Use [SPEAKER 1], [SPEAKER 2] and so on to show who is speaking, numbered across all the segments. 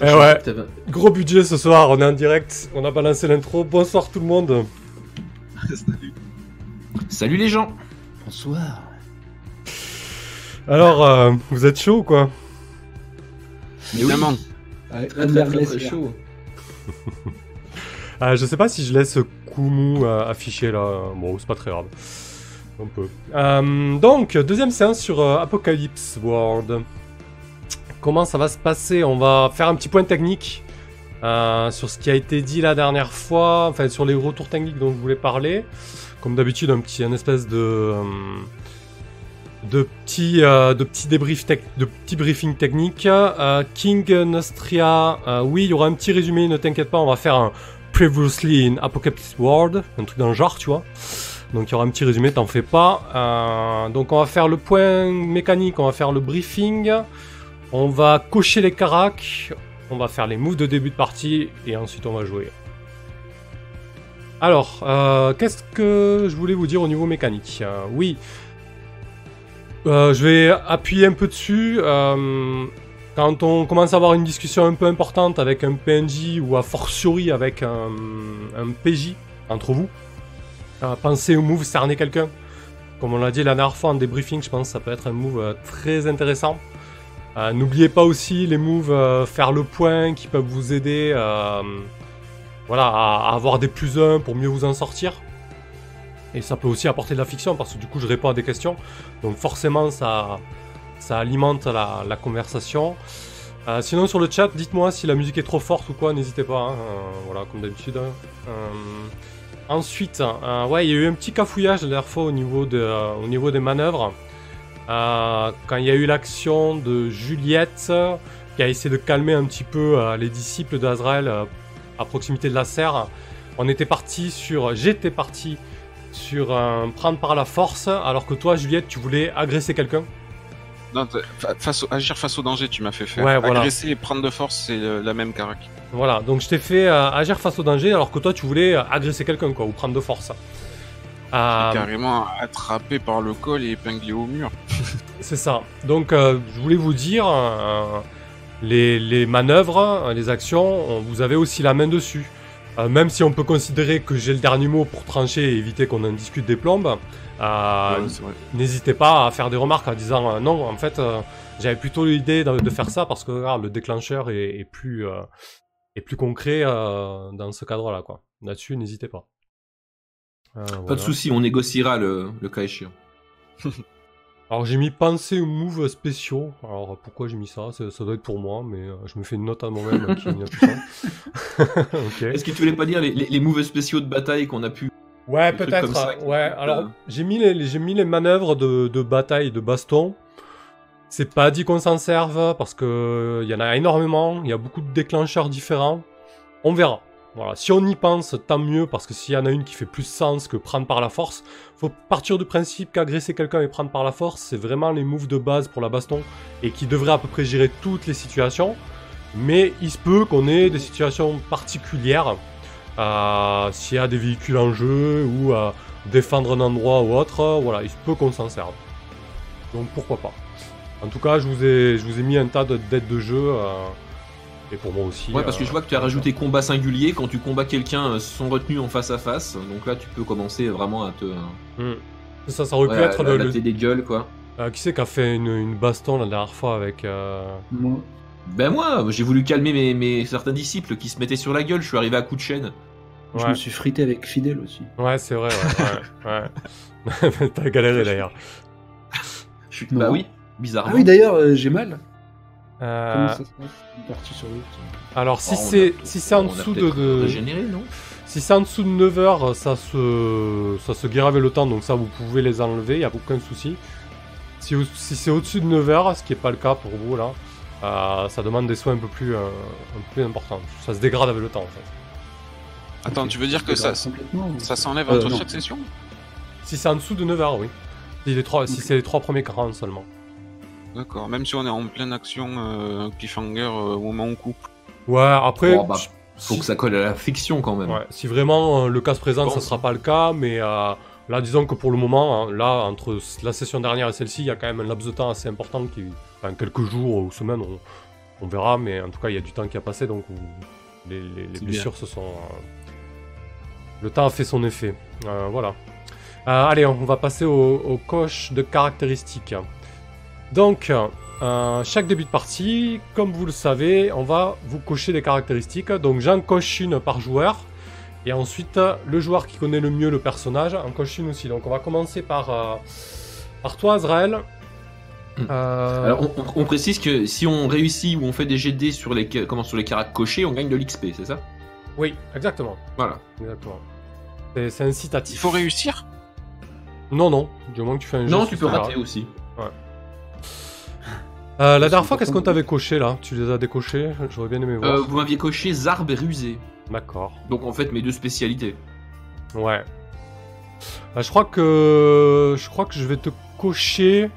[SPEAKER 1] Eh ouais, gros budget ce soir, on est en direct, on a balancé l'intro. Bonsoir tout le monde.
[SPEAKER 2] Salut.
[SPEAKER 3] Salut les gens.
[SPEAKER 4] Bonsoir.
[SPEAKER 1] Alors, euh, vous êtes chaud ou quoi?
[SPEAKER 2] Évidemment.
[SPEAKER 4] Ouais,
[SPEAKER 3] Très,
[SPEAKER 4] très,
[SPEAKER 3] très,
[SPEAKER 4] très,
[SPEAKER 3] très
[SPEAKER 4] chaud.
[SPEAKER 1] Ah, Je sais pas si je laisse Kumu euh, affiché là. Bon, c'est pas très grave. On peut. Euh, donc, deuxième séance sur euh, Apocalypse World. Comment ça va se passer On va faire un petit point technique euh, sur ce qui a été dit la dernière fois, enfin sur les retours techniques dont je voulais parler. Comme d'habitude, un petit, un espèce de euh, de euh, de de King Nostria, oui, il y aura un petit résumé, ne t'inquiète pas, on va faire un previously in Apocalypse World, un truc dans le genre, tu vois. Donc il y aura un petit résumé, t'en fais pas. Donc on va faire le point mécanique, on va faire le briefing, on va cocher les caracs, on va faire les moves de début de partie et ensuite on va jouer. Alors, euh, qu'est-ce que je voulais vous dire au niveau mécanique? Euh, Oui, Euh, je vais appuyer un peu dessus. quand on commence à avoir une discussion un peu importante avec un PNJ ou a fortiori avec un, un PJ entre vous, pensez au move cerner quelqu'un. Comme on l'a dit la dernière fois en débriefing, je pense que ça peut être un move très intéressant. Euh, N'oubliez pas aussi les moves euh, faire le point qui peuvent vous aider euh, voilà, à, avoir des plus 1 pour mieux vous en sortir. Et ça peut aussi apporter de la fiction parce que du coup je réponds à des questions. Donc forcément ça, alimente la, conversation. Sinon sur le chat, dites-moi si la musique est trop forte ou quoi, n'hésitez pas. hein, voilà, comme d'habitude. Euh, ensuite, euh, ouais, il y a eu un petit cafouillage la dernière fois au niveau des manœuvres. Euh, quand il y a eu l'action de Juliette qui a essayé de calmer un petit peu euh, les disciples d'Azrael euh, à proximité de la serre, on était parti sur. J'étais parti sur un prendre par la force, alors que toi, Juliette, tu voulais agresser quelqu'un?
[SPEAKER 2] Non, face au- agir face au danger, tu m'as fait faire.
[SPEAKER 1] Ouais, voilà.
[SPEAKER 2] Agresser et prendre de force, c'est la même carac.
[SPEAKER 1] Voilà, donc je t'ai fait euh, agir face au danger, alors que toi, tu voulais euh, agresser quelqu'un, quoi, ou prendre de force. Euh,
[SPEAKER 2] Carrément attrapé par le col et épinglé au mur.
[SPEAKER 1] C'est ça. Donc, euh, je voulais vous dire, euh, les, les manœuvres, euh, les actions, on- vous avez aussi la main dessus. Euh, même si on peut considérer que j'ai le dernier mot pour trancher et éviter qu'on en discute des plombes, euh,
[SPEAKER 2] Ouais,
[SPEAKER 1] n'hésitez pas à faire des remarques en disant non, en fait, j'avais plutôt l'idée de, de faire ça parce que regarde, le déclencheur est, est plus, euh, est plus concret euh, dans ce cadre-là. quoi. Là-dessus, n'hésitez pas. Euh,
[SPEAKER 3] Pas
[SPEAKER 1] voilà.
[SPEAKER 3] de souci, on négociera le, le cas échéant.
[SPEAKER 1] Alors j'ai mis penser aux moves spéciaux. Alors pourquoi j'ai mis ça? Ça, ça doit être pour moi, mais euh, je me fais une note à moi-même qui n'y a tout ça. ok.
[SPEAKER 3] Est-ce que tu voulais pas dire les, les, les moves spéciaux de bataille qu'on a pu.
[SPEAKER 1] Ouais, peut-être. Ouais, alors
[SPEAKER 3] euh,
[SPEAKER 1] j'ai mis les, les- j'ai mis les manœuvres de, de bataille, de baston. C'est pas dit qu'on s'en serve parce que il y en a énormément. Il y a beaucoup de déclencheurs différents. On verra. Voilà. Si on y pense, tant mieux parce que s'il y en a une qui fait plus sens que prendre par la force, faut partir du principe qu'agresser quelqu'un et prendre par la force, c'est vraiment les moves de base pour la baston et qui devraient à peu près gérer toutes les situations. Mais il se peut qu'on ait des situations particulières euh, s'il y a des véhicules en jeu ou à défendre un endroit ou autre, euh, voilà, il se peut qu'on s'en serve. Donc pourquoi pas. En tout cas, je vous ai, je vous ai mis un tas de- d'aides de jeu, euh, et pour moi aussi.
[SPEAKER 3] Ouais, parce que
[SPEAKER 1] euh,
[SPEAKER 3] je vois que tu as rajouté combat singulier quand tu combats quelqu'un euh, sans retenue en face à face. Donc là, tu peux commencer vraiment à te.
[SPEAKER 1] hmm. Ça, ça aurait
[SPEAKER 3] ouais,
[SPEAKER 1] pu être
[SPEAKER 3] à
[SPEAKER 1] le. le-
[SPEAKER 3] des gueules, quoi.
[SPEAKER 1] euh, qui c'est qui a fait une, une baston la dernière fois avec. euh,
[SPEAKER 4] Moi,
[SPEAKER 3] Ben moi, j'ai voulu calmer mes, mes certains disciples qui se mettaient sur la gueule. Je suis arrivé à coup de chaîne.
[SPEAKER 4] je me suis frité avec Fidèle aussi.
[SPEAKER 1] Ouais, c'est vrai, ouais. ouais, ouais. T'as galéré d'ailleurs.
[SPEAKER 3] Je suis...
[SPEAKER 4] Non.
[SPEAKER 3] Bah oui, bizarrement.
[SPEAKER 4] Ah oui, d'ailleurs, euh, j'ai mal.
[SPEAKER 1] Euh,
[SPEAKER 4] Comment ça se passe Une partie sur l'autre.
[SPEAKER 1] alors, si
[SPEAKER 3] Bon, on a
[SPEAKER 1] c'est si c'est en dessous de,
[SPEAKER 3] peut-être
[SPEAKER 1] de-
[SPEAKER 3] régénéré, non
[SPEAKER 1] Si c'est en dessous de 9 heures, ça se, ça se guérit avec le temps, donc ça vous pouvez les enlever, il n'y a aucun souci. Si, si c'est au-dessus de 9 heures, ce qui n'est pas le cas pour vous là, euh, ça demande des soins un peu plus, euh, un peu plus importants. Ça se dégrade avec le temps en fait.
[SPEAKER 2] Attends, tu veux dire que ça, ça s'enlève
[SPEAKER 4] Euh,
[SPEAKER 2] entre
[SPEAKER 4] non.
[SPEAKER 2] chaque session?
[SPEAKER 1] Si c'est en dessous de 9 heures, oui. Si, les trois, si c'est les trois premiers crans seulement.
[SPEAKER 2] D'accord, même si on est en pleine action, euh, cliffhanger euh, au moment où on coupe.
[SPEAKER 1] Ouais, après,
[SPEAKER 3] Bon, bah, Faut
[SPEAKER 1] si,
[SPEAKER 3] que ça colle à la fiction quand même.
[SPEAKER 1] ouais, si vraiment euh, le cas se présente,
[SPEAKER 3] Bon.
[SPEAKER 1] ça sera pas le cas, mais euh, là, disons que pour le moment, hein, là, entre la session dernière et celle-ci, il y a quand même un laps de temps assez important qui, enfin, quelques jours ou semaines, on, On verra, mais en tout cas, il y a du temps qui a passé, donc les, les- les
[SPEAKER 2] C'est
[SPEAKER 1] blessures se sont. euh, Le temps a fait son effet. Euh, voilà. Euh, allez, on va passer au, au coche de caractéristiques. Donc, euh, chaque début de partie, comme vous le savez, on va vous cocher des caractéristiques. Donc, j'en coche une par joueur. Et ensuite, le joueur qui connaît le mieux le personnage en coche une aussi. Donc, on va commencer par, euh, par toi, Azrael.
[SPEAKER 3] Hmm.
[SPEAKER 1] Euh,
[SPEAKER 3] Alors, on, on- on précise que si on réussit ou on fait des GD sur les, comment, sur les caractères cochés, on gagne de l'XP, c'est ça?
[SPEAKER 1] Oui, exactement.
[SPEAKER 3] Voilà.
[SPEAKER 1] exactement. C'est- incitatif.
[SPEAKER 2] Il faut réussir?
[SPEAKER 1] Non, non. Du moment que tu fais un
[SPEAKER 3] Non,
[SPEAKER 1] jet,
[SPEAKER 3] tu peux rater aussi.
[SPEAKER 1] Euh, la dernière fois, qu'est-ce qu'on t'avait coché là Tu les as décochés J'aurais bien aimé voir.
[SPEAKER 3] Euh, vous m'aviez coché Zarbe et Rusé.
[SPEAKER 1] D'accord.
[SPEAKER 3] Donc en fait, mes deux spécialités.
[SPEAKER 1] Ouais. Euh, je crois que je crois que je vais te cocher.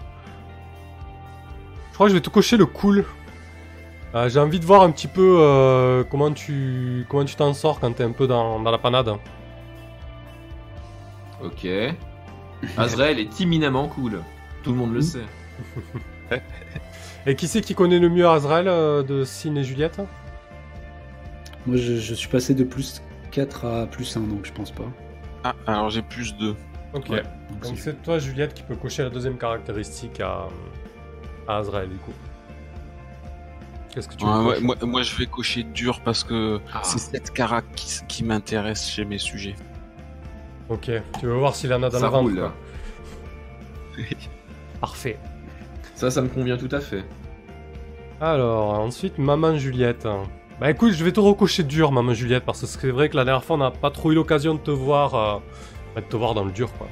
[SPEAKER 1] Je crois que je vais te cocher le cool. Euh, J'ai envie de voir un petit peu euh, comment tu comment tu t'en sors quand t'es un peu dans, dans la panade.
[SPEAKER 3] Ok. Azrael est imminemment cool. Tout le monde le sait.
[SPEAKER 1] Et qui c'est qui connaît le mieux Azrael euh, de Sin et Juliette
[SPEAKER 4] Moi, je, je suis passé de plus 4 à plus 1, donc je pense pas.
[SPEAKER 2] Ah, alors j'ai plus 2.
[SPEAKER 1] Ok.
[SPEAKER 4] Ouais.
[SPEAKER 1] Donc c'est toi Juliette qui peut cocher la deuxième caractéristique à, à Azrael du coup. Qu'est-ce que tu veux
[SPEAKER 2] ouais, moi, moi, je vais cocher dur parce que
[SPEAKER 3] Ah.
[SPEAKER 2] c'est cette carac qui, m'intéresse chez mes sujets.
[SPEAKER 1] Ok. Tu veux voir s'il en a dans
[SPEAKER 3] Ça
[SPEAKER 1] ventre
[SPEAKER 3] roule.
[SPEAKER 1] Parfait.
[SPEAKER 3] Ça, ça me convient tout à fait.
[SPEAKER 1] Alors, ensuite, Maman Juliette. Bah écoute, je vais te recocher dur, Maman Juliette, parce que c'est vrai que la dernière fois, on n'a pas trop eu l'occasion de te voir, euh, bah, de te voir dans le dur, quoi.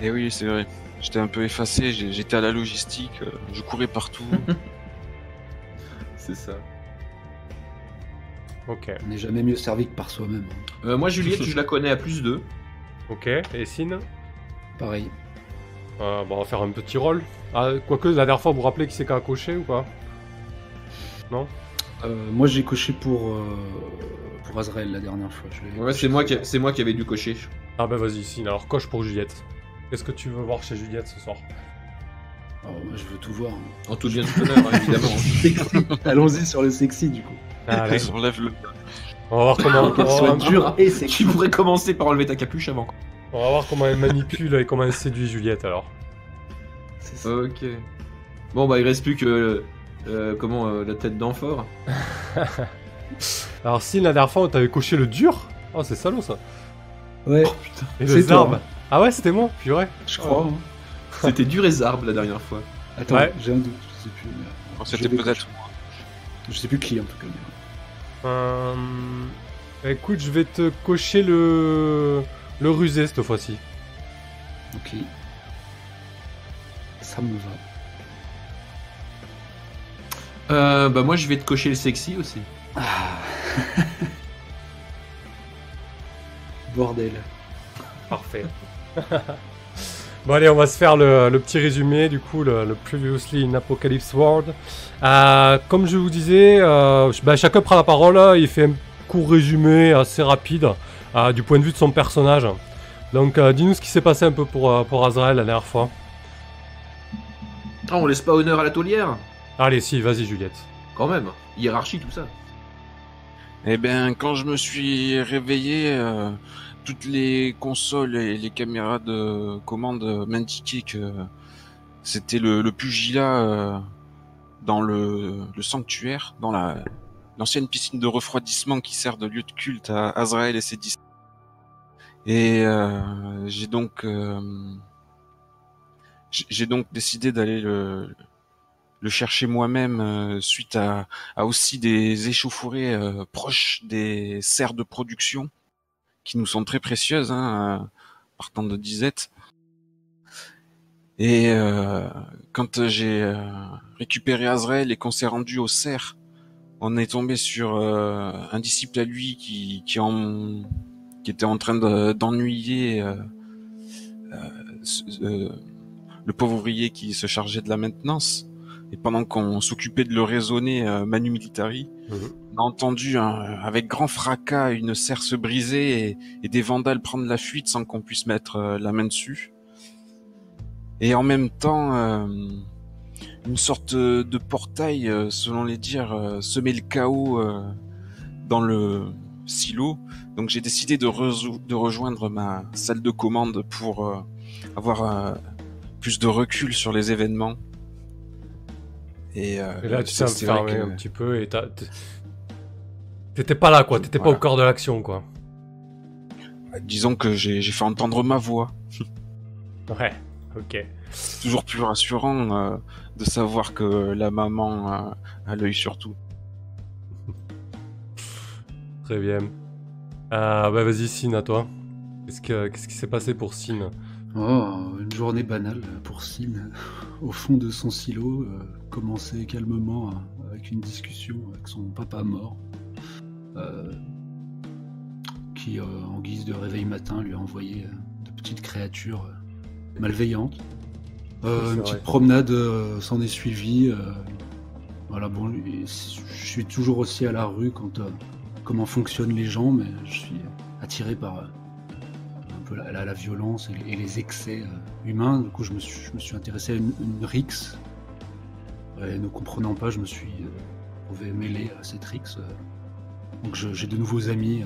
[SPEAKER 2] Et oui, c'est vrai. J'étais un peu effacé, j'étais à la logistique, euh, je courais partout.
[SPEAKER 3] C'est ça.
[SPEAKER 1] Ok,
[SPEAKER 4] On n'est jamais mieux servi que par soi-même. hein.
[SPEAKER 3] Euh, moi, Juliette, je la connais à plus 2.
[SPEAKER 1] ok. Et Sin
[SPEAKER 4] Pareil.
[SPEAKER 1] Euh, bon, On va faire un petit rôle. Ah, quoique, la dernière fois, vous vous rappelez qui c'est qui a coché ou pas? Non?
[SPEAKER 4] Euh, moi, j'ai coché pour, euh, pour Azrael la dernière fois.
[SPEAKER 3] Ouais, c'est moi, qui... c'est moi qui avais dû cocher.
[SPEAKER 1] Ah bah vas-y, Sin, alors coche pour Juliette. Qu'est-ce que tu veux voir chez Juliette ce soir?
[SPEAKER 4] Oh, moi, je veux tout voir. hein.
[SPEAKER 3] En tout bien tout honneur, hein, évidemment.
[SPEAKER 4] Allons-y sur le sexy, du coup.
[SPEAKER 1] Allez,
[SPEAKER 2] J'enlève le.
[SPEAKER 1] on va voir comment, on va,
[SPEAKER 4] et sexy.
[SPEAKER 3] tu pourrais commencer par enlever ta capuche avant.
[SPEAKER 1] On va voir comment elle manipule et comment elle séduit Juliette, alors.
[SPEAKER 4] C'est ça.
[SPEAKER 3] Ok. Bon, bah, il reste plus que. euh, comment euh, la tête d'amphore
[SPEAKER 1] Alors Sin, la dernière fois, on t'avait coché le dur Oh, c'est salaud, ça
[SPEAKER 4] Ouais,
[SPEAKER 1] Et
[SPEAKER 4] C'est
[SPEAKER 1] le
[SPEAKER 4] toi,
[SPEAKER 1] zarbe
[SPEAKER 4] hein.
[SPEAKER 1] Ah ouais, c'était moi, purée.
[SPEAKER 4] je crois. hein.
[SPEAKER 3] C'était dur et zarbe la dernière fois.
[SPEAKER 4] Attends,
[SPEAKER 1] Ouais.
[SPEAKER 4] j'ai un doute. Je sais plus.
[SPEAKER 2] Oh, C'était peut-être.
[SPEAKER 4] Je sais plus qui en tout cas. mais-
[SPEAKER 1] Euh... Écoute, je vais te cocher le... Le rusé cette fois-ci.
[SPEAKER 4] Ok. Ça me va.
[SPEAKER 3] Euh, bah, moi, je vais te cocher le sexy aussi.
[SPEAKER 4] Bordel.
[SPEAKER 1] Parfait. bon allez, on va se faire le, le petit résumé, du coup, le, le Previously in Apocalypse World. Euh, comme je vous disais, euh, bah, chacun prend la parole, hein, il fait un court résumé assez rapide euh, du point de vue de son personnage. Donc euh, dis-nous ce qui s'est passé un peu pour, euh, pour Azrael la dernière fois.
[SPEAKER 3] Ah, on laisse pas honneur à la taulière
[SPEAKER 1] Allez, si, vas-y Juliette.
[SPEAKER 3] Quand même. Hiérarchie, tout ça.
[SPEAKER 2] Eh bien, quand je me suis réveillé, euh, toutes les consoles et les caméras de commande m'indiquaient que c'était le, le pugilat euh, dans le, le sanctuaire, dans la l'ancienne piscine de refroidissement qui sert de lieu de culte à Azrael et ses disciples. Et euh, j'ai donc euh, j'ai donc décidé d'aller le le chercher moi-même euh, suite à, à aussi des échauffourées euh, proches des serres de production qui nous sont très précieuses, hein, euh, partant de disette. Et euh, quand j'ai récupéré Azrael et qu'on s'est rendu aux serres, on est tombé sur un disciple à lui qui, qui, en, qui était en train de- d'ennuyer euh, euh, euh, le pauvre ouvrier qui se chargeait de la maintenance. Et pendant qu'on s'occupait de le raisonner euh, manu militari,
[SPEAKER 1] Mhm.
[SPEAKER 2] on a entendu avec grand fracas une serre se briser et, et des vandales prendre la fuite sans qu'on puisse mettre euh, la main dessus. Et en même temps, euh, une sorte de portail, selon les dires, semer le chaos dans le silo. Donc j'ai décidé de, rejoindre ma salle de commande pour euh, avoir euh, plus de recul sur les événements. Et, euh,
[SPEAKER 1] Et là, tu t'es enfermé
[SPEAKER 2] que-
[SPEAKER 1] un petit peu et T'étais pas là, quoi. T'étais pas au cœur de l'action, quoi.
[SPEAKER 2] disons que j'ai fait entendre ma voix.
[SPEAKER 1] Ouais, ok.
[SPEAKER 2] C'est toujours plus rassurant de savoir que la maman a, a l'œil sur tout.
[SPEAKER 1] Très bien. Euh, bah vas-y, Sin, à toi. Qu'est-ce, que, qu'est-ce qui s'est passé pour Sin
[SPEAKER 4] Oh, une journée banale pour Sin. Au fond de son silo, euh, commencer calmement euh, avec une discussion avec son papa mort, euh, qui, euh, en guise de réveil matin, lui a envoyé de petites créatures malveillantes. Une
[SPEAKER 1] vrai.
[SPEAKER 4] petite promenade s'en est suivie. voilà, bon, je suis toujours aussi à la rue quand comment fonctionnent les gens, mais je suis attiré par euh, un peu la, violence et, les excès euh, humains. Du coup, je me suis, intéressé à une, une Rix. Et ne comprenant pas, je me suis euh, trouvé mêlé à cette Rix. donc j'ai de nouveaux amis.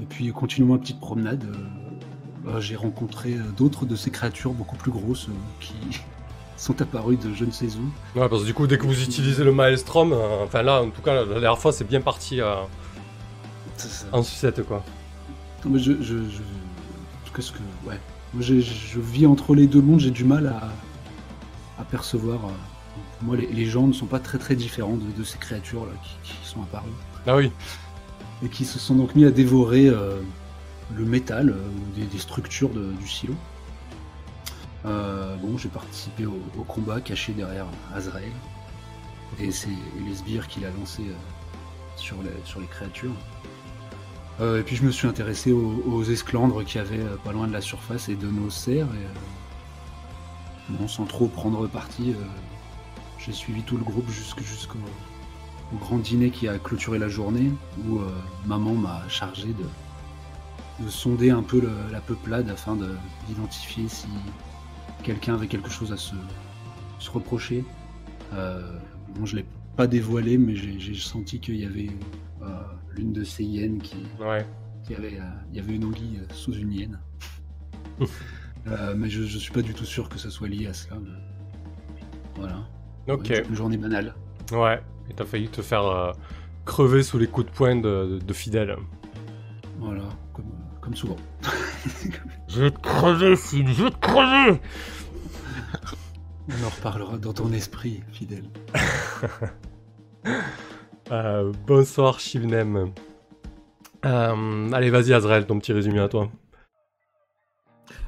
[SPEAKER 4] et puis, continuant ma petite promenade, bah, j'ai rencontré d'autres de ces créatures beaucoup plus grosses qui sont apparues de je ne sais où.
[SPEAKER 1] Ouais, parce que du coup, dès que vous utilisez le Maelstrom, euh, enfin là, en tout cas, la, dernière fois, c'est bien parti euh, en sucette, quoi.
[SPEAKER 4] Non, mais je, je, je- Qu'est-ce que. Ouais. Moi, je vis entre les deux mondes, j'ai du mal à, à percevoir. euh, Pour moi, les, les gens ne sont pas très très différents de, de ces créatures-là qui, qui sont apparues.
[SPEAKER 1] Ah oui.
[SPEAKER 4] Et qui se sont donc mis à dévorer euh, le métal, euh, ou des, des structures de- du silo. Euh, bon, j'ai participé au, combat caché derrière Azrael. Et c'est les sbires qu'il a lancé euh, sur, les, créatures. Euh, et puis je me suis intéressé aux, esclandres qu'il y avait pas loin de la surface et de nos serres. Bon, sans trop prendre parti, j'ai suivi tout le groupe jusqu'au au grand dîner qui a clôturé la journée, où maman m'a chargé de, de sonder un peu la peuplade afin de- d'identifier si quelqu'un avait quelque chose à se, se reprocher. Euh, bon, je l'ai pas dévoilé, mais j'ai senti qu'il y avait euh, l'une de ces hyènes qui,
[SPEAKER 1] Ouais.
[SPEAKER 4] qui avait, euh, il y avait une anguille sous une hyène. Mais je, je suis pas du tout sûr que ça soit lié à cela. Voilà.
[SPEAKER 1] Ok.
[SPEAKER 4] Une, une journée banale.
[SPEAKER 1] Ouais. Et t'as failli te faire crever sous les coups de poing de, de, de fidèles.
[SPEAKER 4] Voilà, comme, souvent.
[SPEAKER 1] Je vais te crever, Sin, je vais te crever
[SPEAKER 4] On en reparlera dans ton esprit, fidèle.
[SPEAKER 1] Euh, bonsoir Shivnem. Euh, allez, vas-y Azrael, ton petit résumé à toi.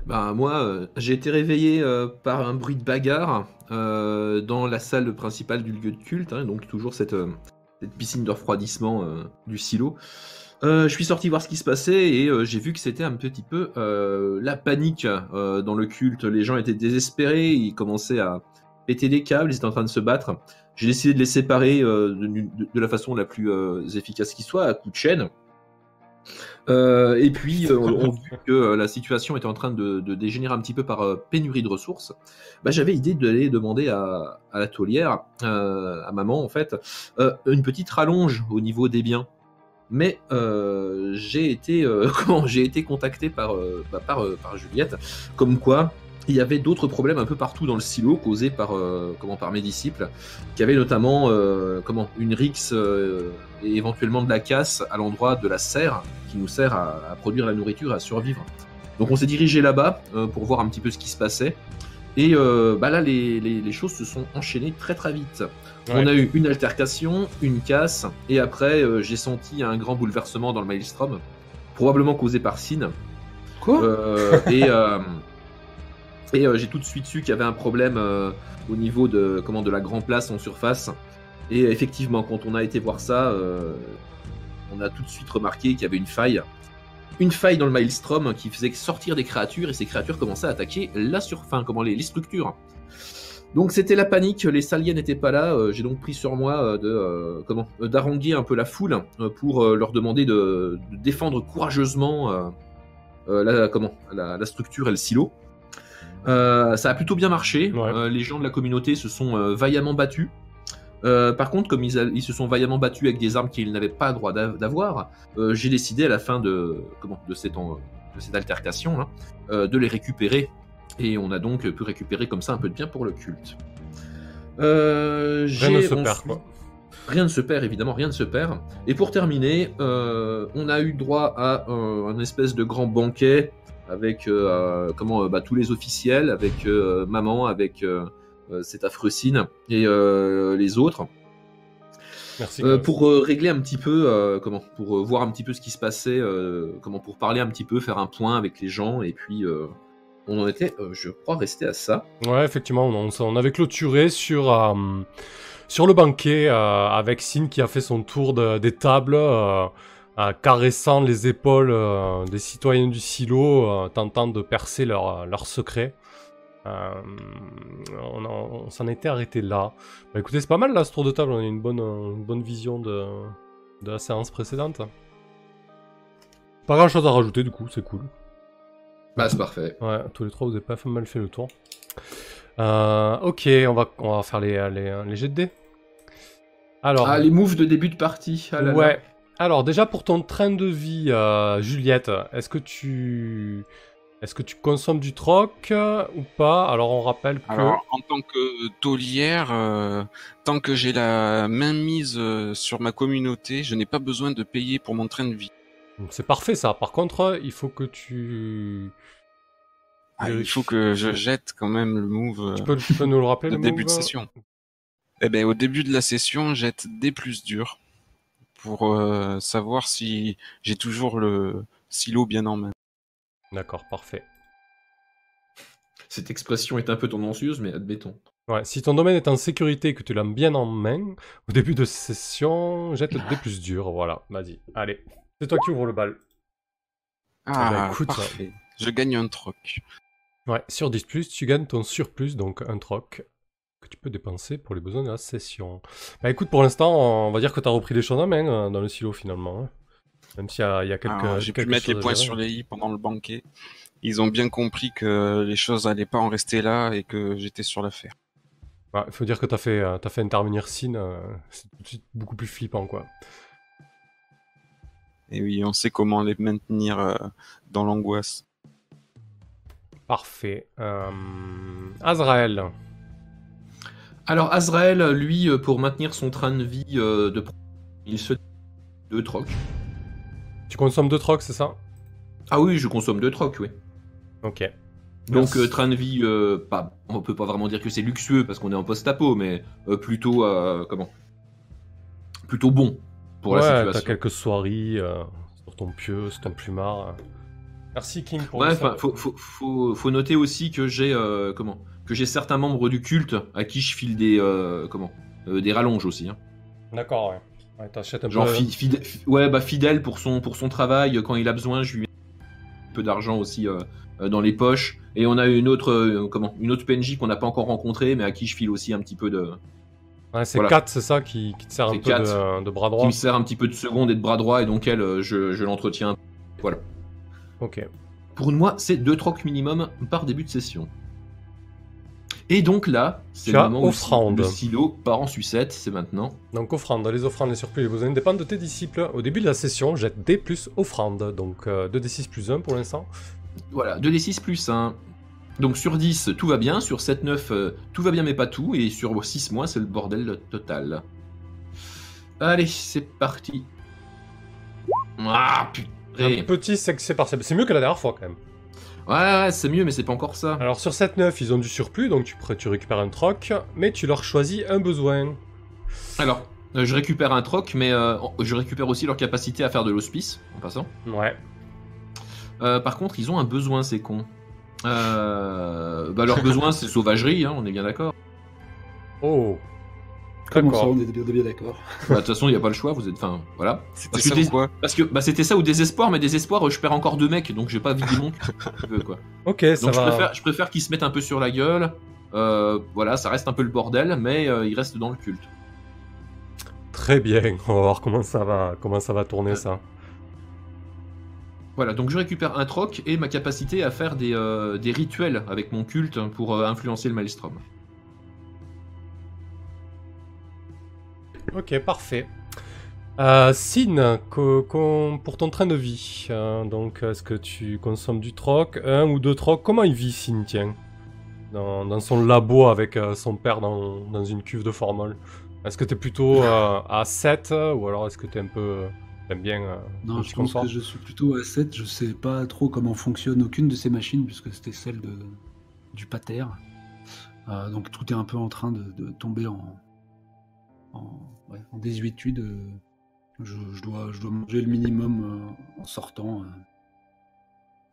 [SPEAKER 3] Bah moi, euh, j'ai été réveillé euh, par un bruit de bagarre euh, dans la salle principale du lieu de culte, hein, donc toujours cette, euh, cette piscine de refroidissement euh, du silo. Euh, je suis sorti voir ce qui se passait et euh, j'ai vu que c'était un petit peu euh, la panique dans le culte. Les gens étaient désespérés, ils commençaient à péter des câbles, ils étaient en train de se battre. J'ai décidé de les séparer de, la façon la plus efficace qui soit, à coup de chaîne. Et puis, on, on vu que la situation était en train de, dégénérer un petit peu par pénurie de ressources, bah, j'avais l'idée d'aller demander à, à la taulière, à maman en fait, une petite rallonge au niveau des biens. Mais euh, j'ai été, euh, comment, j'ai été contacté par, euh, bah, par, euh, par Juliette, comme quoi il y avait d'autres problèmes un peu partout dans le silo causés par, euh, comment, par mes disciples, qui avaient notamment euh, comment, une rixe et éventuellement de la casse à l'endroit de la serre qui nous sert à, à produire la nourriture, à survivre. Donc on s'est dirigé là-bas pour voir un petit peu ce qui se passait. Et euh, bah là, les, les- les choses se sont enchaînées très très vite. On a eu une altercation, une casse, et après euh, j'ai senti un grand bouleversement dans le maelstrom, probablement causé par Sin.
[SPEAKER 4] Quoi?
[SPEAKER 3] Euh, et euh, et euh, j'ai tout de suite su qu'il y avait un problème euh, au niveau de, comment, de la grand place en surface. Et effectivement, quand on a été voir ça, euh, on a tout de suite remarqué qu'il y avait une faille. Une faille dans le maelstrom qui faisait sortir des créatures et ces créatures commençaient à attaquer la surface, comment les, les structures. Donc c'était la panique, les saliens n'étaient pas là. euh, J'ai donc pris sur moi euh, de euh, comment euh, un peu la foule pour leur demander de, de défendre courageusement la, comment la, la structure et le silo. Ça a plutôt bien marché.
[SPEAKER 1] Ouais.
[SPEAKER 3] Les gens de la communauté se sont vaillamment battus. Euh, par contre, comme ils, a- ils se sont vaillamment battus avec des armes qu'ils n'avaient pas droit d'av- d'avoir, euh, j'ai décidé à la fin de, comment, de, cette, en- de cette altercation là, euh, de les récupérer. Et on a donc pu récupérer comme ça un peu de bien pour le culte.
[SPEAKER 1] Rien ne se perd, quoi.
[SPEAKER 3] Rien ne se perd, évidemment, rien ne se perd. Et pour terminer, on a eu droit à un, espèce de grand banquet avec comment bah, tous les officiels, avec maman, avec euh, cet affreux Sine et euh, les autres,
[SPEAKER 1] Merci.
[SPEAKER 3] euh, pour euh, régler un petit peu, euh, comment, pour voir un petit peu ce qui se passait, comment, pour parler un petit peu, faire un point avec les gens, et puis on en était, je crois, resté à ça.
[SPEAKER 1] Ouais, effectivement, on, on avait clôturé sur, sur le banquet avec Sin qui a fait son tour de- des tables, caressant les épaules des citoyens du silo, tentant de percer leurs leur secrets. Euh, on en- on s'en était arrêté là. Bah, écoutez, c'est pas mal là ce tour de table, on a une bonne, une bonne vision de, de la séance précédente. Pas grand chose à rajouter du coup, c'est cool.
[SPEAKER 3] Bah, c'est parfait.
[SPEAKER 1] Ouais, tous les trois, vous avez pas mal fait le tour. Euh, ok, on va, on va faire les, les, les jets de dés. Alors,
[SPEAKER 3] Ah, les moves de début de partie. ah là là.
[SPEAKER 1] ouais. Alors, déjà pour ton train de vie, euh, Juliette, est-ce que tu. Est-ce que tu consommes du troc euh, ou pas? Alors, on rappelle que.
[SPEAKER 2] Alors, en tant que taulière, euh, tant que j'ai la main mise euh, sur ma communauté, je n'ai pas besoin de payer pour mon train de vie.
[SPEAKER 1] C'est parfait ça. Par contre, il faut que tu.
[SPEAKER 2] Ah, il faut que je jette quand même le move
[SPEAKER 1] Tu peux, tu peux nous le rappeler le
[SPEAKER 2] début de session. Eh ben, au début de la session, jette des plus durs pour euh, savoir si j'ai toujours le silo bien en main.
[SPEAKER 1] D'accord, parfait.
[SPEAKER 3] Cette expression est un peu tendancieuse, mais admettons.
[SPEAKER 1] Ouais, si ton domaine est en sécurité et que tu l'as bien en main, au début de session, jette le dé plus dur. Voilà, vas-y. Allez, c'est toi qui ouvre le bal.
[SPEAKER 2] Ah,
[SPEAKER 1] bah, écoute,
[SPEAKER 2] parfait. Je gagne un troc.
[SPEAKER 1] Ouais, sur 10, tu gagnes ton surplus, donc un troc, que tu peux dépenser pour les besoins de la session. Bah écoute, pour l'instant, on va dire que tu as repris les choses en main euh, dans le silo finalement. Même s'il y a, il y a quelques.
[SPEAKER 2] Alors, J'ai pu mettre les points
[SPEAKER 1] gérer.
[SPEAKER 2] sur les i pendant le banquet. Ils ont bien compris que les choses allaient pas en rester là et que j'étais sur l'affaire.
[SPEAKER 1] Ouais, il faut dire que tu as, fait, euh, t'as fait intervenir Sin, euh, c'est tout de suite beaucoup plus flippant quoi.
[SPEAKER 2] Et oui, on sait comment les maintenir euh, dans l'angoisse.
[SPEAKER 1] Parfait. Euh... Azrael.
[SPEAKER 3] Alors Azrael, lui, pour maintenir son train de vie euh, de il se deux trocs.
[SPEAKER 1] Tu consommes deux trocs, c'est ça?
[SPEAKER 3] Ah oui, je consomme deux trocs, oui.
[SPEAKER 1] Ok.
[SPEAKER 3] Donc euh, train de vie, euh, pas, on peut pas vraiment dire que c'est luxueux parce qu'on est en post-apo, mais euh, plutôt euh, comment? Plutôt bon pour
[SPEAKER 1] ouais,
[SPEAKER 3] la
[SPEAKER 1] t'as
[SPEAKER 3] situation.
[SPEAKER 1] quelques soirées sur ton pieu, sur ton plumard. Merci King pour
[SPEAKER 3] Ouais, enfin,
[SPEAKER 1] sub.
[SPEAKER 3] faut, faut, faut, faut noter aussi que j'ai comment? Que j'ai certains membres du culte à qui je file des comment? Des rallonges aussi. Hein.
[SPEAKER 1] D'accord, ouais. Ouais, t'achètes un
[SPEAKER 3] Genre
[SPEAKER 1] peu.
[SPEAKER 3] fi- fide- fi- ouais, bah fidèle pour son pour son travail quand il a besoin, je lui mets un peu d'argent aussi euh, euh, dans les poches. Et on a une autre euh, comment une autre PNJ qu'on n'a pas encore rencontrée, mais à qui je file aussi un petit peu de
[SPEAKER 1] Ouais, c'est
[SPEAKER 3] voilà.
[SPEAKER 1] 4, c'est ça qui, qui te sert un peu de, de bras
[SPEAKER 3] qui
[SPEAKER 1] droit.
[SPEAKER 3] me sert un petit peu de seconde et de bras droit, et donc elle, je, je l'entretiens. Voilà.
[SPEAKER 1] Ok.
[SPEAKER 3] Pour moi, c'est deux trocs minimum par début de session. Et donc là, c'est le moment où
[SPEAKER 1] offrande.
[SPEAKER 3] le silo part en sucette, c'est maintenant.
[SPEAKER 1] Donc offrande, les offrandes, les surplus, les besoins dépendent de tes disciples. Au début de la session, jette D plus offrande. Donc euh, 2d6 plus 1 pour l'instant.
[SPEAKER 3] Voilà, 2d6 plus 1. Donc sur 10, tout va bien, sur 7, 9, euh, tout va bien mais pas tout, et sur 6 moins, c'est le bordel total. Allez, c'est parti. Ah
[SPEAKER 1] Un
[SPEAKER 3] putain.
[SPEAKER 1] petit succès partiel. C'est mieux que la dernière fois quand même.
[SPEAKER 3] Ouais, ouais, c'est mieux, mais c'est pas encore ça.
[SPEAKER 1] Alors sur 7-9, ils ont du surplus, donc tu, tu récupères un troc, mais tu leur choisis un besoin.
[SPEAKER 3] Alors, euh, je récupère un troc, mais euh, je récupère aussi leur capacité à faire de l'hospice, en passant.
[SPEAKER 1] Ouais.
[SPEAKER 3] Euh, par contre, ils ont un besoin, ces cons. Euh, bah, leur besoin, c'est sauvagerie, hein, on est bien d'accord.
[SPEAKER 1] Oh.
[SPEAKER 4] Comment ça, on est bien, d'accord.
[SPEAKER 3] Bah, De toute façon, il n'y a pas le choix, vous êtes. Enfin, voilà.
[SPEAKER 2] C'était
[SPEAKER 3] Parce que
[SPEAKER 2] ça
[SPEAKER 3] des-
[SPEAKER 2] ou quoi
[SPEAKER 3] Parce que bah, c'était ça ou désespoir, mais désespoir, euh, je perds encore deux mecs, donc j'ai pas vidé mon peu, quoi.
[SPEAKER 1] Ok, ça
[SPEAKER 3] Donc je
[SPEAKER 1] va.
[SPEAKER 3] préfère, je préfère qu'ils se mettent un peu sur la gueule. Euh, voilà, ça reste un peu le bordel, mais euh, ils restent dans le culte.
[SPEAKER 1] Très bien. On va voir comment ça va, comment ça va tourner ça.
[SPEAKER 3] Voilà, donc je récupère un troc et ma capacité à faire des, euh, des rituels avec mon culte pour euh, influencer le maelstrom.
[SPEAKER 1] Ok, parfait. Euh, Sin, pour ton train de vie, euh, donc est-ce que tu consommes du troc, un ou deux trocs? Comment il vit Sin, tiens? Dans, dans son labo avec euh, son père dans, dans une cuve de formol Est-ce que t'es plutôt euh, à 7 ou alors est-ce que t'es un peu... T'aimes bien
[SPEAKER 4] Non, je pense que je suis plutôt à 7. Je sais pas trop comment fonctionne aucune de ces machines, puisque c'était celle de, du pater. Donc tout est un peu en train de, de tomber en, en, ouais, en désuétude. euh. Je, je dois, je dois manger le minimum euh, en sortant. euh.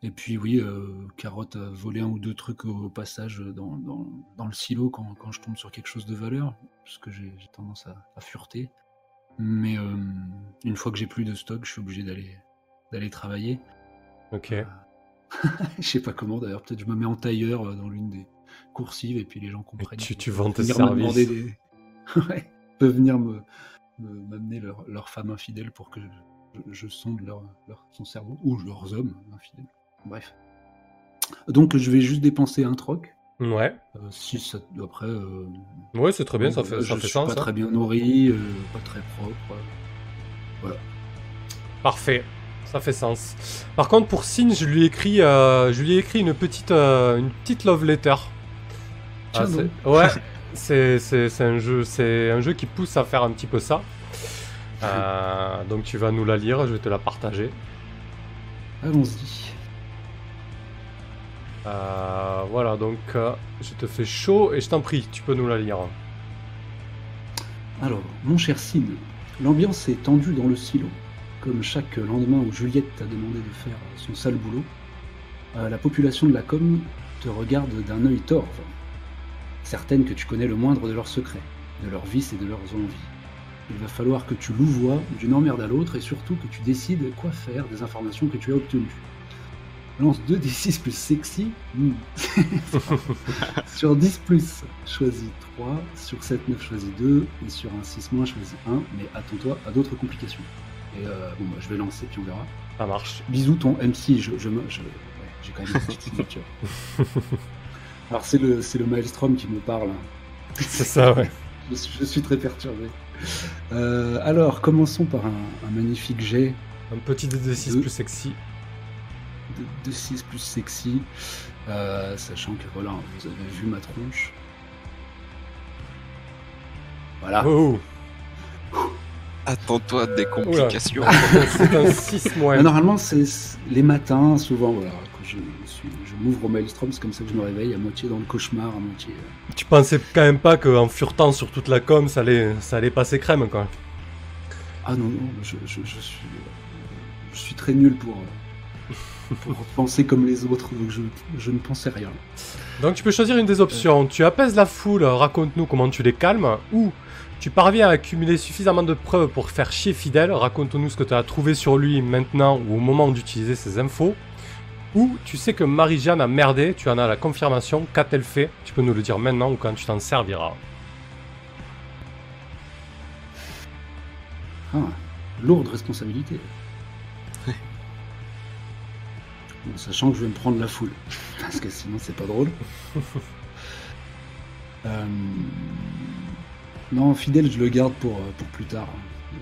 [SPEAKER 4] Et puis oui, euh, Carotte a volé un ou deux trucs au, au passage dans, dans- dans le silo quand, quand je tombe sur quelque chose de valeur, parce que j'ai tendance à, à fureter. Mais une fois que j'ai plus de stock, je suis obligé d'aller d'aller travailler.
[SPEAKER 1] Ok.
[SPEAKER 4] Je sais pas comment d'ailleurs, peut-être je me mets en tailleur dans l'une des coursives et puis les gens
[SPEAKER 1] Et
[SPEAKER 4] comprennent.
[SPEAKER 1] tu,
[SPEAKER 4] qu'ils
[SPEAKER 1] tu
[SPEAKER 4] peuvent
[SPEAKER 1] vends tes services.
[SPEAKER 4] des- ouais, venir me me- m'amener leur, leur femme infidèle pour que je, sonde leur, leur- son cerveau ou leurs hommes infidèles. Bref. Donc je vais juste dépenser un troc.
[SPEAKER 1] Ouais,
[SPEAKER 4] Euh, si ça, après. euh,
[SPEAKER 1] ouais c'est très bien, ça fait, ça
[SPEAKER 4] je
[SPEAKER 1] fait
[SPEAKER 4] suis
[SPEAKER 1] sens.
[SPEAKER 4] pas
[SPEAKER 1] hein.
[SPEAKER 4] très bien nourri, euh, pas très propre. euh.
[SPEAKER 1] Parfait, ça fait sens. Par contre, pour Sin, je lui ai écrit, je lui ai écrit une petite, une petite love letter. Ah, ouais, c'est, un jeu, c'est un jeu qui pousse à faire un petit peu ça. Euh, donc tu vas nous la lire, je vais te la partager.
[SPEAKER 4] Allons-y.
[SPEAKER 1] Euh, voilà, donc euh, je te fais chaud et je t'en prie, tu peux nous la lire.
[SPEAKER 4] Alors, mon cher Sid, l'ambiance est tendue dans le silo. Comme chaque lendemain où Juliette t'a demandé de faire son sale boulot, la population de la com te regarde d'un œil torve, certaine que tu connais le moindre de leurs secrets, de leurs vices et de leurs envies. Il va falloir que tu louvoies d'une emmerde à l'autre et surtout que tu décides quoi faire des informations que tu as obtenues. Lance 2 des 6 plus sexy. Hmm. sur 10 plus, choisis 3. Sur 7, 9, choisis 2. Et sur un 6 moins, choisis 1. Mais attends-toi à d'autres complications. Et euh, bon, bah, je vais lancer, puis on verra.
[SPEAKER 1] Ça marche.
[SPEAKER 4] Bisous, ton MC. Je, je, me- je- ouais, j'ai quand même une petite signature. Alors, c'est le, c'est le Maelstrom qui me parle. hein.
[SPEAKER 1] C'est ça, ouais.
[SPEAKER 4] Je, suis- je suis très perturbé. Euh, alors, commençons par un, un magnifique jet
[SPEAKER 1] Un petit DD6
[SPEAKER 4] Deux.
[SPEAKER 1] plus sexy.
[SPEAKER 4] de, 6 plus sexy. Euh, sachant que voilà, vous avez vu ma tronche. Voilà.
[SPEAKER 1] Oh,
[SPEAKER 2] Attends-toi à des complications.
[SPEAKER 1] c'est un 6 moins.
[SPEAKER 4] Euh, Normalement, c'est les matins, souvent, voilà, je, suis, je m'ouvre au Maelstrom, c'est comme ça que je me réveille, à moitié dans le cauchemar, à moitié. euh,
[SPEAKER 1] Tu pensais quand même pas qu'en furetant sur toute la com, ça allait, ça allait passer crème, quoi.
[SPEAKER 4] Ah non, non, je, je, je suis, euh, je suis très nul pour, euh, pour penser comme les autres, donc je, je ne pensais rien.
[SPEAKER 1] Donc tu peux choisir une des options. Tu apaises la foule, raconte-nous comment tu les calmes, ou tu parviens à accumuler suffisamment de preuves pour faire chier Fidèle, raconte-nous ce que tu as trouvé sur lui maintenant ou au moment d'utiliser ces infos. Ou tu sais que Marie-Jeanne a merdé, tu en as la confirmation, qu'a-t-elle fait? Tu peux nous le dire maintenant ou quand tu t'en serviras.
[SPEAKER 4] Ah, lourde responsabilité. Bon, sachant que je vais me prendre la foule, parce que sinon c'est pas drôle. Euh, Non, fidèle, je le garde pour, euh, pour plus tard.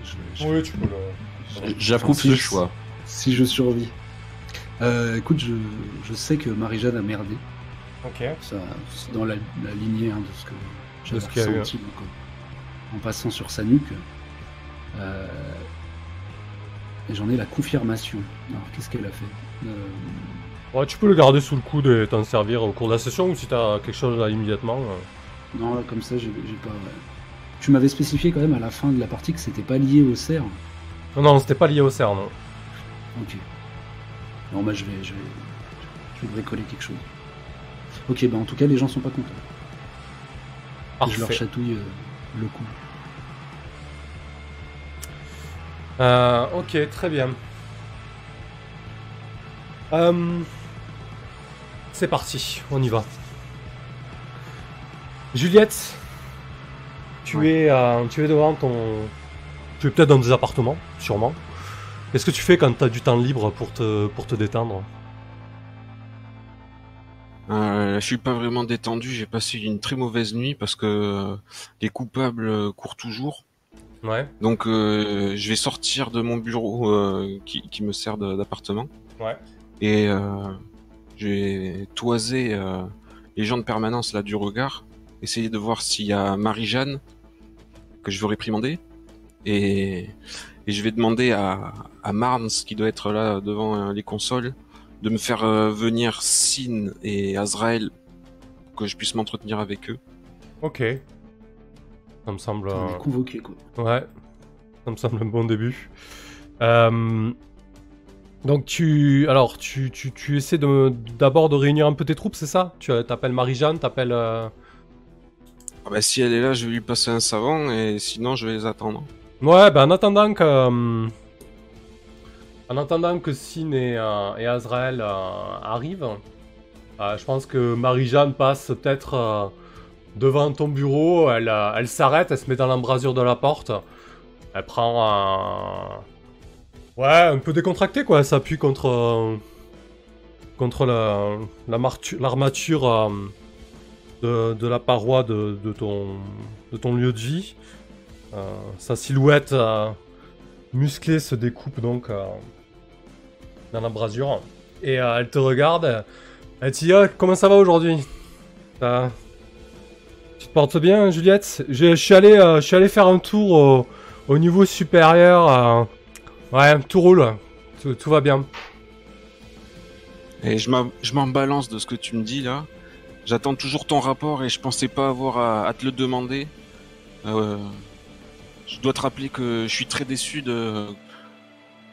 [SPEAKER 4] Je- je-
[SPEAKER 1] tu peux le...
[SPEAKER 3] J'approuve ce
[SPEAKER 4] si-
[SPEAKER 3] choix.
[SPEAKER 4] Si je survis. Euh, écoute, je, je sais que Marie-Jeanne a merdé.
[SPEAKER 1] Ok.
[SPEAKER 4] Ça, c'est dans la, la lignée hein, de ce que j'avais ressenti donc, en, en passant sur sa nuque. Euh, et j'en ai la confirmation. Alors, qu'est-ce qu'elle a fait Euh,
[SPEAKER 1] Ouais, tu peux le garder sous le coude et t'en servir au cours de la session, ou si t'as quelque chose là immédiatement. euh.
[SPEAKER 4] Non, là, comme ça, j'ai j'ai pas. Tu m'avais spécifié quand même à la fin de la partie que c'était pas lié au cerf.
[SPEAKER 1] Non, non, c'était pas lié au CERN. non.
[SPEAKER 4] Ok. Non, bah je vais, je vais, je vais bricoler quelque chose. Ok, bah en tout cas, les gens sont pas contents. Je leur chatouille euh, le cou.
[SPEAKER 1] Euh, ok, très bien. Euh, c'est parti, on y va. Juliette, tu,
[SPEAKER 4] Ouais.
[SPEAKER 1] es, tu es devant ton... Tu es peut-être dans des appartements, sûrement. Qu'est-ce que tu fais quand t'as du temps libre pour te, pour te détendre
[SPEAKER 2] Euh, je suis pas vraiment détendu, j'ai passé une très mauvaise nuit parce que euh, les coupables euh, courent toujours.
[SPEAKER 1] Ouais,
[SPEAKER 2] Donc euh, je vais sortir de mon bureau qui, qui me sert d'appartement.
[SPEAKER 1] Ouais.
[SPEAKER 2] et je vais toiser les gens de permanence là du regard, essayer de voir s'il y a Marie-Jeanne que je veux réprimander et, et je vais demander à, à Marnes qui doit être là devant euh, les consoles de me faire euh, venir Sin et Azrael pour que je puisse m'entretenir avec eux.
[SPEAKER 1] Ok. Ça me semble.
[SPEAKER 4] On est convoqué, quoi.
[SPEAKER 1] Ouais, ça me semble un bon début. Euh, Donc tu, alors tu, tu, tu essaies de d'abord de réunir un peu tes troupes, c'est ça? Tu t'appelles Marie-Jeanne, t'appelles. euh,
[SPEAKER 2] Ah bah, si elle est là, je vais lui passer un savant et sinon je vais les attendre.
[SPEAKER 1] Ouais, ben en attendant que. euh, En attendant que Sin et, euh, Azrael euh, arrivent, je pense que Marie-Jeanne passe peut-être devant ton bureau, elle, elle s'arrête, elle se met dans l'embrasure de la porte, elle prend un. Ouais, un peu décontracté quoi, elle s'appuie contre. contre la, l'armature de, la paroi de ton lieu de vie. Euh, sa silhouette euh, musclée se découpe donc euh, dans l'embrasure. Et euh, elle te regarde. Elle dit Ah, Comment ça va aujourd'hui? Tu te portes bien, Juliette? Je, suis allé, allé faire un tour au, au niveau supérieur. ouais, tout roule. Tout, va bien.
[SPEAKER 2] Et je m'en balance de ce que tu me dis là. J'attends toujours ton rapport et je pensais pas avoir à, à te le demander. Euh, je dois te rappeler que je suis très déçu de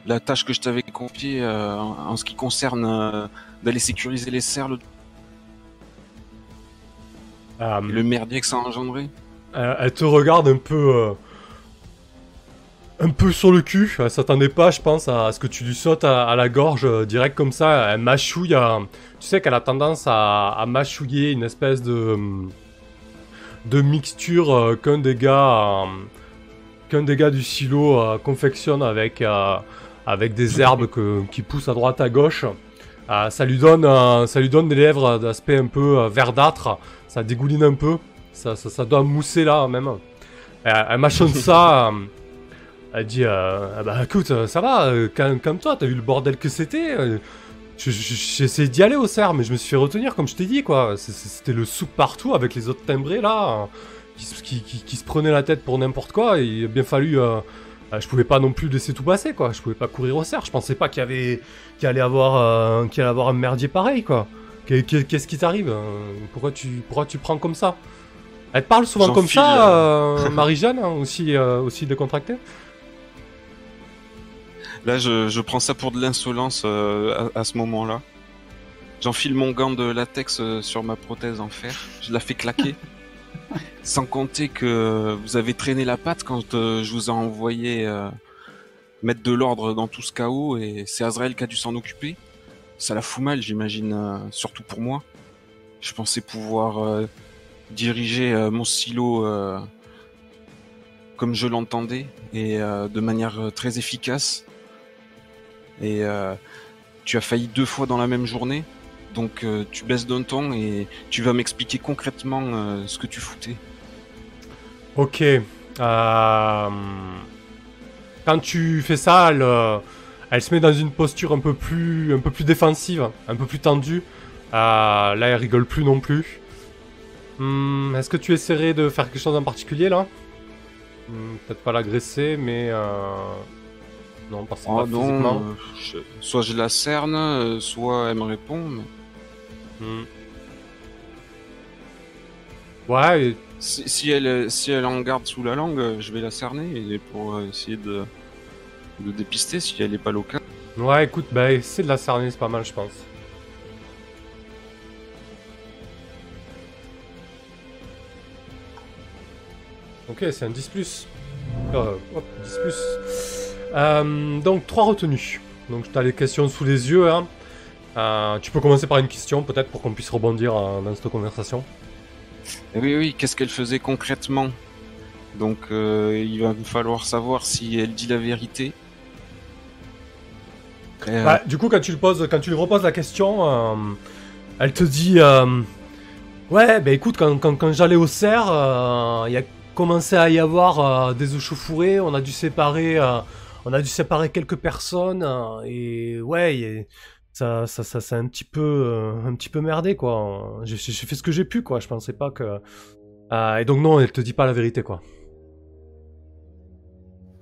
[SPEAKER 2] la tâche que je t'avais confiée euh, en, ce qui concerne euh, d'aller sécuriser les serres, le,
[SPEAKER 1] Euh,
[SPEAKER 2] le merdier que ça a engendré.
[SPEAKER 1] Euh, elle te regarde un peu. un peu sur le cul. Elle s'attendait pas, je pense, à, ce que tu lui sautes à, à la gorge direct comme ça. Elle mâchouille. tu sais qu'elle a tendance à, à mâchouiller une espèce de. de mixture qu'un des gars. Qu'un des gars du silo euh, confectionne avec. euh, avec des herbes que- qui poussent à droite à gauche. Euh, ça, lui donne, ça lui donne des lèvres d'aspect un peu verdâtre. Ça dégouline un peu. Ça, ça, ça doit mousser là même. Elle, mâchonne ça. elle dit Bah écoute, ça va, euh, calme- calme-toi, t'as vu le bordel que c'était J'ai essayé d'y aller au cerf, mais je me suis fait retenir, comme je t'ai dit, quoi. C'était le souk partout avec les autres timbrés là, qui, se- qui, qui- qui se prenaient la tête pour n'importe quoi. Et il a bien fallu. euh, euh, je pouvais pas non plus laisser tout passer, quoi. Je pouvais pas courir au cerf. Je pensais pas qu'il y avait, qu'il allait avoir, euh, qu'il allait avoir un merdier pareil, quoi. Qu'est- qu'est- Qu'est-ce qui t'arrive Pourquoi tu, pourquoi tu prends comme ça? Elle te parle souvent comme ça, euh, Marie-Jeanne, hein, aussi, aussi décontractée?
[SPEAKER 2] Là, je, je prends ça pour de l'insolence à, à ce moment-là. J'enfile mon gant de latex sur ma prothèse en fer. Je la fais claquer. Sans compter que vous avez traîné la patte quand euh, je vous ai envoyé euh, mettre de l'ordre dans tout ce chaos et c'est Azrael qui a dû s'en occuper. Ça la fout mal, j'imagine, euh, surtout pour moi. Je pensais pouvoir diriger mon silo comme je l'entendais et de manière très efficace. Et tu as failli deux fois dans la même journée. Donc euh, tu baisses d'un ton et tu vas m'expliquer concrètement euh, ce que tu foutais.
[SPEAKER 1] Ok. euh, Quand tu fais ça, elle, elle se met dans une posture un peu plus, un peu plus défensive, un peu plus tendue. Là, elle rigole plus non plus. Hmm, Est-ce que tu essaierais de faire quelque chose en particulier là? Hmm, Peut-être pas l'agresser, mais non, parce que
[SPEAKER 2] Oh
[SPEAKER 1] pas physiquement.
[SPEAKER 2] non, je- soit je la cerne, soit elle me répond. mais
[SPEAKER 1] Hmm. Ouais,
[SPEAKER 2] Si, si elle, si elle en garde sous la langue, euh, je vais la cerner et pour euh, essayer de, de dépister si elle est pas locale.
[SPEAKER 1] ouais, écoute, bah, essaie de la cerner, c'est pas mal, je pense. Ok, c'est un 10 plus. Euh, hop, 10 plus. Euh, donc, trois retenues. Donc, tu as les questions sous les yeux. Hein. Euh, tu peux commencer par une question, peut-être, pour qu'on puisse rebondir euh, dans cette conversation.
[SPEAKER 2] Eh oui, oui, qu'est-ce qu'elle faisait concrètement? Donc euh, il va me falloir savoir si elle dit la vérité Euh,
[SPEAKER 1] Bah, du coup, quand tu, le poses, quand tu lui reposes la question, euh, elle te dit euh, Ouais, bah écoute, quand, quand, quand j'allais au cerf, il y a commencé à y avoir des échauffourées, on a dû séparer, on a dû séparer quelques personnes, et ouais, il y a- ça, ça, ça, ça a un petit peu, euh, un petit peu merdé, quoi. J'ai fait ce que j'ai pu, quoi. Je pensais pas que. Euh, et donc, non, elle te dit pas la vérité, quoi.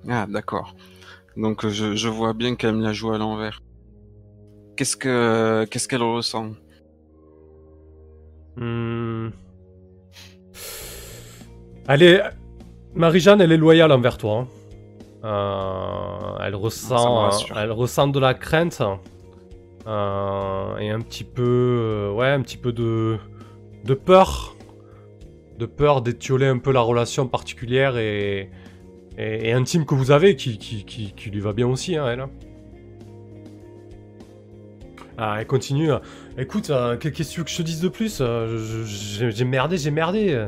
[SPEAKER 2] Ah, d'accord. Donc je, je vois bien qu'elle me la joue à l'envers. Qu'est-ce que qu'est-ce qu'elle ressent?
[SPEAKER 1] Hmm. Elle est... Marie-Jeanne, elle est loyale envers toi. hein. Euh, elle ressent, elle ressent de la crainte euh, et un petit peu, euh, ouais, un petit peu de, de peur, de peur d'étioler un peu la relation particulière et, et, intime que vous avez, qui, lui va bien aussi, hein, elle. Ah, elle continue. Écoute, euh, qu'est- qu'est-ce que tu veux que je te dise de plus J'ai merdé, j'ai merdé.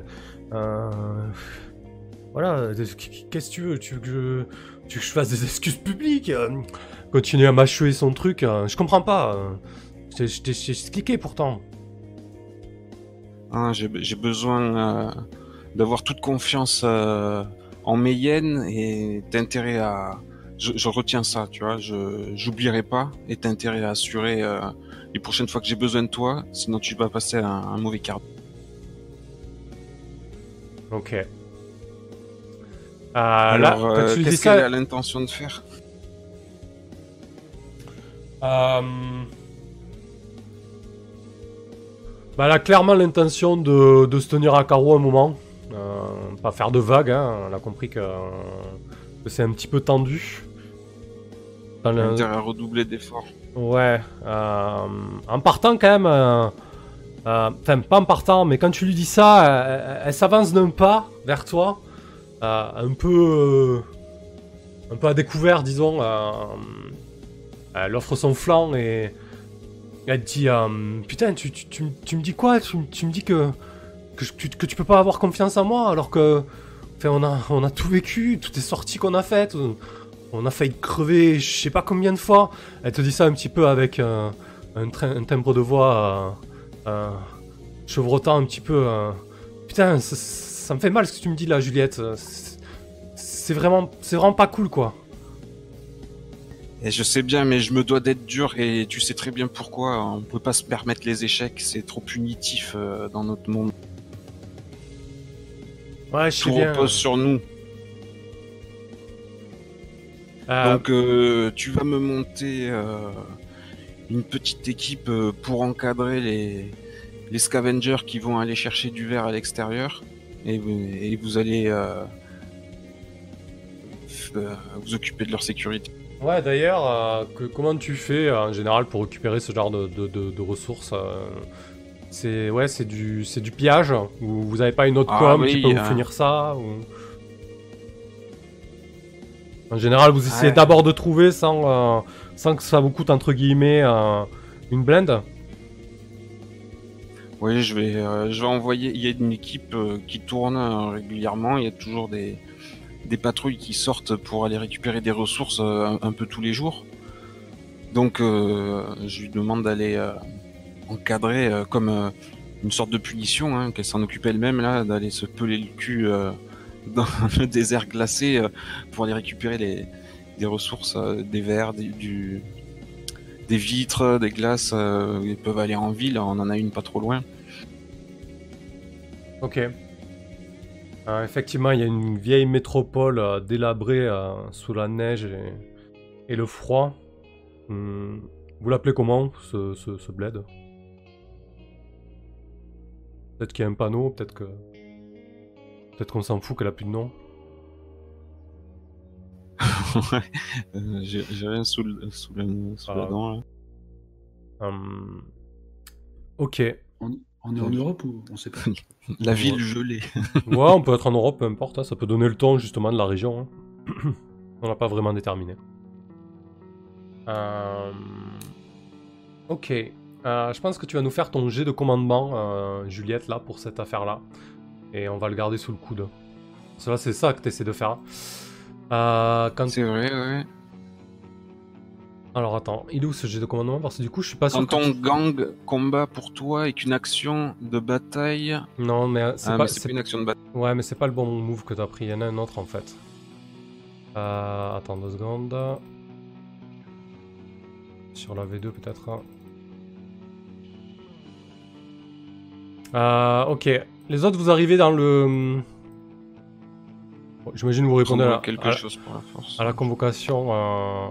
[SPEAKER 1] Voilà, qu'est-ce que tu veux Tu veux que je, tu veux que je fasse des excuses publiques Euh, Continue à m'achever son truc. euh, Je comprends pas. euh. Je t'ai- expliqué pourtant.
[SPEAKER 2] Ah, J'ai besoin euh, d'avoir toute confiance euh, en Mayenne et t'intérêt à je, je retiens ça, tu vois, je j'oublierai pas et t'as intérêt à assurer euh, les prochaines fois que j'ai besoin de toi, sinon tu vas passer un, un mauvais quart.
[SPEAKER 1] Ok. Là,
[SPEAKER 2] Alors, euh, qu'est-ce
[SPEAKER 1] ça,
[SPEAKER 2] qu'elle a l'intention de faire?
[SPEAKER 1] Euh, Bah, elle a clairement l'intention de, de se tenir à carreau un moment. Euh, pas faire de vagues, hein. elle a compris que, que c'est un petit peu tendu. Dans le-
[SPEAKER 2] à redoubler d'efforts.
[SPEAKER 1] Ouais. euh, en partant quand même. euh, euh, Enfin, pas en partant, mais quand tu lui dis ça, elle, elle s'avance d'un pas vers toi. Un peu. euh, un peu à découvert, disons. elle offre son flanc et. Elle dit euh, Putain, tu, me dis quoi? Tu, me dis que. Que, tu, peux pas avoir confiance en moi alors que. On a, tout vécu, toutes les sorties qu'on a faites. On, a failli crever je sais pas combien de fois. Elle te dit ça un petit peu avec euh, un, timbre de voix chevrotant un petit peu. Putain, ça, ça me fait mal ce que tu me dis là, Juliette. C'est- C'est vraiment, c'est vraiment pas cool quoi.
[SPEAKER 2] Et je sais bien, mais je me dois d'être dur et tu sais très bien pourquoi. On peut pas se permettre les échecs, c'est trop punitif euh, dans notre monde.
[SPEAKER 1] Ouais, je sais
[SPEAKER 2] Tout
[SPEAKER 1] bien.
[SPEAKER 2] repose sur nous.
[SPEAKER 1] Euh,
[SPEAKER 2] Donc euh, tu vas me monter euh, une petite équipe euh, pour encadrer les, les scavengers qui vont aller chercher du verre à l'extérieur. Et, vous- et vous allez euh, euh, vous occuper de leur sécurité.
[SPEAKER 1] Ouais, d'ailleurs, euh, comment tu fais euh, en général pour récupérer ce genre de, de- de- de ressources C'est ouais, c'est du, c'est du pillage ou vous avez pas une autre
[SPEAKER 2] Ah
[SPEAKER 1] com
[SPEAKER 2] oui,
[SPEAKER 1] qui peut vous
[SPEAKER 2] euh.
[SPEAKER 1] finir ça ou... En général, vous essayez
[SPEAKER 2] Ouais.
[SPEAKER 1] d'abord de trouver sans, sans que ça vous coûte entre guillemets une blende.
[SPEAKER 2] Oui, je vais, euh, je vais envoyer. Il y a une équipe euh, qui tourne euh, régulièrement. Il y a toujours des, des patrouilles qui sortent pour aller récupérer des ressources euh, un, peu tous les jours. Donc, je lui demande d'aller encadrer comme une sorte de punition, hein, qu'elle s'en occupe elle-même là, d'aller se peler le cul dans le désert glacé pour aller récupérer les, des ressources, des verres, du, des vitres, des glaces. euh, ils peuvent aller en ville. On en a une pas trop loin.
[SPEAKER 1] Ok. Euh, effectivement, il y a une vieille métropole euh, délabrée sous la neige et, le froid. Hum, vous l'appelez comment, ce, ce, ce bled? Peut-être qu'il y a un panneau, peut-être que... Peut-être qu'on s'en fout qu'elle a plus de nom.
[SPEAKER 2] Ouais, euh, j'ai rien sous, le, sous, le- sous la
[SPEAKER 1] Ah.
[SPEAKER 2] dent. là.
[SPEAKER 1] Hum, Ok.
[SPEAKER 4] On, on est en Europe ou on sait pas?
[SPEAKER 2] La ville gelée.
[SPEAKER 1] Ouais, on peut être en Europe, peu importe, hein, ça peut donner le ton justement de la région. hein. on n'a pas vraiment déterminé. Euh, Ok. Euh, je pense que tu vas nous faire ton jet de commandement, euh, Juliette, là, pour cette affaire-là. Et on va le garder sous le coude. Cela, c'est ça que tu essaies de faire. Euh, quand...
[SPEAKER 2] C'est vrai, ouais.
[SPEAKER 1] Alors attends, il est où ce jet de commandement? Parce que du coup, je suis pas sûr.
[SPEAKER 2] Quand ton gang combat pour toi et qu'une action de bataille.
[SPEAKER 1] Non, mais c'est
[SPEAKER 2] Ah, mais pas une action de bataille.
[SPEAKER 1] Ouais, mais c'est pas le bon move que t'as pris. Il y en a un autre en fait. Euh, attends deux secondes. Sur la V2 peut-être. Euh, ok. Les autres, vous arrivez dans le. Bon, J'imagine que vous répondez à
[SPEAKER 2] quelque
[SPEAKER 1] à
[SPEAKER 2] chose pour la force.
[SPEAKER 1] à la convocation. euh,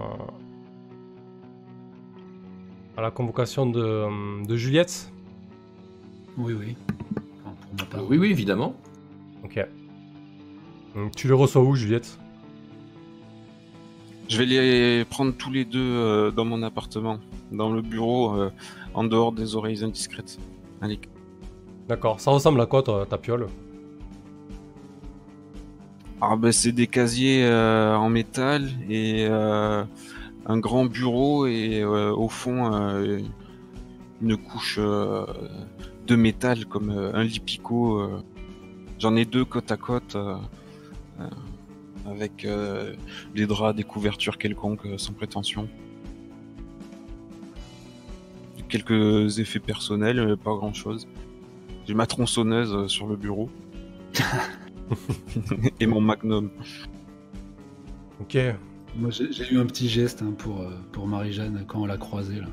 [SPEAKER 1] À la convocation de, de Juliette.
[SPEAKER 4] Oui, oui. Enfin, pour ma part.
[SPEAKER 3] Oui, oui, évidemment.
[SPEAKER 1] Ok. Donc, tu les reçois où, Juliette?
[SPEAKER 2] Je vais les prendre tous les deux euh, dans mon appartement, dans le bureau, euh, en dehors des oreilles indiscrètes. Allez.
[SPEAKER 1] D'accord. Ça ressemble à quoi, toi, ta piole?
[SPEAKER 2] Ah ben c'est des casiers euh, en métal et euh, un grand bureau et euh, au fond une couche de métal comme un lipico. euh. J'en ai deux côte à côte avec des draps, des couvertures quelconques sans prétention. Quelques effets personnels, pas grand chose. J'ai ma tronçonneuse sur le bureau. et mon magnum.
[SPEAKER 1] Ok.
[SPEAKER 4] Moi, j'ai eu un petit geste hein, pour, euh, pour Marie-Jeanne quand on l'a croisée, là.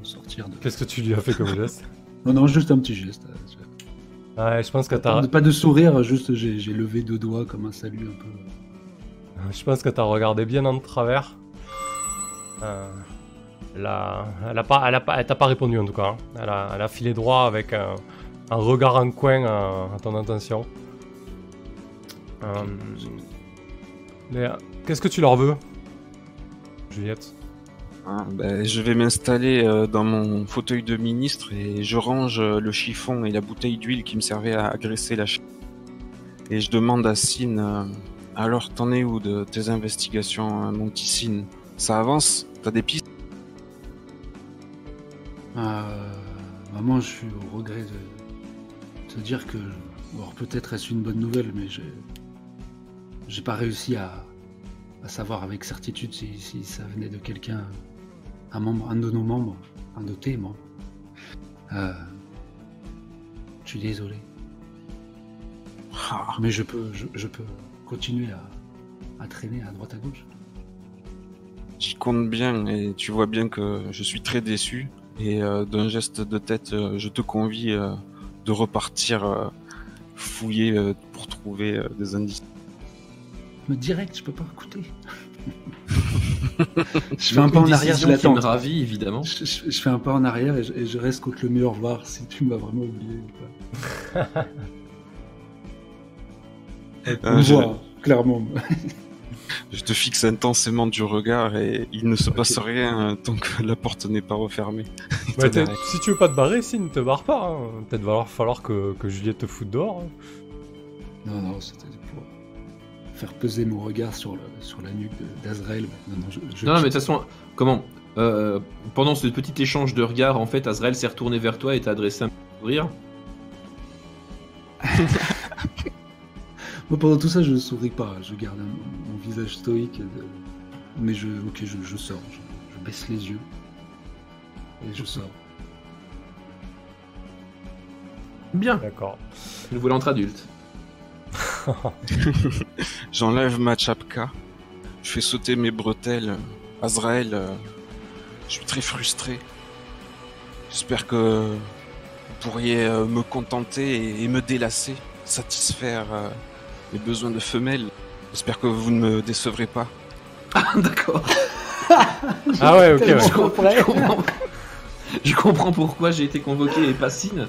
[SPEAKER 4] Au sortir de...
[SPEAKER 1] Qu'est-ce que tu lui as fait comme geste
[SPEAKER 4] Non, non, juste un petit geste. euh,
[SPEAKER 1] Ouais, je pense que
[SPEAKER 4] Pas
[SPEAKER 1] t'as,
[SPEAKER 4] de, pas de sourire, juste j'ai levé deux doigts comme un salut un peu.
[SPEAKER 1] je pense que t'as regardé bien en travers. Euh, elle a, elle a pas, elle a elle t'a pas répondu en tout cas. hein. Elle a, elle a filé droit avec un, un regard en coin à, à ton intention. Euh, mais, euh, qu'est-ce que tu leur veux, Juliette?
[SPEAKER 2] Ah, ben, je vais m'installer euh, dans mon fauteuil de ministre et je range euh, le chiffon et la bouteille d'huile qui me servait à agresser la chair. Et je demande à Sin, euh, alors t'en es où de tes investigations, euh, mon petit Sin Ça avance? T'as des pistes?
[SPEAKER 4] Euh, maman, je suis au regret de te dire que. Alors peut-être est-ce une bonne nouvelle, mais j'ai. J'ai pas réussi à, à savoir avec certitude si, si ça venait de quelqu'un, un membre, un de nos membres, un de tes membres. Euh, je suis désolé,
[SPEAKER 2] Ah,
[SPEAKER 4] mais je peux, je, je peux continuer à, à traîner à droite à gauche.
[SPEAKER 2] J'y compte bien et tu vois bien que je suis très déçu. Et euh, d'un geste de tête, euh, je te convie euh, de repartir fouiller pour trouver des indices.
[SPEAKER 4] Me direct, je peux pas écouter. je fais un pas en arrière, je l'attends.
[SPEAKER 3] ravit, évidemment.
[SPEAKER 4] Je, je- je fais un pas en arrière et je, et je reste contre le mur voir si tu m'as vraiment oublié ou pas. On
[SPEAKER 2] je-
[SPEAKER 4] voit, hein, clairement.
[SPEAKER 2] Je te fixe intensément du regard et il ne se passe rien euh, tant que la porte n'est pas refermée. Verrait.
[SPEAKER 1] Si tu veux pas te barrer, si, ne te barre pas. hein. Peut-être va falloir que, que Juliette te foute dehors. hein.
[SPEAKER 4] Non, non, c'était faire peser mon regard sur, le, sur la nuque d'Azrael. Non, non, je, je
[SPEAKER 3] Non, non, mais de toute façon, comment euh, Pendant ce petit échange de regards, en fait, Azrael s'est retourné vers toi et t'a adressé un petit sourire.
[SPEAKER 4] Moi, pendant tout ça, je ne souris pas. Je garde un- mon visage stoïque. de- Mais je, ok, je, je sors. Je, je baisse les yeux. Et je sors.
[SPEAKER 3] Bien,
[SPEAKER 1] D'accord.
[SPEAKER 3] nouvel entre adulte.
[SPEAKER 2] J'enlève ma chapka, je fais sauter mes bretelles. Azrael, euh, je suis très frustré. J'espère que vous pourriez euh, me contenter et, et me délasser, satisfaire euh, mes besoins de femelle. J'espère que vous ne me décevrez pas.
[SPEAKER 3] Ah, d'accord.
[SPEAKER 1] Ah ouais, ok. ouais.
[SPEAKER 3] Je comprends, je comprends. Je comprends pourquoi j'ai été convoqué et pas Sine.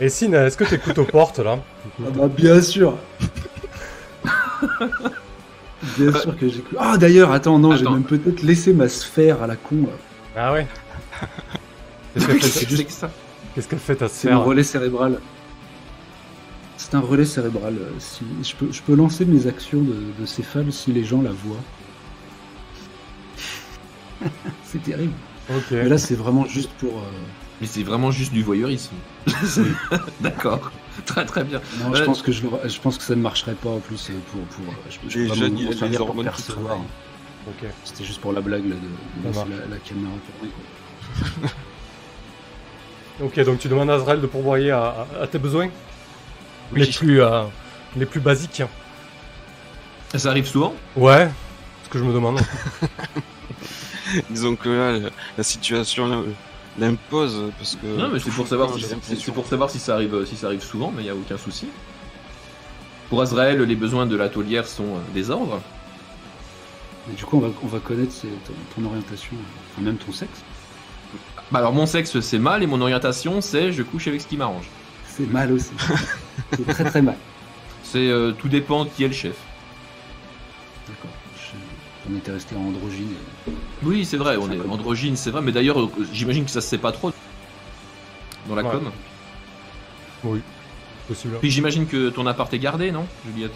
[SPEAKER 1] Et Sin, est-ce que t'écoutes aux portes là
[SPEAKER 4] Ah bah, bien sûr Bien sûr que j'ai cru. Ah, d'ailleurs, attends, non, j'ai même peut-être laissé ma sphère à la con. là.
[SPEAKER 1] Ah ouais Qu'est-ce qu'elle fait,
[SPEAKER 3] C'est que ça.
[SPEAKER 1] qu'est-ce qu'elle fait ta
[SPEAKER 4] C'est
[SPEAKER 1] sphère
[SPEAKER 4] relais cérébral. C'est un relais cérébral. euh, Si, je, peux, je peux lancer mes actions de, de céphale si les gens la voient. c'est terrible.
[SPEAKER 1] Ok.
[SPEAKER 4] Mais là, c'est vraiment juste pour. euh,
[SPEAKER 3] Mais c'est vraiment juste du voyeurisme. D'accord. Très très bien.
[SPEAKER 4] Non, je
[SPEAKER 3] Ouais.
[SPEAKER 4] pense que je, pense que ça ne marcherait pas en plus euh, pour pour. euh, Je, je
[SPEAKER 2] Les jeunes, il y a hormones
[SPEAKER 4] percevoir. C'était juste pour la blague là, de, la, la caméra. Quoi.
[SPEAKER 1] Ok, donc tu demandes à Azrael de pourvoyer à, à- à tes besoins
[SPEAKER 2] Oui.
[SPEAKER 1] les, plus, euh, les plus basiques.
[SPEAKER 3] Ça arrive souvent?
[SPEAKER 1] Ouais, ce que je me demande.
[SPEAKER 2] Disons que là, le- la situation là, l'impose parce que.
[SPEAKER 3] Non, mais c'est pour savoir si c'est pour savoir si ça arrive si ça arrive souvent, mais il y a aucun souci. Pour Azrael, les besoins de la taulière sont euh, des ordres.
[SPEAKER 4] Et du coup, on va, on va connaître ton, ton orientation, enfin même ton sexe.
[SPEAKER 3] Bah alors mon sexe c'est mal et mon orientation c'est je couche avec ce qui m'arrange.
[SPEAKER 4] C'est mal aussi. c'est très très mal.
[SPEAKER 3] C'est euh, tout dépend qui est le chef.
[SPEAKER 4] On était resté en androgyne.
[SPEAKER 3] Oui, c'est vrai, on est androgyne, c'est vrai, mais d'ailleurs j'imagine que ça se sait pas trop dans la
[SPEAKER 1] Ouais.
[SPEAKER 3] com.
[SPEAKER 1] Oui, possible.
[SPEAKER 3] Puis j'imagine que ton appart est gardé, non, Juliette?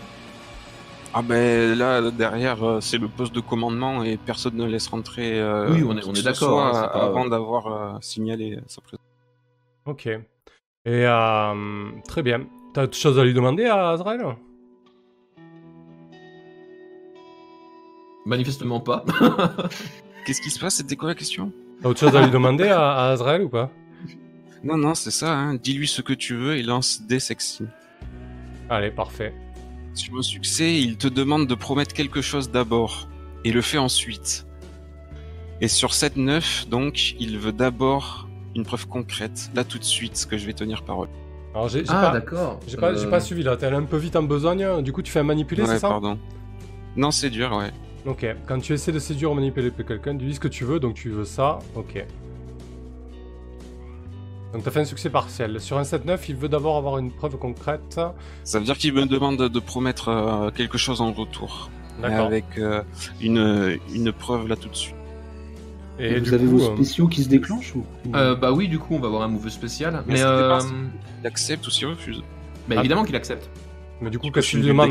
[SPEAKER 2] Ah ben là derrière euh, c'est le poste de commandement et personne ne laisse rentrer. euh,
[SPEAKER 3] Oui, on est- on est d'accord, hein, pas-
[SPEAKER 2] Avant d'avoir euh, signalé sa présence.
[SPEAKER 1] Ok. Et euh, très bien. T'as autre chose à lui demander à Azrael?
[SPEAKER 3] Manifestement pas.
[SPEAKER 2] Qu'est-ce qui se passe? C'était quoi la question?
[SPEAKER 1] T'as autre chose à lui demander à, à Azrael ou pas?
[SPEAKER 2] Non non c'est ça. Hein. Dis-lui ce que tu veux et lance des sexy.
[SPEAKER 1] Allez, parfait.
[SPEAKER 2] Sur un succès, il te demande de promettre quelque chose d'abord et le fait ensuite. Et sur 7-9, donc, il veut d'abord une preuve concrète, là tout de suite, que je vais tenir parole.
[SPEAKER 1] Alors j'ai j'ai
[SPEAKER 3] Ah
[SPEAKER 1] pas,
[SPEAKER 3] d'accord.
[SPEAKER 1] j'ai pas, j'ai
[SPEAKER 3] Euh,
[SPEAKER 1] pas suivi là. T'es allé un peu vite en besogne. Du coup, tu fais un manipuler,
[SPEAKER 2] ouais,
[SPEAKER 1] c'est ça?
[SPEAKER 2] pardon. Non, c'est dur, ouais.
[SPEAKER 1] Ok. Quand tu essaies de séduire ou manipuler quelqu'un, tu dis ce que tu veux, donc tu veux ça. Ok. Donc t'as fait un succès partiel. Sur un 7-9, il veut d'abord avoir une preuve concrète.
[SPEAKER 2] Ça veut dire qu'il me demande de promettre euh, quelque chose en retour.
[SPEAKER 1] D'accord.
[SPEAKER 2] avec euh, une, une preuve là tout de suite.
[SPEAKER 1] Et,
[SPEAKER 4] Et
[SPEAKER 1] du
[SPEAKER 4] vous avez
[SPEAKER 1] coup,
[SPEAKER 4] vos
[SPEAKER 1] euh,
[SPEAKER 4] spéciaux qui se déclenchent ou,
[SPEAKER 3] euh, bah oui, du coup, on va avoir un move spécial.
[SPEAKER 2] Mais
[SPEAKER 3] Mais, euh.
[SPEAKER 2] Il accepte ou s'il refuse?
[SPEAKER 3] bah,
[SPEAKER 1] Ah.
[SPEAKER 3] évidemment qu'il accepte.
[SPEAKER 1] mais du coup, qu'est-ce que tu lui demandes.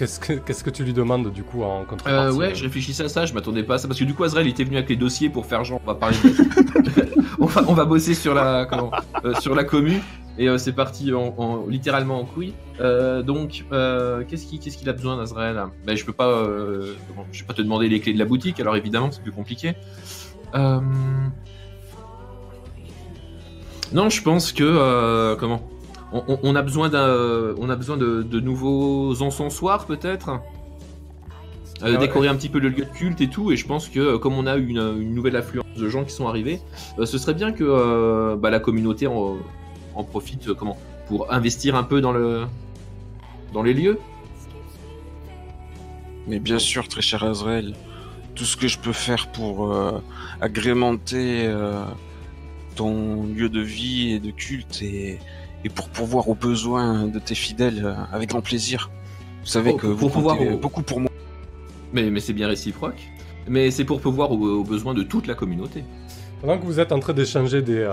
[SPEAKER 1] Qu'est-ce que qu'est-ce que tu lui demandes du coup en
[SPEAKER 3] Euh,
[SPEAKER 1] contrepartie
[SPEAKER 3] ouais, je réfléchissais à ça, je m'attendais pas à ça parce que du coup Azrael il était venu avec les dossiers pour faire genre on va parler de... on, va, on va bosser sur la comment euh, sur la commu et euh, c'est parti en, en- littéralement en couille. Euh, donc euh, qu'est-ce qu'il a besoin d'Azrael Ben je peux pas euh, je vais pas te demander les clés de la boutique alors évidemment c'est plus compliqué. Euh... Non, je pense que euh, comment? On, on- on a besoin d'un on a besoin de, de nouveaux encensoirs peut-être? Euh,
[SPEAKER 1] Ah ouais.
[SPEAKER 3] décorer un petit peu le lieu de culte et tout, et je pense que euh, comme on a une, une nouvelle affluence de gens qui sont arrivés, euh, ce serait bien que euh, bah, la communauté en, en profite euh, comment pour investir un peu dans le dans les lieux.
[SPEAKER 2] Mais bien sûr, très cher Azrael, tout ce que je peux faire pour euh, agrémenter euh, ton lieu de vie et de culte et, et pour pourvoir aux besoins de tes fidèles euh, avec grand plaisir. Vous savez
[SPEAKER 3] Oh,
[SPEAKER 2] que
[SPEAKER 3] pour
[SPEAKER 2] vous
[SPEAKER 3] pouvoir
[SPEAKER 2] comptez
[SPEAKER 3] au-
[SPEAKER 2] beaucoup pour moi.
[SPEAKER 3] Mais, mais c'est bien réciproque. Mais c'est pour pouvoir aux, aux besoins de toute la communauté.
[SPEAKER 1] Pendant que vous êtes en train d'échanger des, euh,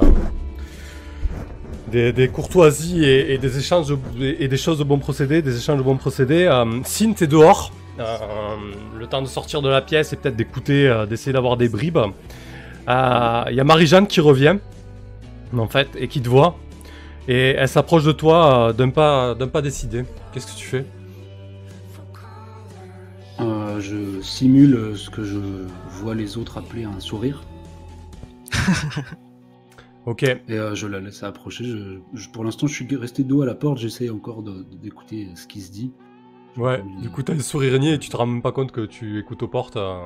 [SPEAKER 1] des, des courtoisies et, et des échanges de- et des choses de bon procédé, des échanges de bons procédés, euh, est dehors. Euh, le temps de sortir de la pièce et peut-être d'écouter, euh, d'essayer d'avoir des bribes. Euh, Il y a Marie-Jeanne qui revient, en fait, et qui te voit. Et elle s'approche de toi euh, d'un pas, d'un pas décidé. Qu'est-ce que tu fais?
[SPEAKER 4] Euh, je simule ce que je vois les autres appeler un sourire
[SPEAKER 1] Ok.
[SPEAKER 4] et euh, je la laisse approcher. Je, je- pour l'instant, je suis resté dos à la porte. J'essaie encore d'écouter ce qui se dit.
[SPEAKER 1] Ouais, du coup, t'as le sourire niais et tu te rends même pas compte que tu écoutes aux portes. euh.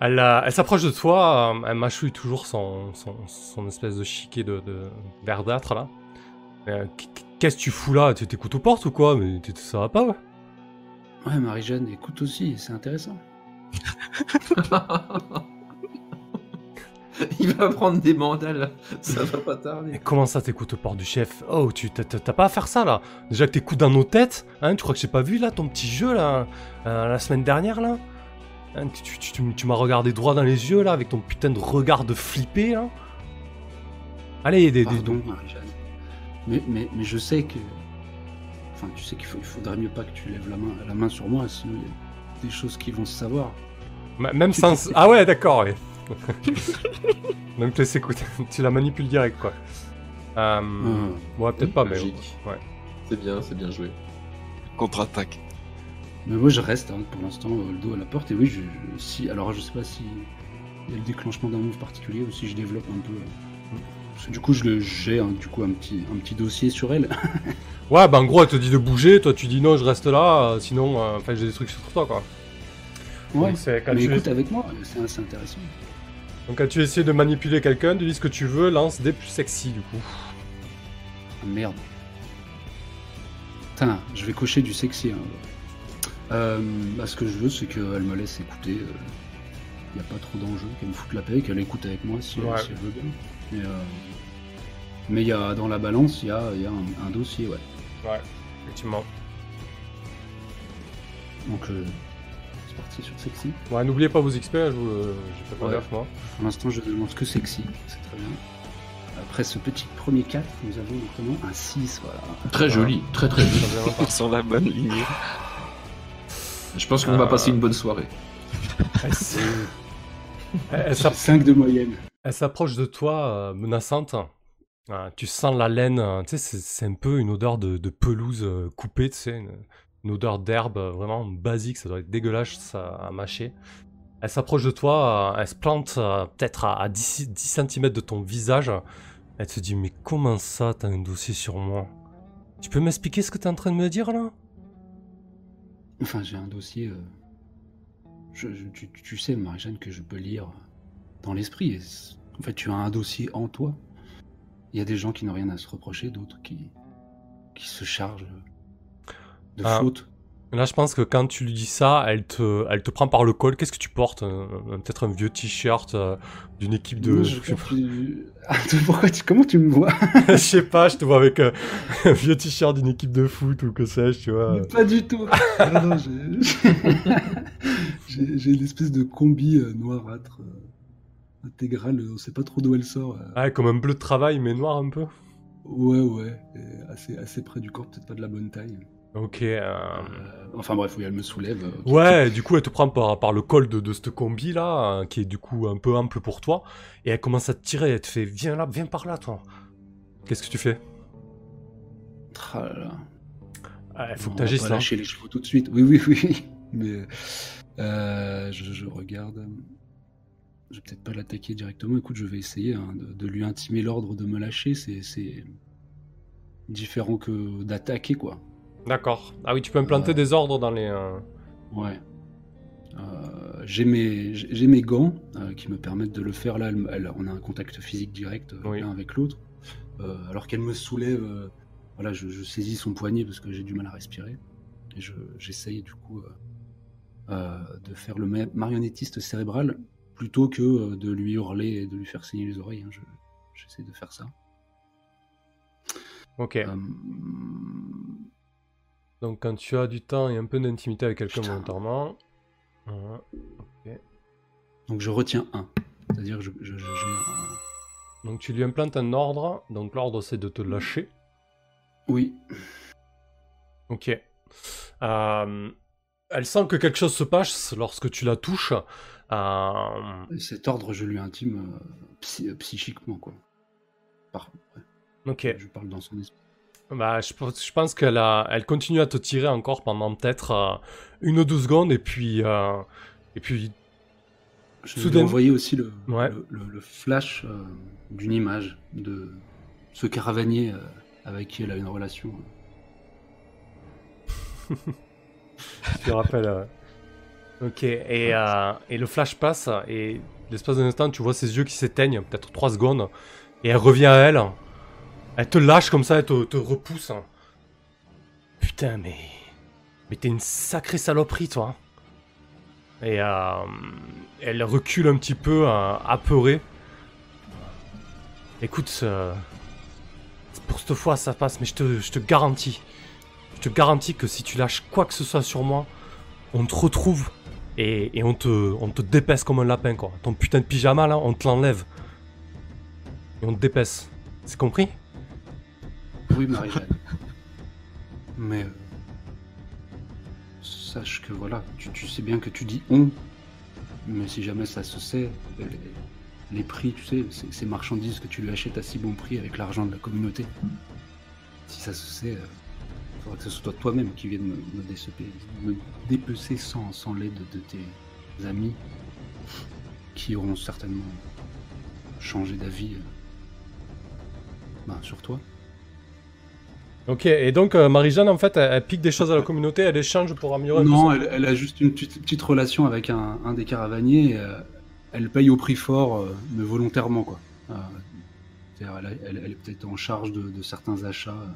[SPEAKER 1] Elle, euh, elle s'approche de toi, euh, elle mâchouille toujours son, son, son espèce de chiquet de, de verdâtre là. Euh, qu- Qu'est-ce que tu fous là? Tu t'écoutes aux portes ou quoi? Mais tu- ça va pas, ouais
[SPEAKER 4] Ouais, Marie-Jeanne, écoute aussi, c'est intéressant.
[SPEAKER 3] Il va prendre des mandales, ça va pas tarder.
[SPEAKER 1] Mais comment ça t'écoutes aux portes du chef? Oh, tu t'as pas à faire ça là Déjà que t'écoutes dans nos têtes, hein Tu crois que j'ai pas vu là ton petit jeu là euh, La semaine dernière là? Hein, Tu, tu- tu- tu m'as regardé droit dans les yeux là avec ton putain de regard de flippé là Allez, des, des,
[SPEAKER 4] Marie-Jeanne. Mais, mais, mais je sais que. Enfin, tu sais qu'il faut, il faudrait mieux pas que tu lèves la main, la main sur moi, sinon il y a des choses qui vont se savoir.
[SPEAKER 1] Même sans. Ah ouais, d'accord, ouais. Donc laisse écoute, tu la manipules direct quoi. Euh,
[SPEAKER 4] Hum.
[SPEAKER 1] Ouais, peut-être pas, mais. Ouais.
[SPEAKER 3] C'est bien, c'est bien joué.
[SPEAKER 2] Contre-attaque.
[SPEAKER 4] Mais moi je reste hein, pour l'instant euh, le dos à la porte et oui, je, je- si alors je sais pas si il y a le déclenchement d'un move particulier ou si je développe un peu. euh, parce que du coup je le- j'ai hein, du coup un petit un petit dossier sur elle.
[SPEAKER 1] Ouais, bah en gros, elle te dit de bouger, toi tu dis non, je reste là, euh, sinon, euh, enfin, j'ai des trucs sur toi, quoi.
[SPEAKER 4] ouais.
[SPEAKER 1] Donc, c'est quand
[SPEAKER 4] Mais
[SPEAKER 1] tu,
[SPEAKER 4] écoute avec moi, c'est assez intéressant.
[SPEAKER 1] donc, quand tu essaies de manipuler quelqu'un, tu dis ce que tu veux, lance des plus sexy, du coup.
[SPEAKER 4] Ah, merde. Putain, je vais cocher du sexy. Hein. Euh, bah, ce que je veux, c'est qu'elle me laisse écouter. Il n'y a pas trop d'enjeu, qu'elle me foute la paix, qu'elle écoute avec moi si,
[SPEAKER 1] Ouais.
[SPEAKER 4] si elle veut bien. Mais euh, mais il y a, dans la balance, il y a, il y a un, un dossier, ouais.
[SPEAKER 1] Ouais, effectivement.
[SPEAKER 4] Donc euh, c'est parti sur sexy.
[SPEAKER 1] Ouais, n'oubliez pas vos XP, hein, je vous, j'ai fait pas
[SPEAKER 4] Ouais.
[SPEAKER 1] gaffe, moi.
[SPEAKER 4] Pour l'instant, je ne lance que sexy, c'est très bien. Après ce petit premier 4, nous avons notamment un 6, voilà.
[SPEAKER 3] Très joli, très très joli.
[SPEAKER 2] Sur la bonne lignée.
[SPEAKER 3] Je pense qu'on
[SPEAKER 1] Euh,
[SPEAKER 3] va passer une bonne soirée.
[SPEAKER 1] Elle, s- elle- elle s'app-
[SPEAKER 4] 5 de moyenne.
[SPEAKER 1] elle s'approche de toi, euh, menaçante. Ah, tu sens la laine, euh, tu sais, c'est- c'est un peu une odeur de, de pelouse euh, coupée, tu sais, une, une odeur d'herbe euh, vraiment basique, ça doit être dégueulasse ça, à mâcher. Elle s'approche de toi, euh, elle se plante euh, peut-être à, à 10, 10 cm de ton visage. Elle te dit, mais comment ça, t'as un dossier sur moi? Tu peux m'expliquer ce que t'es en train de me dire là?
[SPEAKER 4] Enfin, j'ai un dossier. euh, je- je- tu, tu sais, Marie-Jeanne, que je peux lire dans l'esprit. En fait, tu as un dossier en toi. Il y a des gens qui n'ont rien à se reprocher, d'autres qui, qui se chargent de
[SPEAKER 1] Ah.
[SPEAKER 4] fautes.
[SPEAKER 1] Là, je pense que quand tu lui dis ça, elle te, elle te prend par le col. Qu'est-ce que tu portes un- Peut-être un vieux t-shirt euh, d'une équipe de.
[SPEAKER 4] Moi, je Ah, pourquoi tu- Comment tu me vois
[SPEAKER 1] je sais pas, je te vois avec euh, un vieux t-shirt d'une équipe de foot ou que sais-je, tu vois.
[SPEAKER 4] Pas du tout. Non, non, j'ai- une espèce de combi euh, noirâtre euh, intégrale. On sait pas trop d'où elle sort. euh.
[SPEAKER 1] Ouais, comme un bleu de travail, mais noir un peu.
[SPEAKER 4] Ouais, ouais. et assez, assez près du corps, peut-être pas de la bonne taille.
[SPEAKER 1] Ok. euh,
[SPEAKER 4] enfin bref, oui, elle me soulève. euh.
[SPEAKER 1] Ouais, du coup, elle te prend par, par le col de, de cette combi là, euh, qui est du coup un peu ample pour toi, et elle commence à te tirer. Elle te fait Viens là, viens par là, toi. Qu'est-ce que tu fais?
[SPEAKER 4] Ah.
[SPEAKER 1] Il faut que t'agisses là.
[SPEAKER 4] lâcher les chevaux tout de suite. Oui, oui, oui. Mais euh, je, je regarde. Je vais peut-être pas l'attaquer directement. Écoute, je vais essayer hein, de, de lui intimer l'ordre de me lâcher. C'est différent que d'attaquer, quoi.
[SPEAKER 1] D'accord. Ah oui, tu peux implanter
[SPEAKER 4] Ouais.
[SPEAKER 1] des ordres dans les. euh,
[SPEAKER 4] Ouais. Euh, j'ai mes, mes gants euh, qui me permettent de le faire. Là, elle me- elle- on a un contact physique direct euh,
[SPEAKER 1] Oui.
[SPEAKER 4] l'un avec l'autre. Euh, alors qu'elle me soulève, euh, voilà, je, je saisis son poignet parce que j'ai du mal à respirer. Et je- j'essaye du coup euh, euh, de faire le ma- marionnettiste cérébral plutôt que euh, de lui hurler et de lui faire saigner les oreilles. hein. Je- J'essaie de faire ça.
[SPEAKER 1] Ok. Donc quand tu as du temps et un peu d'intimité avec quelqu'un volontairement. Voilà.
[SPEAKER 4] Donc je retiens un. C'est-à-dire que je, je- je- un-
[SPEAKER 1] Donc tu lui implantes un ordre. Donc l'ordre c'est de te lâcher.
[SPEAKER 4] Oui,
[SPEAKER 1] Ok. Euh, elle sent que quelque chose se passe lorsque tu la touches. Euh,
[SPEAKER 4] cet ordre, je lui intime euh, psy- euh, psychiquement, quoi. Par- ouais,
[SPEAKER 1] ok.
[SPEAKER 4] Je parle dans son esprit.
[SPEAKER 1] Bah, je, pense- je pense qu'elle a, elle continue à te tirer encore pendant peut-être euh, une ou deux secondes et puis, euh, et puis,
[SPEAKER 4] Je
[SPEAKER 1] Soudain-
[SPEAKER 4] ai envoyé aussi le,
[SPEAKER 1] Ouais.
[SPEAKER 4] le, le- le flash euh, d'une image de ce caravanier avec qui elle a une relation.
[SPEAKER 1] tu te rappelles. Ok. Et, et le flash passe et l'espace d'un instant, tu vois ses yeux qui s'éteignent, peut-être trois secondes, et elle revient à elle. Elle te lâche comme ça, elle te, repousse. Putain, mais, mais t'es une sacrée saloperie, toi. Et euh, elle recule un petit peu, euh, apeurée. Écoute, pour cette fois ça passe, mais je te, je te garantis, je te garantis que si tu lâches quoi que ce soit sur moi, on te retrouve et, et on, te, on te comme un lapin, quoi. Ton putain de pyjama, là, on te l'enlève. Et on te dépaisse. C'est compris?
[SPEAKER 4] Oui, Marie-Jeanne. Mais euh, sache que voilà, tu, sais bien que tu dis on, mais si jamais ça se sait, les, les prix, tu sais, ces, marchandises que tu lui achètes à si bon prix avec l'argent de la communauté, si ça se sait, euh, faudra que ce soit toi-même qui vienne me, me dépecer sans, sans l'aide de tes amis qui auront certainement changé d'avis euh, ben, sur toi.
[SPEAKER 1] Ok, et donc euh, Marie-Jeanne, en fait, elle, elle pique des choses à la communauté, elle échange pour améliorer
[SPEAKER 4] Non, elle, elle a juste une petite, petite relation avec un, un des caravaniers. et, euh, elle paye au prix fort, euh, mais volontairement, quoi. Euh, c'est-à-dire, elle, a- elle- elle est peut-être en charge de, de certains achats euh,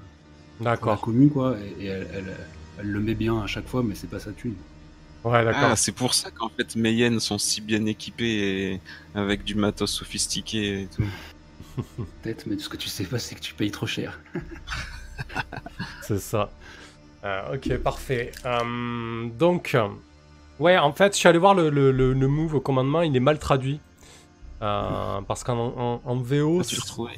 [SPEAKER 4] pour la
[SPEAKER 1] D'accord.
[SPEAKER 4] commune, quoi, et, et elle, elle- elle le met bien à chaque fois, mais c'est pas sa thune.
[SPEAKER 1] Ouais, d'accord.
[SPEAKER 2] Ah, c'est pour ça qu'en fait hyènes sont si bien équipées et avec du matos sophistiqué et tout.
[SPEAKER 4] Peut-être, mais ce que tu sais pas, c'est que tu payes trop cher.
[SPEAKER 1] C'est ça. Euh, ok, parfait. Euh, donc, ouais, en fait, je suis allé voir le, le, le, le move au commandement, il est mal traduit. Euh, parce qu'en en, en VO,
[SPEAKER 2] tu
[SPEAKER 1] ouais,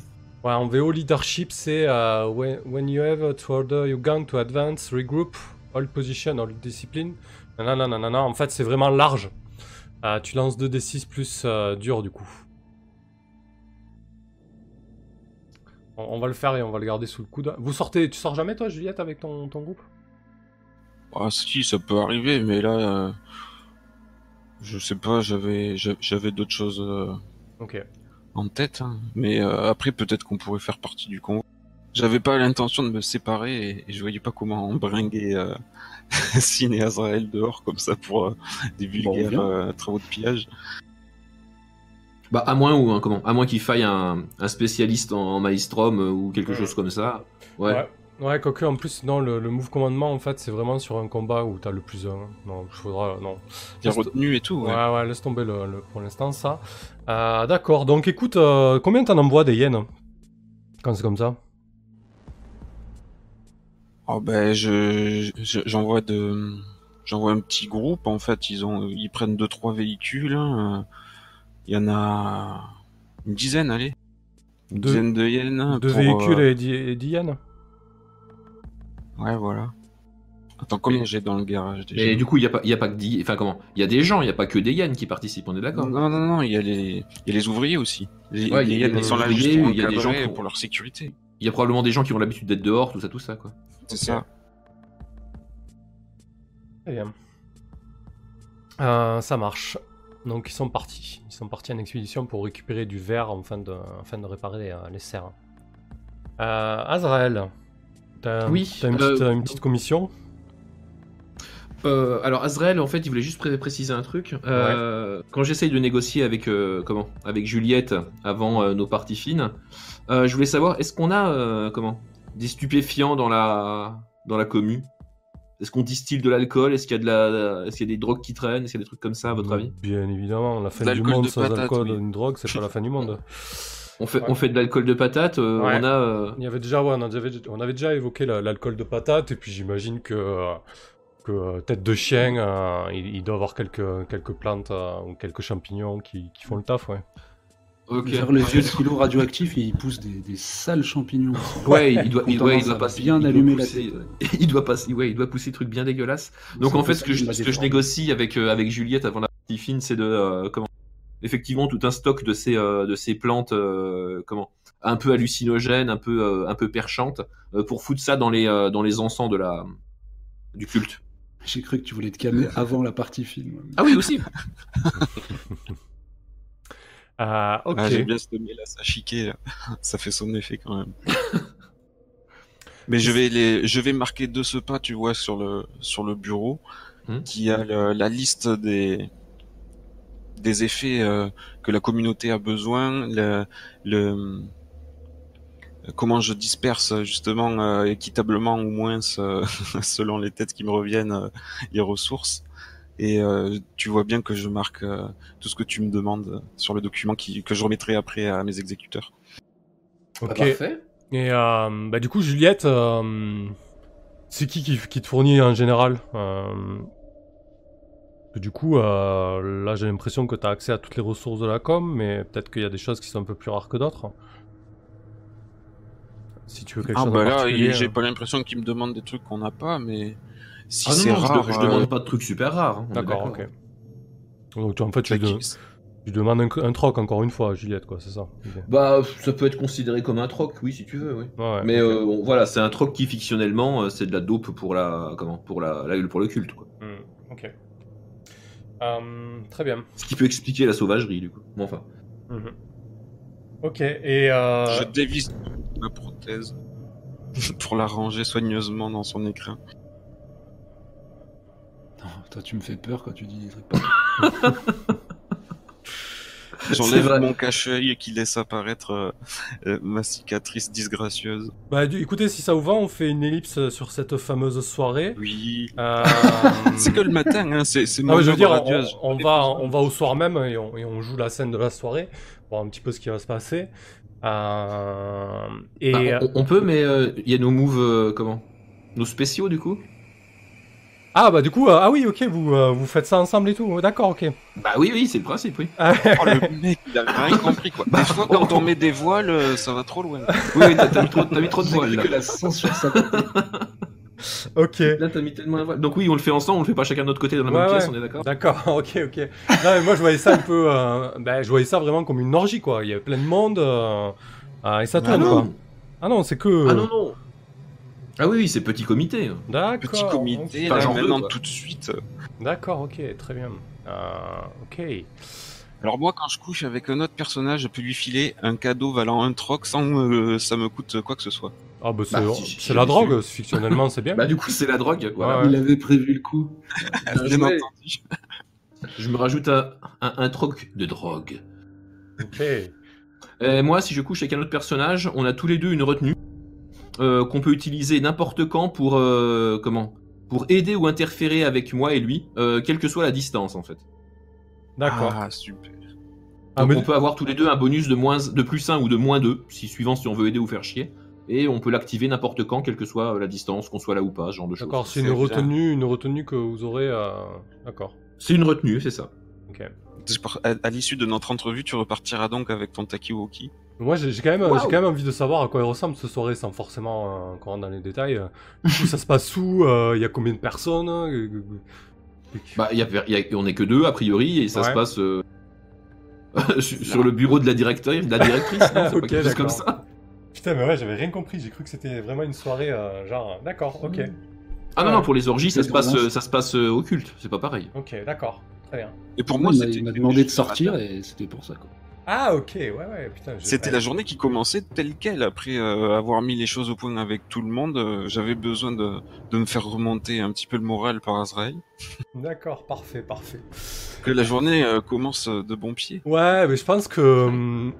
[SPEAKER 1] en VO, leadership, c'est euh, when, when you have to order your gang to advance, regroup, all position, all discipline. Nanana, nanana. En fait, c'est vraiment large. Tu lances 2d6 plus dur, du coup. On, on va le faire et on va le garder sous le coude. Vous sortez, tu sors jamais, toi, Juliette, avec ton, ton groupe?
[SPEAKER 2] Ah si, ça peut arriver, mais là, euh, je sais pas, j'avais j'a- j'avais d'autres choses euh, en tête, hein. mais euh, après peut-être qu'on pourrait faire partie du convoi. J'avais pas l'intention de me séparer et, et je voyais pas comment bringuer euh, Sin et Azrael dehors comme ça pour euh, des vulgaires euh, travaux de pillage.
[SPEAKER 3] Bah, à moins ou hein, comment À moins qu'il faille un, un spécialiste en, en maelstrom euh, ou quelque
[SPEAKER 1] Ouais.
[SPEAKER 3] chose comme ça. Ouais.
[SPEAKER 1] Ouais. Ouais, quoique en plus, non, le, le move commandement, en fait, c'est vraiment sur un combat où t'as le plus un. Non, il faudra. Non. Laisse-
[SPEAKER 2] retenu et tout.
[SPEAKER 1] Ouais,
[SPEAKER 2] Ouais.
[SPEAKER 1] ouais, laisse tomber le, le- pour l'instant, ça. Euh, D'accord, donc écoute, euh, combien t'en envoies des yens Quand c'est comme ça?
[SPEAKER 2] Oh ben je je- j'envoie de j'envoie un petit groupe en fait ils ont ils prennent deux trois véhicules hein. Il y en a une dizaine allez. Une
[SPEAKER 1] Deux-
[SPEAKER 2] dizaine de yens
[SPEAKER 1] Deux véhicules
[SPEAKER 2] euh,
[SPEAKER 1] et dix et dix yens
[SPEAKER 2] ouais voilà. Attends combien j'ai dans le garage déjà
[SPEAKER 3] Mais du coup, il n'y a, pas- il y a pas que des... Enfin, comment? Il y a des gens, il n'y a pas que des Yann qui participent, on est d'accord?
[SPEAKER 2] Non non non il y a les il y a les ouvriers aussi. Les,
[SPEAKER 3] Ouais,
[SPEAKER 2] les
[SPEAKER 3] il y a
[SPEAKER 2] hyènes,
[SPEAKER 3] les
[SPEAKER 2] ils sont là juste pour
[SPEAKER 3] il y a des gens pour-
[SPEAKER 2] pour leur sécurité.
[SPEAKER 3] Il y a probablement des gens qui ont l'habitude d'être dehors, tout ça, tout ça, quoi.
[SPEAKER 2] c'est ça.
[SPEAKER 1] Très bien. Euh, ça marche. Donc ils sont partis. Ils sont partis en expédition pour récupérer du verre afin de, afin de réparer euh, les serres. Euh, Azrael, t'as
[SPEAKER 3] Oui,
[SPEAKER 1] une, petite,
[SPEAKER 3] euh,
[SPEAKER 1] une petite commission?
[SPEAKER 3] Euh, alors Azrael, en fait, il voulait juste pré- préciser un truc. Euh, Quand j'essaye de négocier avec euh, comment, avec Juliette avant nos parties fines, je voulais savoir, est-ce qu'on a comment? Des stupéfiants dans la dans la commu? Est-ce qu'on distille de l'alcool? Est-ce qu'il y a de la, est-ce qu'il y a des drogues qui traînent? Est-ce qu'il y a des trucs comme ça, à votre avis?
[SPEAKER 1] Bien évidemment, la fin
[SPEAKER 2] De
[SPEAKER 1] du monde
[SPEAKER 2] de
[SPEAKER 1] sans
[SPEAKER 2] patate,
[SPEAKER 1] alcool,
[SPEAKER 2] oui.
[SPEAKER 1] une drogue, c'est pas la fin du monde.
[SPEAKER 3] On fait,
[SPEAKER 1] Ouais.
[SPEAKER 3] on fait de l'alcool de patate. euh,
[SPEAKER 1] Ouais.
[SPEAKER 3] On a. euh,
[SPEAKER 1] Il y avait déjà, ouais, on, avait, on avait déjà évoqué la- l'alcool de patate, et puis j'imagine que, euh, que tête de chien, euh, il, il doit avoir quelques, quelques plantes euh, ou quelques champignons qui, qui font le taf, ouais.
[SPEAKER 3] Ok.
[SPEAKER 4] Vers les vieux silos radioactifs, ils poussent des, des sales champignons.
[SPEAKER 3] Ouais, il doit, il, ouais, il
[SPEAKER 4] tendance
[SPEAKER 3] doit passer,
[SPEAKER 4] bien
[SPEAKER 3] il doit
[SPEAKER 4] allumer la
[SPEAKER 3] pousser-
[SPEAKER 4] tête.
[SPEAKER 3] il doit passer, ouais, il doit pousser des trucs bien dégueulasses. Donc en fait, ce que, je,
[SPEAKER 4] m'a
[SPEAKER 3] ce que je
[SPEAKER 4] déformé.
[SPEAKER 3] négocie avec euh, avec Juliette avant la partie fine, c'est de euh, comment effectivement tout un stock de ces euh, de ces plantes euh, comment un peu hallucinogènes, un peu euh, un peu perchantes euh, pour foutre ça dans les euh, dans les encens de la du culte.
[SPEAKER 4] J'ai cru que tu voulais te calmer avant la partie film.
[SPEAKER 3] Ah oui aussi.
[SPEAKER 1] Euh, ok.
[SPEAKER 2] Ah, j'aime bien ce là ça chiqué là. ça fait son effet quand même mais je vais les je vais marquer de ce pas tu vois sur le sur le bureau
[SPEAKER 3] Hmm.
[SPEAKER 2] qui a le- la liste des des effets euh, que la communauté a besoin le, le comment je disperse justement euh, équitablement ou moins euh, selon les têtes qui me reviennent euh, les ressources et euh, tu vois bien que je marque euh, tout ce que tu me demandes sur le document qui, que je remettrai après à mes exécuteurs.
[SPEAKER 1] ok.
[SPEAKER 3] Parfait.
[SPEAKER 1] Et euh, bah, du coup, Juliette, euh, c'est qui, qui qui te fournit en général euh, Du coup, euh, là, j'ai l'impression que tu as accès à toutes les ressources de la com, mais peut-être qu'il y a des choses qui sont un peu plus rares que d'autres. Si tu veux quelque
[SPEAKER 2] Ah
[SPEAKER 1] chose
[SPEAKER 2] bah
[SPEAKER 1] en
[SPEAKER 2] là, j'ai
[SPEAKER 1] euh,
[SPEAKER 2] pas l'impression qu'ils me demandent des trucs qu'on n'a pas, mais si
[SPEAKER 3] Ah non,
[SPEAKER 2] c'est
[SPEAKER 3] je,
[SPEAKER 2] rare,
[SPEAKER 3] je
[SPEAKER 2] euh,
[SPEAKER 3] demande pas de trucs super rares. hein,
[SPEAKER 1] D'accord, ok. Donc, tu- en fait, tu de- demandes un, un troc encore une fois, Juliette, quoi, c'est ça.
[SPEAKER 3] Bah, ça peut être considéré comme un troc, oui, si tu veux, oui.
[SPEAKER 1] Ouais,
[SPEAKER 3] Mais euh, bon, voilà, c'est un troc qui fictionnellement, euh, c'est de la dope pour la, comment, pour la, la- pour le culte, quoi.
[SPEAKER 1] Hmm, ok. Euh, très bien.
[SPEAKER 3] Ce qui peut expliquer la sauvagerie, du coup. Bon, enfin.
[SPEAKER 1] Mhm. Ok, et euh,
[SPEAKER 2] Je dévisse ma prothèse pour la ranger soigneusement dans son écrin.
[SPEAKER 4] Non, toi, tu me fais peur quand tu dis des trucs pas.
[SPEAKER 2] J'enlève mon cache-œil qui laisse apparaître euh, euh, ma cicatrice disgracieuse.
[SPEAKER 1] bah, du- écoutez, si ça vous va, on fait une ellipse sur cette fameuse soirée.
[SPEAKER 2] Oui.
[SPEAKER 1] Euh,
[SPEAKER 2] C'est que le matin, hein, c'est c'est
[SPEAKER 1] Ah je veux dire, on, va, on va au soir même et on, et on joue la scène de la soirée pour voir un petit peu ce qui va se passer. Euh, et
[SPEAKER 3] Bah, on, on peut, mais euh, il y a nos moves, euh, comment? Nos spéciaux, du coup?
[SPEAKER 1] Ah bah du coup, euh, ah oui, ok, vous, euh, vous faites ça ensemble et tout. D'accord, ok.
[SPEAKER 3] Bah oui, oui, c'est le principe, oui.
[SPEAKER 1] Ah,
[SPEAKER 2] Oh, le mec, il a rien compris quoi. Des fois, quand on met des voiles, euh, ça va trop loin.
[SPEAKER 3] Oui, oui, t'as mis trop, t'as mis trop de voiles, là.
[SPEAKER 4] que la censure ça.
[SPEAKER 1] ok.
[SPEAKER 3] Là, t'as mis tellement de voiles. Donc oui, on le fait ensemble, on le fait pas chacun de notre côté dans la
[SPEAKER 1] Ouais,
[SPEAKER 3] même pièce,
[SPEAKER 1] ouais.
[SPEAKER 3] on est d'accord
[SPEAKER 1] D'accord, ok, ok. Non, mais moi je voyais ça un peu, euh, ben, je voyais ça vraiment comme une orgie quoi. Il y avait plein de monde euh, et ça
[SPEAKER 3] Ah
[SPEAKER 1] tourne quoi.
[SPEAKER 3] non
[SPEAKER 1] Ah non, c'est que.
[SPEAKER 3] Ah non, non Ah oui, oui, c'est petit comité. hein.
[SPEAKER 1] D'accord.
[SPEAKER 2] Petit comité,
[SPEAKER 3] Pas deux,
[SPEAKER 2] maintenant tout de suite.
[SPEAKER 1] D'accord, ok, très bien. Euh, ok.
[SPEAKER 2] Alors moi, quand je couche avec un autre personnage, je peux lui filer un cadeau valant un troc sans que ça me coûte quoi que ce soit.
[SPEAKER 1] Ah bah c'est
[SPEAKER 3] Bah, si, si,
[SPEAKER 1] la drogue, fictionnellement c'est bien.
[SPEAKER 3] Bah du coup, c'est la drogue, voilà.
[SPEAKER 1] Ouais.
[SPEAKER 4] Il avait prévu le coup.
[SPEAKER 3] Bien
[SPEAKER 2] entendu.
[SPEAKER 3] Je me rajoute un, un, un troc de drogue.
[SPEAKER 1] Ok.
[SPEAKER 3] Euh, moi, si je couche avec un autre personnage, on a tous les deux une retenue euh, qu'on peut utiliser n'importe quand pour euh, comment pour aider ou interférer avec moi et lui, euh, quelle que soit la distance en fait.
[SPEAKER 1] D'accord.
[SPEAKER 2] Ah, super.
[SPEAKER 1] Ah,
[SPEAKER 3] Donc
[SPEAKER 1] mais-
[SPEAKER 3] on peut avoir tous les deux un bonus de moins de plus 1 ou de moins 2, si suivant si on veut aider ou faire chier. Et on peut l'activer n'importe quand, quelle que soit la distance, qu'on soit là ou pas, ce genre de choses.
[SPEAKER 1] D'accord, c'est une
[SPEAKER 2] bien.
[SPEAKER 1] retenue, une retenue que vous aurez. euh, D'accord.
[SPEAKER 3] C'est une retenue, c'est ça.
[SPEAKER 1] Ok.
[SPEAKER 2] À, à l'issue de notre entrevue, tu repartiras donc avec ton Takiwoki.
[SPEAKER 1] Moi, j'ai quand même, j'ai quand même envie de savoir à quoi elle ressemble cette soirée, sans forcément euh, encore rentrer dans les détails. Euh, Du coup, ça se passe où euh, Il y a combien de personnes euh,
[SPEAKER 3] Bah, y a, y a- on est que deux a priori et ça
[SPEAKER 1] Ouais.
[SPEAKER 3] se passe euh, sur le bureau de la directrice, de la directrice, non, c'est pas
[SPEAKER 1] Ok,
[SPEAKER 3] quelque chose comme ça.
[SPEAKER 1] Putain, mais ouais, j'avais rien compris. J'ai cru que c'était vraiment une soirée, euh, genre. D'accord, ok.
[SPEAKER 3] Ah non
[SPEAKER 1] Ouais.
[SPEAKER 3] non, pour les orgies, ça se passe, euh, ça se passe euh, au culte, c'est pas pareil.
[SPEAKER 1] Ok, d'accord. Très bien.
[SPEAKER 2] Et pour
[SPEAKER 4] Moi, il m'a- il demandé de sortir et c'était pour ça quoi.
[SPEAKER 1] Ah, ok, ouais, ouais, putain.
[SPEAKER 2] C'était
[SPEAKER 1] ouais.
[SPEAKER 2] la journée qui commençait telle quelle. Après euh, avoir mis les choses au point avec tout le monde, euh, j'avais besoin de, de me faire remonter un petit peu le moral par Azrael.
[SPEAKER 1] D'accord, parfait, parfait.
[SPEAKER 2] Que la journée euh, commence de bon pied.
[SPEAKER 1] Ouais, mais je pense que.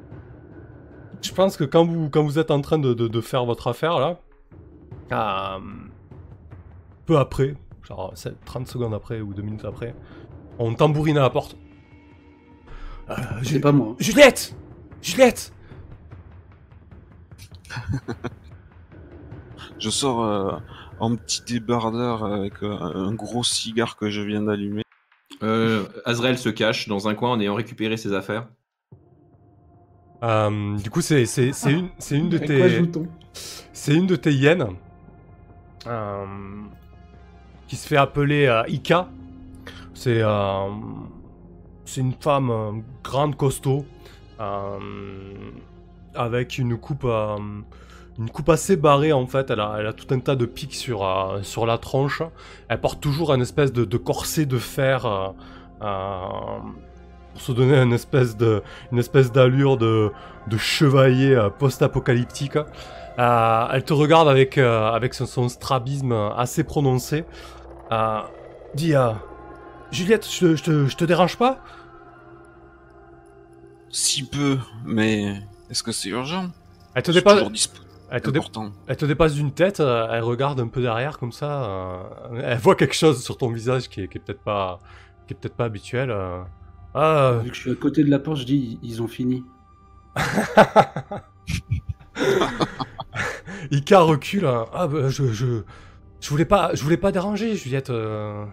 [SPEAKER 1] Je pense que quand vous, quand vous êtes en train de, de, de faire votre affaire, là. peu après, genre 7, 30 secondes après ou 2 minutes après, on tambourine à la porte. Euh,
[SPEAKER 4] C'est
[SPEAKER 1] Ju-
[SPEAKER 4] pas moi.
[SPEAKER 1] Juliette Juliette
[SPEAKER 2] Je sors euh, en petit débardeur avec euh, un gros cigare que je viens d'allumer.
[SPEAKER 3] Euh, Azrael se cache dans un coin en ayant récupéré ses affaires.
[SPEAKER 1] Euh, Du coup, c'est une, c'est une de tes. C'est une de tes hyènes euh, qui se fait appeler euh, Ika. C'est euh, c'est une femme euh, grande, costaud, euh, avec une coupe, euh, une coupe assez barrée en fait. Elle a, tout un tas de pics sur, sur la tronche. Elle porte toujours un espèce de, corset de fer. pour se donner une espèce espèce d'allure de, chevalier post-apocalyptique. Elle te regarde avec, avec son, strabisme assez prononcé. Euh, Juliette, je te, je, te, je te dérange pas?
[SPEAKER 2] Si peu, mais est-ce que c'est urgent?
[SPEAKER 1] Elle te, dépasse, elle, te dé-
[SPEAKER 2] Important.
[SPEAKER 1] elle te dépasse d'une tête, euh, elle regarde un peu derrière comme ça. euh, elle voit quelque chose sur ton visage qui est, qui est peut-être pas, qui est peut-être pas habituel. euh. Ah,
[SPEAKER 4] Vu que je suis à côté de la porte, je dis ils ont fini.
[SPEAKER 1] Ika recule. hein. Ah, bah, je, je, je voulais pas, je voulais pas déranger, Juliette. euh,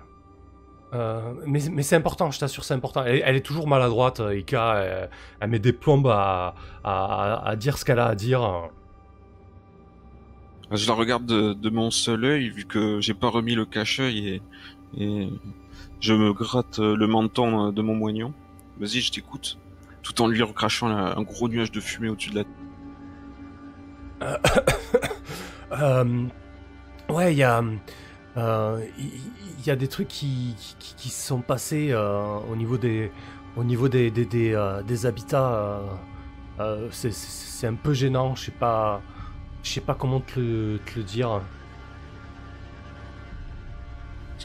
[SPEAKER 1] euh, mais mais c'est important, je t'assure, c'est important. Elle, elle est toujours maladroite, euh, Ika. Elle, elle met des plombes à, à, à dire ce qu'elle a à dire.
[SPEAKER 2] Je la regarde de, de mon seul œil, vu que j'ai pas remis le cache-œil et, et je me gratte le menton euh, de mon moignon. Vas-y, je t'écoute. Tout en lui recrachant la- un gros nuage de fumée au-dessus de la
[SPEAKER 1] Euh, ouais, il y a, il il y, a des trucs qui, qui, sont passés euh, au niveau des, au niveau des, des, des, euh, des habitats. euh, euh, c'est- un peu gênant. Je sais pas, je sais pas comment te le, te le dire.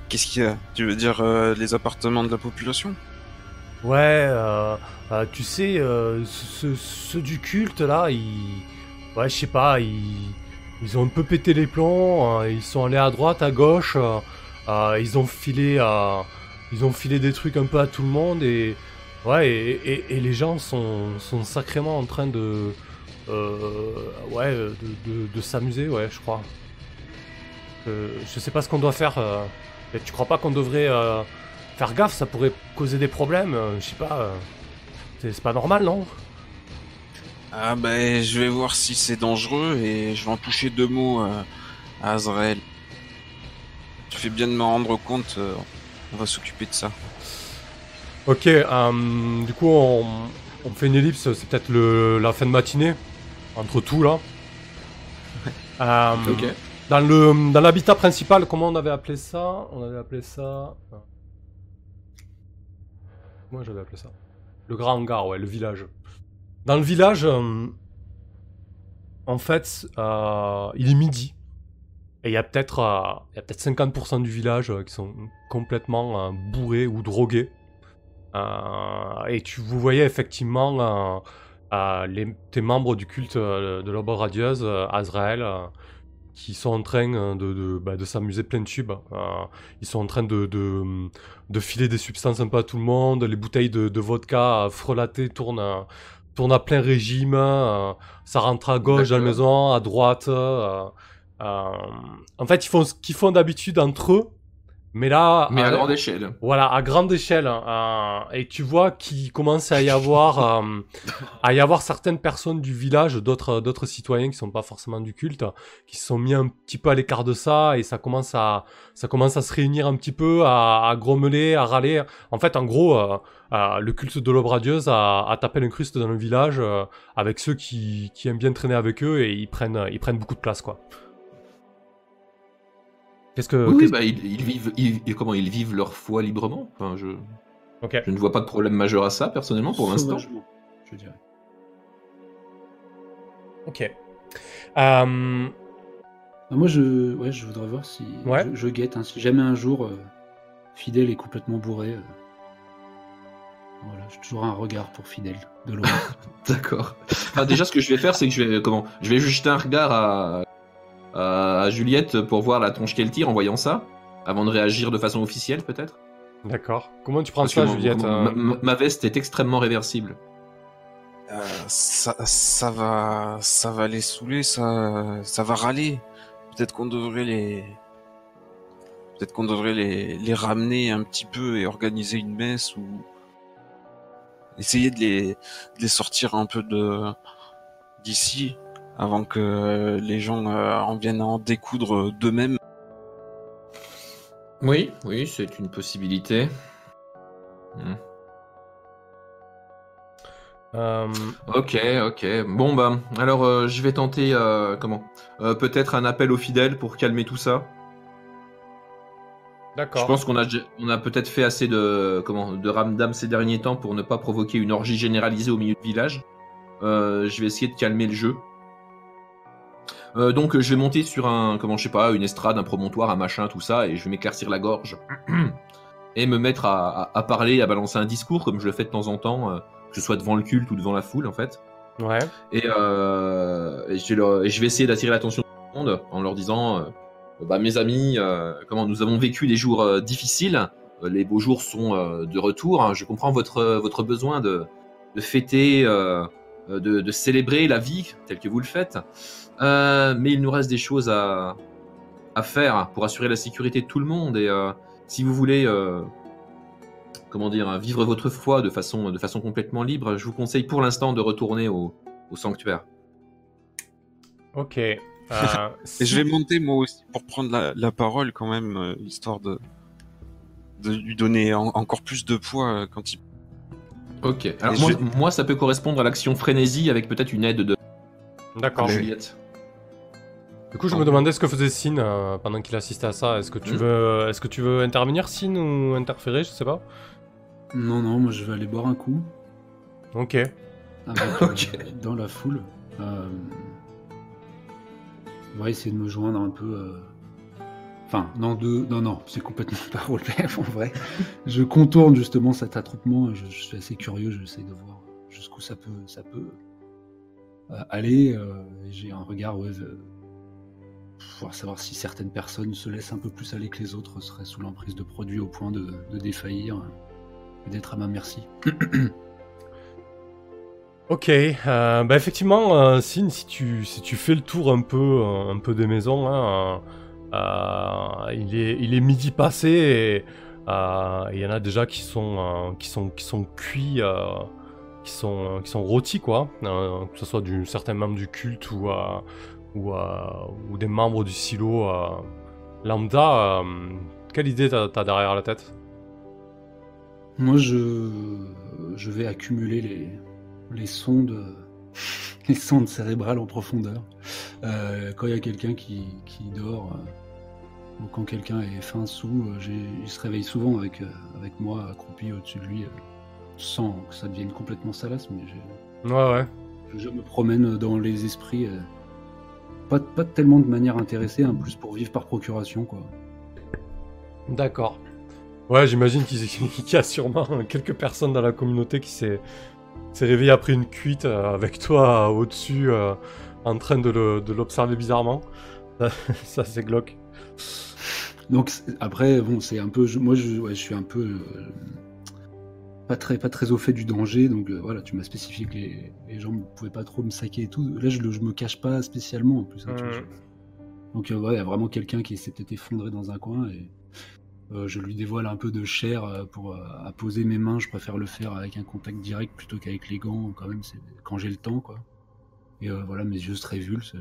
[SPEAKER 2] Qu'est-ce qu'il y a? Tu veux dire euh, les appartements de la population?
[SPEAKER 1] Ouais, euh, euh, tu sais, euh, ceux, ceux du culte là, ils, ouais, je sais pas, ils, ils ont un peu pété les plombs. euh, ils sont allés à droite, à gauche. euh, euh, ils ont filé, euh, ils ont filé des trucs un peu à tout le monde et ouais, et, les gens sont, sont sacrément en train de, ouais, de, s'amuser, ouais, je crois. Je sais pas ce qu'on doit faire. tu crois pas qu'on devrait faire gaffe Ça pourrait causer des problèmes. je sais pas. c'est pas normal, non?
[SPEAKER 2] Ah ben, je vais voir si c'est dangereux et je vais en toucher deux mots euh, à Azrael. Tu fais bien de me rendre compte, euh, on va s'occuper de ça.
[SPEAKER 1] Ok, euh, du coup, on, on fait une ellipse, c'est peut-être le- la fin de matinée, entre tout là. Euh,
[SPEAKER 3] Ok.
[SPEAKER 1] Dans le dans l'habitat principal, comment on avait appelé ça? On avait appelé ça. Moi, j'avais appelé ça? Le grand hangar, ouais, le village. Dans le village, euh, en fait, euh, il est midi. Et il y a peut-être euh, peut-être 50% du village qui sont complètement bourrés ou drogués. Et tu vous voyez effectivement les, tes membres du culte de l'aube radieuse, Azrael, qui sont en train de, bah, de s'amuser plein de tubes. Ils sont en train de, de, filer des substances un peu à tout le monde. Les bouteilles de, vodka frelatées tournent, tournent à plein régime. euh, ça rentre à gauche dans la maison, à droite. euh, euh, en fait, ils font ce qu'ils font d'habitude entre eux. Mais là,
[SPEAKER 3] Mais à
[SPEAKER 1] à-
[SPEAKER 3] grande échelle.
[SPEAKER 1] voilà, à grande échelle. euh, et tu vois qu'il commence à y avoir, euh, à y avoir certaines personnes du village, d'autres, d'autres citoyens qui sont pas forcément du culte, qui se sont mis un petit peu à l'écart de ça et ça commence à, ça commence à se réunir un petit peu, à, à grommeler, à râler. En fait, en gros, euh, euh, le culte de l'aube radieuse a, a tapé l'incruste dans le village avec ceux qui, qui aiment bien traîner avec eux et ils prennent, ils prennent beaucoup de place, quoi. Qu'est-ce que,
[SPEAKER 3] Oui, bah, ils, ils vivent, ils, comment ils vivent leur foi librement. Enfin, je, ne vois pas de problème majeur à ça personnellement pour l'instant.
[SPEAKER 4] Je dirais.
[SPEAKER 1] Ok. Euh,
[SPEAKER 4] Ah, moi, je, ouais, je voudrais voir si
[SPEAKER 1] Ouais.
[SPEAKER 4] je, je guette. hein, si jamais un jour euh, Fidèle est complètement bourré, euh, voilà, j'ai toujours un regard pour Fidèle de loin.
[SPEAKER 3] D'accord. Enfin, déjà, ce que je vais faire, c'est que je vais comment Je vais juste jeter un regard à, à, à Juliette pour voir la tronche qu'elle tire en voyant ça, avant de réagir de façon officielle, peut-être.
[SPEAKER 1] D'accord. Comment tu prends
[SPEAKER 3] Parce
[SPEAKER 1] ça,
[SPEAKER 3] mon-
[SPEAKER 1] Juliette euh,
[SPEAKER 3] ma, ma- ma veste est extrêmement réversible.
[SPEAKER 2] Euh, ça, ça va, ça va les saouler, ça, ça va râler. Peut-être qu'on devrait les, peut-être qu'on devrait les, les ramener un petit peu et organiser une messe ou essayer de les, de les sortir un peu de d'ici avant que les gens euh, en viennent à en découdre d'eux-mêmes.
[SPEAKER 3] Oui, oui, c'est une possibilité. Hmm.
[SPEAKER 1] euh,
[SPEAKER 3] Ok, ok. Bon bah, alors euh, je vais tenter euh, comment? Euh, Peut-être un appel aux fidèles pour calmer tout ça. Je
[SPEAKER 1] D'accord.
[SPEAKER 3] pense qu'on a, on a peut-être fait assez de comment de ramdam ces derniers temps pour ne pas provoquer une orgie généralisée au milieu du village. Euh, je vais essayer de calmer le jeu. Euh, donc je vais monter sur un comment je sais pas une estrade, un promontoire, un machin, tout ça, et je vais m'éclaircir la gorge et me mettre à, à- à parler, à balancer un discours comme je le fais de temps en temps, euh, que ce soit devant le culte ou devant la foule en fait.
[SPEAKER 1] Ouais.
[SPEAKER 3] Et, euh, et je, vais leur- et je vais essayer d'attirer l'attention de tout le monde en leur disant bah, Mes amis, comment nous avons vécu des jours difficiles. Les beaux jours sont de retour. hein. Je comprends votre, votre besoin de, de fêter, de, de célébrer la vie telle que vous le faites. Euh, mais il nous reste des choses à, à faire pour assurer la sécurité de tout le monde. Et euh, si vous voulez. euh, Comment dire, vivre votre foi de façon, de façon complètement libre, je vous conseille pour l'instant de retourner au, au sanctuaire.
[SPEAKER 1] Ok. Euh,
[SPEAKER 2] Et je vais monter moi aussi pour prendre la, la parole quand même, euh, histoire de de lui donner en- encore plus de poids euh, quand il
[SPEAKER 3] Ok. Alors moi,
[SPEAKER 2] je-
[SPEAKER 3] moi, ça peut correspondre à l'action frénésie avec peut-être une aide de
[SPEAKER 1] D'accord.
[SPEAKER 3] Juliette.
[SPEAKER 1] Du coup, je me demandais ce que faisait Sin euh, pendant qu'il assistait à ça. Est-ce que tu veux, est-ce que tu veux intervenir, Sin, ou interférer Je sais pas?
[SPEAKER 4] Non, non, moi je vais aller boire un coup
[SPEAKER 1] Ok.
[SPEAKER 4] avec,
[SPEAKER 3] Ok.
[SPEAKER 4] euh, dans la foule. Euh, on va essayer de me joindre un peu. euh, Enfin, non, de... non, non, c'est complètement pas roleplay en vrai. Je contourne justement cet attroupement. et Je, je suis assez curieux. J'essaie de voir jusqu'où ça peut, ça peut euh, aller. euh, J'ai un regard, ouais, euh, pouvoir savoir si certaines personnes se laissent un peu plus aller que les autres, seraient sous l'emprise de produits au point de, de défaillir euh, d'être à ma merci.
[SPEAKER 1] Ok, euh, bah effectivement, euh, Sin, si tu, si tu fais le tour un peu, euh, un peu des maisons, hein, il, est, il est midi passé et il y en a déjà qui sont, qui sont, qui sont cuits, qui, sont, qui sont rôtis, quoi, euh, que ce soit du certain membre du culte ou, euh, ou, euh, ou des membres du silo euh, lambda. euh, quelle idée t'as derrière la tête?
[SPEAKER 4] Moi, je, je vais accumuler les, les sondes, les sondes cérébrales en profondeur. Euh, quand il y a quelqu'un qui, qui dort, euh, ou quand quelqu'un est fin sous, euh, il se réveille souvent avec, avec moi accroupi au-dessus de lui, sans que ça devienne complètement salace, mais
[SPEAKER 1] Ouais, ouais.
[SPEAKER 4] je me promène dans les esprits. Pas, pas tellement de manière intéressée, hein, plus pour vivre par procuration, quoi.
[SPEAKER 1] D'accord. Ouais, j'imagine qu'il y a sûrement quelques personnes dans la communauté qui s'est réveillé après une cuite euh, avec toi euh, au-dessus euh, en train de l'observer bizarrement. Ça, c'est glauque.
[SPEAKER 4] Donc après, bon, c'est un peu, moi, je, ouais, je suis un peu pas très, pas très au fait du danger. Donc euh, voilà, tu m'as spécifié que les, les gens ne pouvaient pas trop me saquer et tout. Là, je, le- je me cache pas spécialement en plus. hein, tu vois,
[SPEAKER 1] Mm.
[SPEAKER 4] je- Donc euh, ouais, il y a vraiment quelqu'un qui s'est peut-être effondré dans un coin et euh, je lui dévoile un peu de chair pour à poser mes mains. Je préfère le faire avec un contact direct plutôt qu'avec les gants. Quand même, c'est quand j'ai le temps, quoi. Et voilà, mes yeux se révulsent.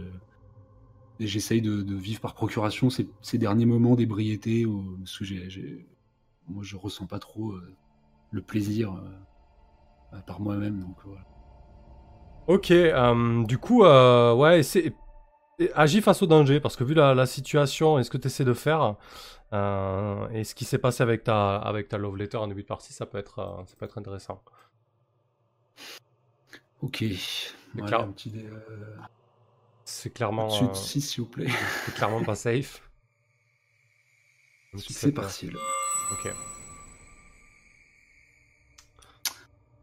[SPEAKER 4] et j'essaye de, de vivre par procuration ces, ces derniers moments d'ébriété parce que j'ai- moi je ressens pas trop euh, le plaisir euh, par moi-même donc voilà.
[SPEAKER 1] Ok, euh, du coup, euh, ouais, agis face au danger parce que vu la, la situation et ce que tu essaies de faire euh, et ce qui s'est passé avec ta avec ta love letter en début de partie, ça peut être ça peut être intéressant.
[SPEAKER 4] Ok. Voilà,
[SPEAKER 1] clair.
[SPEAKER 4] un petit
[SPEAKER 1] C'est clairement
[SPEAKER 4] au-dessus de 6 s'il vous plaît.
[SPEAKER 1] c'est clairement pas safe.
[SPEAKER 4] C'est- partiel.
[SPEAKER 1] Ok.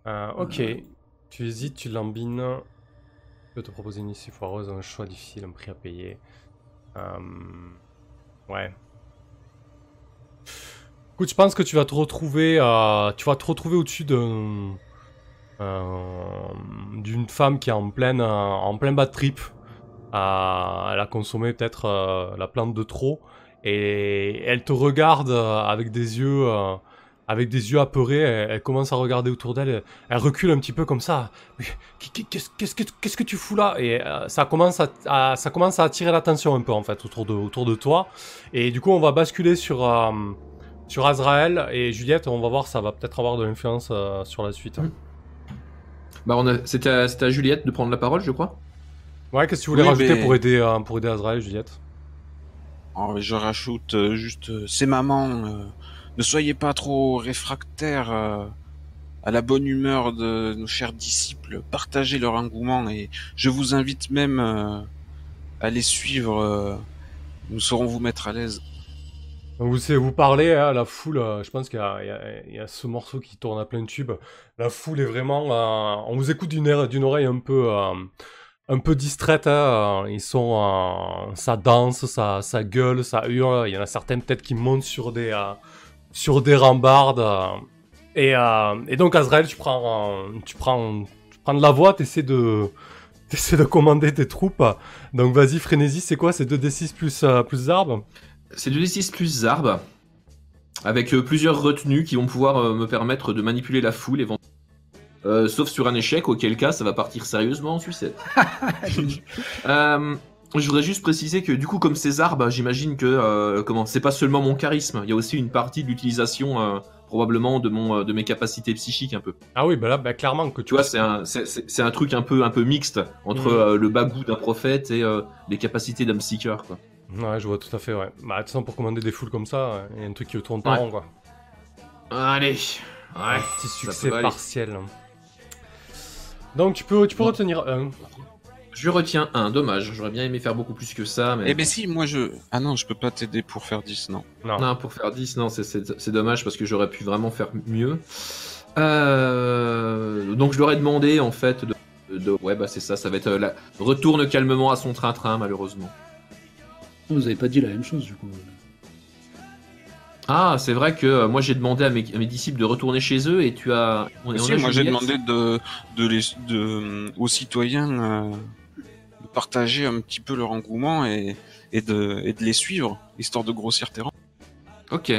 [SPEAKER 1] Euh, ok. Tu hésites, tu lambines. Je peux te proposer une issue foireuse, un choix difficile, un prix à payer. Euh, Ouais. Écoute, je pense que tu vas te retrouver, euh, tu vas te retrouver au-dessus de d'une femme qui est en pleine, euh, en plein bad trip. Euh, elle a consommé peut-être la plante de trop et elle te regarde avec des yeux avec des yeux apeurés elle, elle commence à regarder autour d'elle elle, elle recule un petit peu comme ça. Qu'est-ce que tu fous là? Et euh, ça commence à, à- ça commence à attirer l'attention un peu en fait autour de autour de toi. Et du coup on va basculer sur euh, sur Azrael et Juliette. On va voir ça va peut-être avoir de l'influence euh, sur la suite
[SPEAKER 3] Mm. Bah, on a... c'était à... Juliette de prendre la parole, je crois.
[SPEAKER 1] ouais qu'est-ce que tu voulais
[SPEAKER 2] Oui,
[SPEAKER 1] rajouter
[SPEAKER 2] mais-
[SPEAKER 1] pour aider euh, pour aider Azrael Juliette?
[SPEAKER 2] Alors, je rajoute euh, juste, euh, ces mamans, euh, ne soyez pas trop réfractaires euh, à la bonne humeur de nos chers disciples. Partagez leur engouement et je vous invite même euh, à les suivre. euh, nous saurons vous mettre à l'aise.
[SPEAKER 1] Vous, vous parlez, hein, la foule, je pense qu'il y, a- ce morceau qui tourne à plein tube. La foule est vraiment... on vous écoute d'une oreille, un peu... un peu distraite, hein, ils sont, ça danse, ça, ça gueule, ça hurle. Il y en a certains peut-être qui montent sur des, sur des rambardes. euh, et, euh, et donc Azrael, tu prends, euh, tu prends, tu prends de la voix, t'essaies de, t'essaies de commander tes troupes. Donc vas-y, frénésie, c'est quoi C'est 2d6 plus, euh, plus arbres
[SPEAKER 3] C'est 2d6 plus Zarb, avec euh, plusieurs retenues qui vont pouvoir euh, me permettre de manipuler la foule, éventuellement. Euh, sauf sur un échec, auquel cas ça va partir sérieusement en sucette. Euh, je voudrais juste préciser que du coup, comme ces arbres, j'imagine que euh, comment, c'est pas seulement mon charisme, il y a aussi une partie de l'utilisation euh, probablement de mon, euh, de mes capacités psychiques un peu.
[SPEAKER 1] Ah oui, bah là, bah, clairement que
[SPEAKER 3] Tu vois, c'est un, c'est- un truc un peu, un peu mixte entre
[SPEAKER 1] Mhm.
[SPEAKER 3] euh, le bagou d'un prophète et les capacités d'un quoi.
[SPEAKER 1] Ouais, je vois tout à fait, ouais. Bah, de toute façon, pour commander des foules comme ça, il y a un truc qui tourne pas
[SPEAKER 3] Ouais.
[SPEAKER 1] rond, quoi.
[SPEAKER 3] Allez,
[SPEAKER 1] Un petit succès partiel. Donc, tu peux, tu peux retenir un.
[SPEAKER 3] Je retiens un, dommage. J'aurais bien aimé faire beaucoup plus que ça, mais.
[SPEAKER 2] Eh ben si, moi je... Ah non, je peux pas t'aider pour faire 10, non.
[SPEAKER 1] Non.
[SPEAKER 3] Non, pour faire 10, non, c'est- c'est c'est dommage parce que j'aurais pu vraiment faire mieux. Euh, donc je leur ai demandé en fait de, de- ouais bah c'est ça, ça va être euh, la retourne calmement à son train-train malheureusement.
[SPEAKER 4] Vous avez pas dit la même chose du coup.
[SPEAKER 3] Ah c'est vrai que euh, moi j'ai demandé à mes, à mes disciples de retourner chez eux et tu as. on-
[SPEAKER 2] Mais
[SPEAKER 3] on
[SPEAKER 2] si,
[SPEAKER 3] a
[SPEAKER 2] moi j'ai demandé de, de les, de, aux citoyens euh, partager un petit peu leur engouement et, et, de, et de les suivre, histoire de grossir terrain.
[SPEAKER 3] Ok.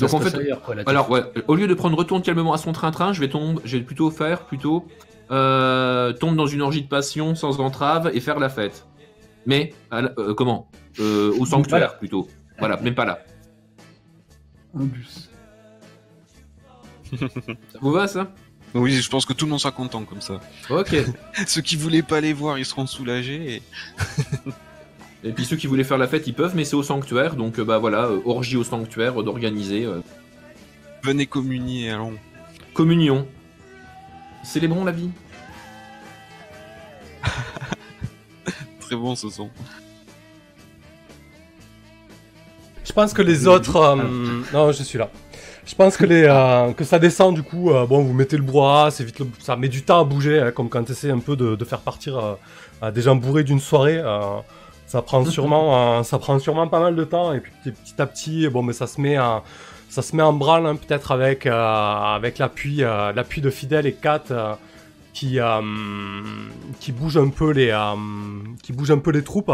[SPEAKER 3] Donc, en fait-
[SPEAKER 4] ailleurs, quoi,
[SPEAKER 3] Alors ouais, au lieu de prendre retourne calmement à son train-train, je vais tomber, je vais plutôt faire plutôt euh, tombe dans une orgie de passion sans entrave et faire la fête. Mais à euh, comment Euh, Au sanctuaire plutôt. Voilà, même pas là.
[SPEAKER 4] Un bus.
[SPEAKER 3] Ça vous va ça?
[SPEAKER 2] Oui, je pense que tout le monde sera content comme ça.
[SPEAKER 3] Ok.
[SPEAKER 2] Ceux qui voulaient pas les voir, ils seront soulagés. Et...
[SPEAKER 3] Et puis ceux qui voulaient faire la fête, ils peuvent, mais c'est au sanctuaire, donc euh, bah voilà, euh, orgie au sanctuaire, d'organiser euh,
[SPEAKER 2] Venez communier, allons.
[SPEAKER 3] communion. Célébrons la vie.
[SPEAKER 2] Très bon ce son.
[SPEAKER 1] Je pense que les autres. euh, non, je suis là. Je pense que, les, euh, que ça descend du coup. euh, bon, vous mettez le brouhaha, c'est vite le- ça met du temps à bouger, hein, comme quand tu essaies un peu de, de faire partir euh, des gens bourrés d'une soirée. euh, ça prend sûrement, euh, ça prend sûrement pas mal de temps et puis petit, à petit, bon, mais ça se met en, ça se met en branle hein, peut-être avec avec l'appui, l'appui de Fidel et Kat. qui, qui bouge un peu les, qui un peu les troupes.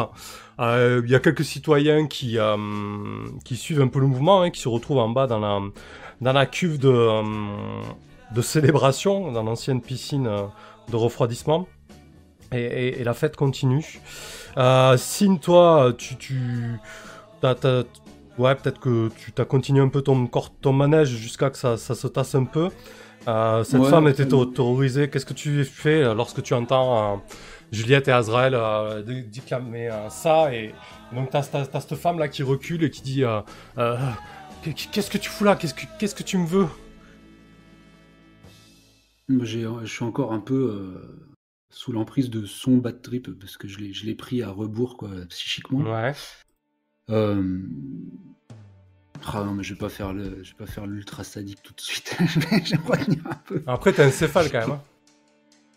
[SPEAKER 1] Euh, Il y a quelques citoyens qui, euh, qui suivent un peu le mouvement, hein, qui se retrouvent en bas dans la, dans la cuve de, euh, de célébration, dans l'ancienne piscine euh, de refroidissement. Et, et- et la fête continue. Euh, Sin, toi, tu, tu t'as- t'as- ouais, peut-être que tu t'as continué un peu ton, ton manège jusqu'à que ça, ça se tasse un peu. Euh, cette
[SPEAKER 4] Ouais,
[SPEAKER 1] femme était terrorisée. Qu'est-ce que tu fais lorsque tu entends euh, Juliette et Azrael euh, dé- déclamer ça et donc t'as cette femme là qui recule et qui dit qu'est-ce que tu fous là? Qu'est-ce que qu'est-ce que tu me veux?
[SPEAKER 4] Moi, j'ai- je suis encore un peu euh, sous l'emprise de son bad trip parce que je l'ai je l'ai pris à rebours quoi, psychiquement.
[SPEAKER 1] Ouais.
[SPEAKER 4] Euh, Ah non, mais je vais pas faire le, je vais pas faire l'ultra sadique tout de suite. je vais je vais revenir un peu.
[SPEAKER 1] Après t'es un céphale quand même. hein.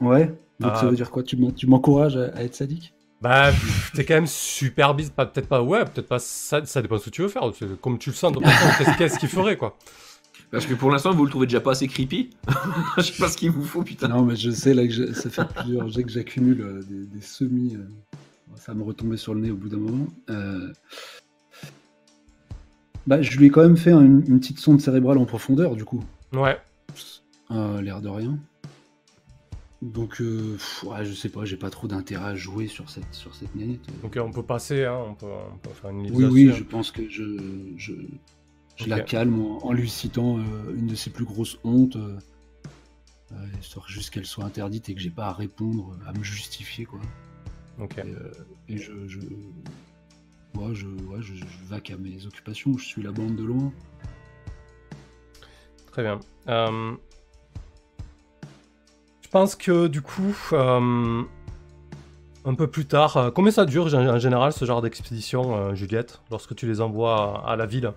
[SPEAKER 4] Ouais. Donc
[SPEAKER 1] Ah.
[SPEAKER 4] ça veut dire quoi? Tu m'en- tu m'encourages à, à être sadique?
[SPEAKER 1] Bah t'es quand même super bise. Pas peut-être pas. Ouais, peut-être pas. Ça, ça dépend de ce que tu veux faire. c'est Comme tu le sens. toute façon, Qu'est-ce qu'est-ce qu'il ferait quoi
[SPEAKER 3] Parce que pour l'instant, vous le trouvez déjà pas assez creepy. Je sais pas ce qu'il vous faut, putain.
[SPEAKER 4] Non, mais je sais là que je- ça fait plusieurs jets que j'accumule euh, des, des semis. euh, ça va me retomber sur le nez au bout d'un moment. Euh, Bah, je lui ai quand même fait un- une petite sonde cérébrale en profondeur, du coup.
[SPEAKER 1] Ouais.
[SPEAKER 4] Euh, L'air de rien. Donc, euh, pff, ouais, je sais pas, j'ai pas trop d'intérêt à jouer sur cette, sur cette nénette.
[SPEAKER 1] Donc euh, on peut passer. Hein, on peut, on peut faire une
[SPEAKER 4] Oui,
[SPEAKER 1] liste
[SPEAKER 4] oui,
[SPEAKER 1] là-dessus,
[SPEAKER 4] je pense que je, je, la calme en, en lui citant euh, une de ses plus grosses hontes, euh, histoire juste qu'elle soit interdite et que j'ai pas à répondre, à me justifier, quoi.
[SPEAKER 1] hein. Ok.
[SPEAKER 4] Et, et je, je, ouais, je, ouais, je, je vaque à mes occupations, je suis la bande de loin.
[SPEAKER 1] Très bien. Je pense que du coup, euh, un peu plus tard, euh, combien ça dure en général ce genre d'expédition, euh, Juliette, lorsque tu les envoies à, à la ville?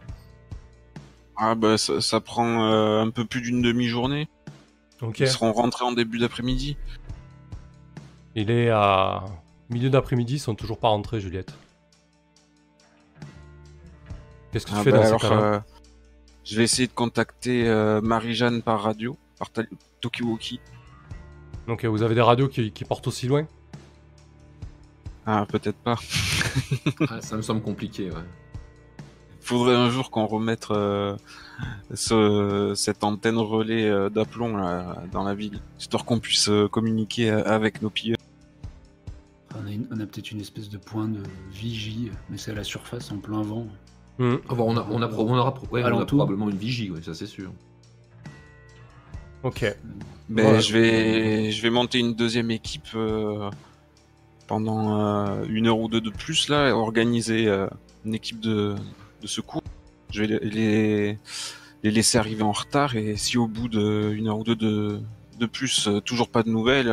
[SPEAKER 2] Ah bah ça, ça prend un peu plus d'une demi-journée. Ils seront rentrés en début d'après-midi.
[SPEAKER 1] Il est à milieu d'après-midi, ils sont toujours pas rentrés, Juliette. Qu'est-ce que tu
[SPEAKER 2] Ah
[SPEAKER 1] fais
[SPEAKER 2] bah
[SPEAKER 1] dans
[SPEAKER 2] alors, euh, je vais essayer de contacter Marie-Jeanne par radio, par Tokiwoki.
[SPEAKER 1] Donc euh, vous avez des radios qui, qui portent aussi loin
[SPEAKER 2] Ah peut-être pas.
[SPEAKER 3] Ah, ça me semble compliqué, ouais.
[SPEAKER 2] Faudrait un jour qu'on remette euh, ce, cette antenne relais euh, d'aplomb dans la ville, histoire qu'on puisse euh, communiquer euh, avec nos pilleurs.
[SPEAKER 4] On a, peut-être une espèce de point de vigie, mais c'est à la surface en plein vent.
[SPEAKER 3] Bon, on, a, on, a, pro- on aura, pro- ouais, on a
[SPEAKER 4] Alentour.
[SPEAKER 3] probablement une vigie, ouais, ça c'est sûr.
[SPEAKER 1] Ok. Ouais.
[SPEAKER 2] je vais, je vais monter une deuxième équipe euh, pendant euh, une heure ou deux de plus là, et organiser euh, une équipe de, de secours. Je vais les, les, laisser arriver en retard et si au bout d'une heure ou deux de, de plus, toujours pas de nouvelles,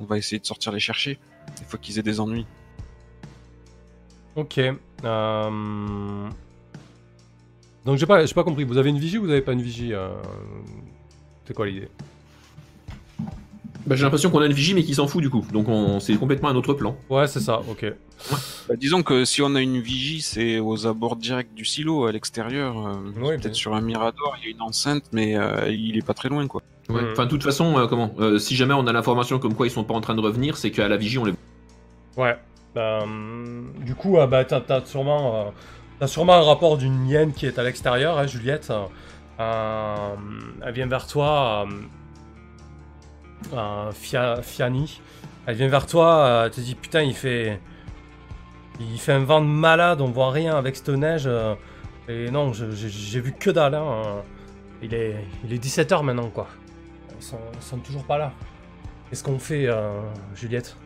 [SPEAKER 2] on va essayer de sortir les chercher. Il faut qu'ils aient des ennuis.
[SPEAKER 1] Ok. Donc j'ai pas, pas compris. Vous avez une vigie ou vous avez pas une vigie C'est quoi l'idée?
[SPEAKER 3] Bah, j'ai l'impression qu'on a une vigie, mais qui s'en fout du coup. Donc on... c'est complètement un autre plan.
[SPEAKER 1] Ouais, c'est ça. Ok.
[SPEAKER 2] Bah, disons que si on a une vigie, c'est aux abords directs du silo, à l'extérieur. euh,
[SPEAKER 1] Oui,
[SPEAKER 2] Peut-être
[SPEAKER 1] mais-
[SPEAKER 2] sur un mirador, il y a une enceinte, mais euh, il est pas très loin quoi.
[SPEAKER 3] Ouais.
[SPEAKER 1] Mhm.
[SPEAKER 3] Enfin, de toute façon, euh, comment euh, Si jamais on a l'information comme quoi ils sont pas en train de revenir, c'est qu'à la vigie on les.
[SPEAKER 1] Ouais. Bah, hum, du coup, euh, bah, t'as, sûrement, euh, t'as sûrement un rapport d'une hyène qui est à l'extérieur, hein, Juliette. Euh, elle vient vers toi, euh, euh, Fia- Fiani. Elle vient vers toi, euh, elle te dit putain, il fait, un vent de malade, on voit rien avec cette neige. euh, et non, j'ai, vu que dalle. hein, euh, il est, il est 17h maintenant, quoi. Ils sont, sont toujours pas là. Qu'est-ce qu'on fait, euh, Juliette?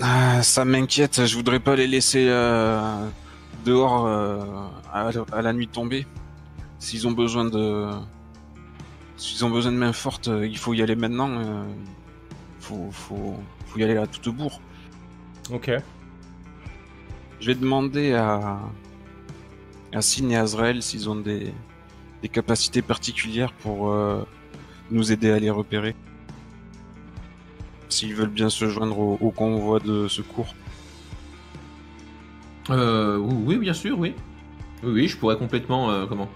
[SPEAKER 2] Ah, ça m'inquiète, je voudrais pas les laisser euh, dehors euh, à, à la nuit tombée. S'ils ont besoin de. S'ils ont besoin de main forte, euh, il faut y aller maintenant. euh, faut, faut, faut y aller à toute bourre.
[SPEAKER 1] Ok.
[SPEAKER 2] Je vais demander à. à Sin et Azrael s'ils ont des, des capacités particulières pour euh, nous aider à les repérer. S'ils veulent bien se joindre au, au convoi de secours.
[SPEAKER 3] Euh, oui, bien sûr, oui. Oui, oui, je pourrais complètement. euh, comment?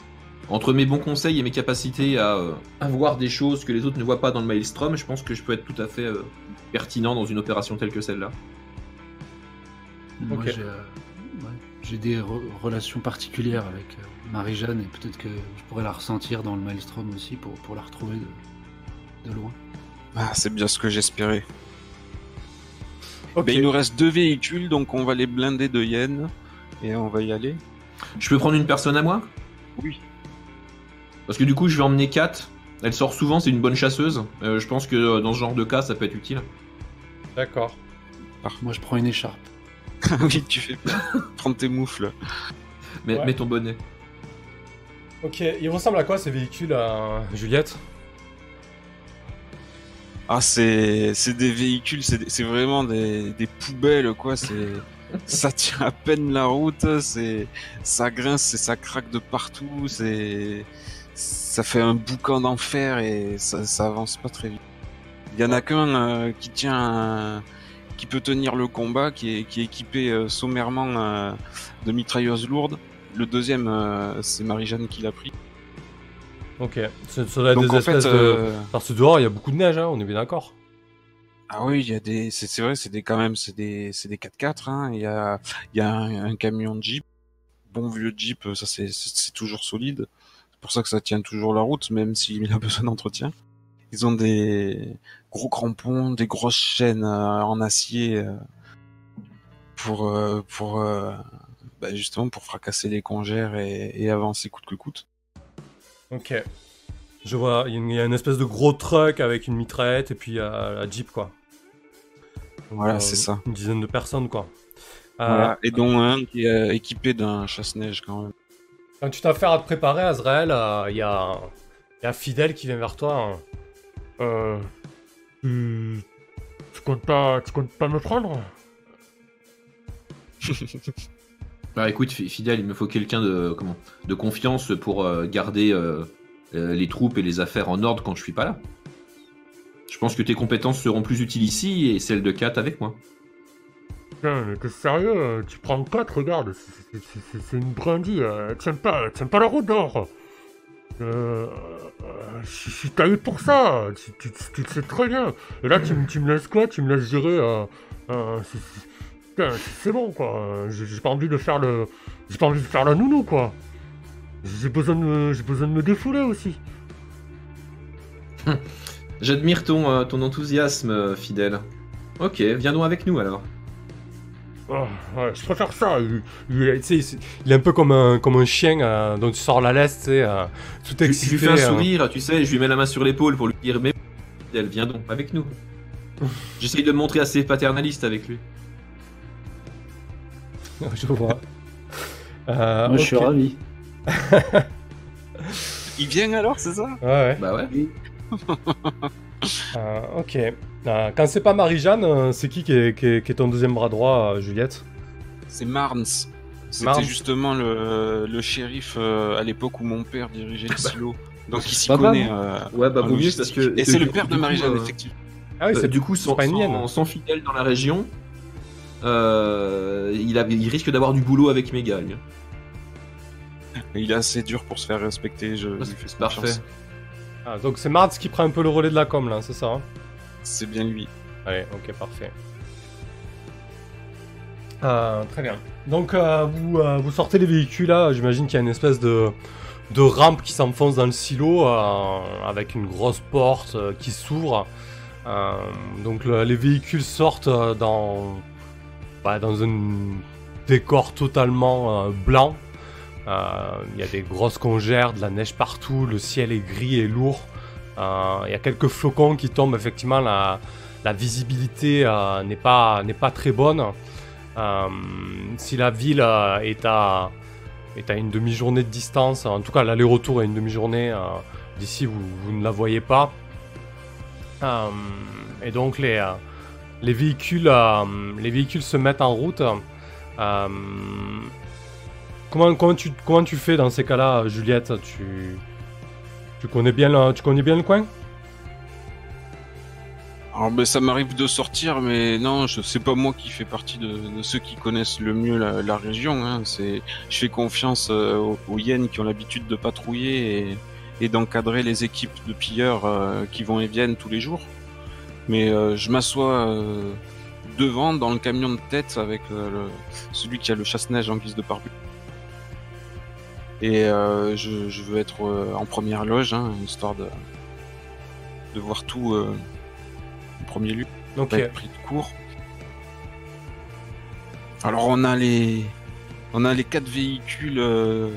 [SPEAKER 3] Entre mes bons conseils et mes capacités à, euh, à voir des choses que les autres ne voient pas dans le Maelstrom, je pense que je peux être tout à fait euh, pertinent dans une opération telle que celle-là.
[SPEAKER 4] Moi, j'ai, euh, ouais, j'ai des re- relations particulières avec euh, Marie-Jeanne et peut-être que je pourrais la ressentir dans le Maelstrom aussi pour, pour la retrouver de, de loin.
[SPEAKER 2] Ah, c'est bien ce que j'espérais. Ben, il nous reste deux véhicules, donc on va les blinder de yens et on va y aller.
[SPEAKER 3] Je peux prendre une personne à moi?
[SPEAKER 2] Oui.
[SPEAKER 3] Parce que du coup, je vais emmener Kat. Elle sort souvent, c'est une bonne chasseuse. Euh, je pense que euh, dans ce genre de cas, ça peut être utile.
[SPEAKER 1] D'accord.
[SPEAKER 4] Moi, je prends une écharpe.
[SPEAKER 2] Ah oui, tu fais bien. Prends tes moufles.
[SPEAKER 3] Mais,
[SPEAKER 1] Ouais.
[SPEAKER 3] Mets ton bonnet.
[SPEAKER 1] Ok, il ressemble à quoi ces véhicules, euh, Juliette?
[SPEAKER 2] Ah, c'est c'est des véhicules, c'est vraiment des, des poubelles, quoi. C'est ça tient à peine la route, c'est ça grince et ça craque de partout, c'est ça fait un boucan d'enfer et ça, ça avance pas très vite. Il y en a qu'un euh, qui tient, un- qui peut tenir le combat, qui est, qui est équipé euh, sommairement euh, de mitrailleuses lourdes. Le deuxième, euh, c'est Marie-Jeanne qui l'a pris.
[SPEAKER 1] Ok, ça, ça
[SPEAKER 2] Donc
[SPEAKER 1] des
[SPEAKER 2] en fait,
[SPEAKER 1] espèces de...
[SPEAKER 2] euh,
[SPEAKER 1] Parce que dehors, il y a beaucoup de neige, hein, on est bien d'accord.
[SPEAKER 2] Ah oui, il y a des, c'est vrai, c'est des quand même, c'est des, c'est des 4x4. Hein. Il y a, il y a un, un camion Jeep, bon vieux Jeep, ça c'est toujours solide. Pour ça que ça tient toujours la route, même s'il a besoin d'entretien. Ils ont des gros crampons, des grosses chaînes euh, en acier euh, pour, euh, pour, bah, justement pour fracasser les congères et, et avancer coûte que coûte.
[SPEAKER 1] Ok. Je vois, il y a une- espèce de gros truck avec une mitraillette et puis la Jeep, quoi.
[SPEAKER 2] Voilà,
[SPEAKER 1] euh,
[SPEAKER 2] c'est ça.
[SPEAKER 1] Une dizaine de personnes, quoi. Euh.
[SPEAKER 2] Et dont un qui est équipé d'un chasse-neige quand même.
[SPEAKER 1] Quand tu t'affaires à te préparer, Azrael, euh, il y, a, il y a Fidèle qui vient vers toi. hein. Euh. Tu, tu comptes pas, tu comptes pas me prendre?
[SPEAKER 3] Bah écoute, fi- fidèle, il me faut quelqu'un de comment de confiance pour euh, garder euh, euh, les troupes et les affaires en ordre quand je suis pas là. Je pense que tes compétences seront plus utiles ici et celles de Kat avec moi.
[SPEAKER 5] Putain, mais t'es sérieux euh, Tu prends 4, regarde, c'est- une brindille, euh, elle tient pas, pas la route. Euh, euh, je je suis taillé pour ça, tu, le sais très bien. Et là, tu, me- tu me laisses quoi? Tu me laisses gérer. Euh, euh, c'est- bon quoi. Euh, J'ai pas envie de faire le, j'ai pas envie de faire la nounou quoi. J'ai besoin de, besoin de me défouler aussi.
[SPEAKER 3] J'admire ton, euh, ton enthousiasme, euh, fidèle. Ok, viens donc avec nous alors.
[SPEAKER 5] Ouais, je préfère ça. il- il-
[SPEAKER 1] Tu sais, c'est- il est un peu comme un, comme un chien euh, dont tu sors la laisse, tu sais, euh, tout
[SPEAKER 3] Je, je
[SPEAKER 1] excité.
[SPEAKER 3] lui fais un
[SPEAKER 1] euh.
[SPEAKER 3] sourire, tu sais, je lui mets la main sur l'épaule pour lui dire Mais elle vient donc avec nous. J'essaye de me montrer assez paternaliste avec lui.
[SPEAKER 1] Je vois. Euh,
[SPEAKER 4] Moi, je suis ravi.
[SPEAKER 2] Il vient alors, c'est ça?
[SPEAKER 1] Ouais, ouais.
[SPEAKER 3] Bah ouais.
[SPEAKER 1] Euh, ok. Euh, quand c'est pas Marie-Jeanne, euh, c'est qui qui est, qui est- qui est ton deuxième bras droit, Juliette
[SPEAKER 2] C'est Marnes. C'était
[SPEAKER 1] Marnes.
[SPEAKER 2] justement le, le shérif euh, à l'époque où mon père dirigeait le silo. Donc il s'y connaît. euh,
[SPEAKER 3] Ouais, bah vaut mieux parce que.
[SPEAKER 2] Et c'est le père de Marie-Jeanne,
[SPEAKER 3] euh,
[SPEAKER 2] effectivement.
[SPEAKER 1] Ah oui,
[SPEAKER 3] Euh,
[SPEAKER 1] c'est
[SPEAKER 3] du coup,
[SPEAKER 1] c'est
[SPEAKER 3] sans,
[SPEAKER 1] pas une mienne.
[SPEAKER 3] sans- sans fidèle dans la région, euh, il, a- il risque d'avoir du boulot avec mes gars. lui.
[SPEAKER 2] Il est assez dur pour se faire respecter. Je,
[SPEAKER 3] c'est parfait.
[SPEAKER 1] Ah, donc c'est Martz qui prend un peu le relais de la com là, c'est ça hein
[SPEAKER 2] C'est bien lui.
[SPEAKER 1] Allez, ok, parfait. Euh, très bien. Donc euh, vous, euh, vous sortez les véhicules là, j'imagine qu'il y a une espèce de, de rampe qui s'enfonce dans le silo euh, avec une grosse porte euh, qui s'ouvre. Euh, donc le- les véhicules sortent euh, dans, bah, dans un décor totalement euh, blanc. Euh, Il y a des grosses congères, de la neige partout, le ciel est gris et lourd. Euh, Il y a quelques flocons qui tombent effectivement la, visibilité euh, n'est pas, très bonne. Si la ville est, à, une demi-journée de distance, en tout cas l'aller-retour est une demi-journée, d'ici vous, ne la voyez pas. Et donc les véhicules se mettent en route. Comment, tu, comment tu fais dans ces cas-là, Juliette tu, tu, connais bien le, tu connais bien le coin
[SPEAKER 2] Alors ben, ça m'arrive de sortir, mais non, je c'est pas moi qui fais partie de, ceux qui connaissent le mieux la, région. Hein. C'est, je fais confiance euh, aux, hyènes qui ont l'habitude de patrouiller et, d'encadrer les équipes de pilleurs euh, qui vont et viennent tous les jours. Mais euh, je m'assois devant dans le camion de tête avec celui qui a le chasse-neige en guise de pare Et euh, je, je veux être euh, en première loge, hein, histoire de, de voir tout euh, en premier lieu
[SPEAKER 1] Ok.
[SPEAKER 2] pas être pris de court. Alors on a les on a les quatre véhicules euh,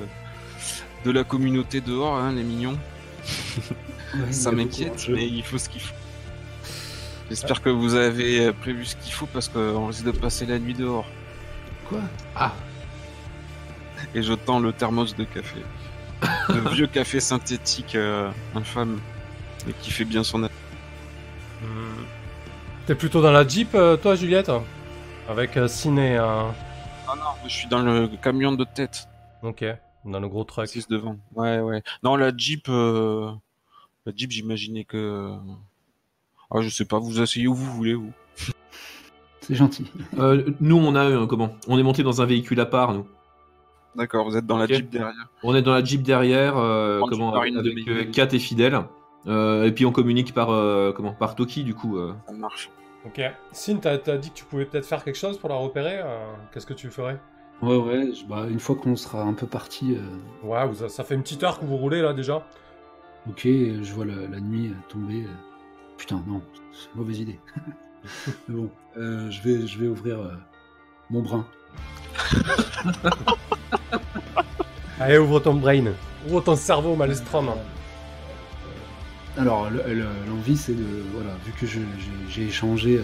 [SPEAKER 2] de la communauté dehors, hein, les mignons. Ça m'inquiète, mais il faut ce qu'il faut. J'espère que vous avez prévu ce qu'il faut parce qu'on risque de passer la nuit dehors.
[SPEAKER 3] Quoi? Ah,
[SPEAKER 2] Et je tends le thermos de café. Le vieux café synthétique euh, infâme, mais qui fait bien son affaire.
[SPEAKER 1] Hmm. T'es plutôt dans la Jeep, euh, toi, Juliette Avec euh, Ciné, euh,
[SPEAKER 2] Ah non, je suis dans le camion de tête.
[SPEAKER 1] ok, dans le gros truck.
[SPEAKER 2] 6 devant. Ouais, ouais. Non, la Jeep, euh, la Jeep, j'imaginais que. Ah, je sais pas, vous asseyez où vous voulez, vous.
[SPEAKER 4] C'est gentil.
[SPEAKER 3] euh, nous on a euh, comment? On est monté dans un véhicule à part, nous.
[SPEAKER 2] D'accord, vous êtes dans la. Jeep derrière.
[SPEAKER 3] On est dans la Jeep derrière, euh, comment avec euh, Kat et Fidèle. Euh, et puis on communique par euh, comment par Toki du coup. euh.
[SPEAKER 2] Ça marche.
[SPEAKER 1] Ok. Sin, t'as t'as dit que tu pouvais peut-être faire quelque chose pour la repérer euh, Qu'est-ce que tu ferais?
[SPEAKER 4] Ouais, ouais, je- bah, une fois qu'on sera un peu parti, euh,
[SPEAKER 1] Ouais, vous ça fait une petite heure que vous roulez là déjà.
[SPEAKER 4] ok, je vois la, la nuit tomber. Putain, non, c'est une mauvaise idée. Mais bon, euh, je, vais, je vais ouvrir euh, mon brin.
[SPEAKER 1] Allez, ouvre ton brain. Ouvre ton cerveau, Malestrom.
[SPEAKER 4] Alors, le- le- l'envie, c'est de. Voilà, vu que je- j'ai j'ai échangé euh,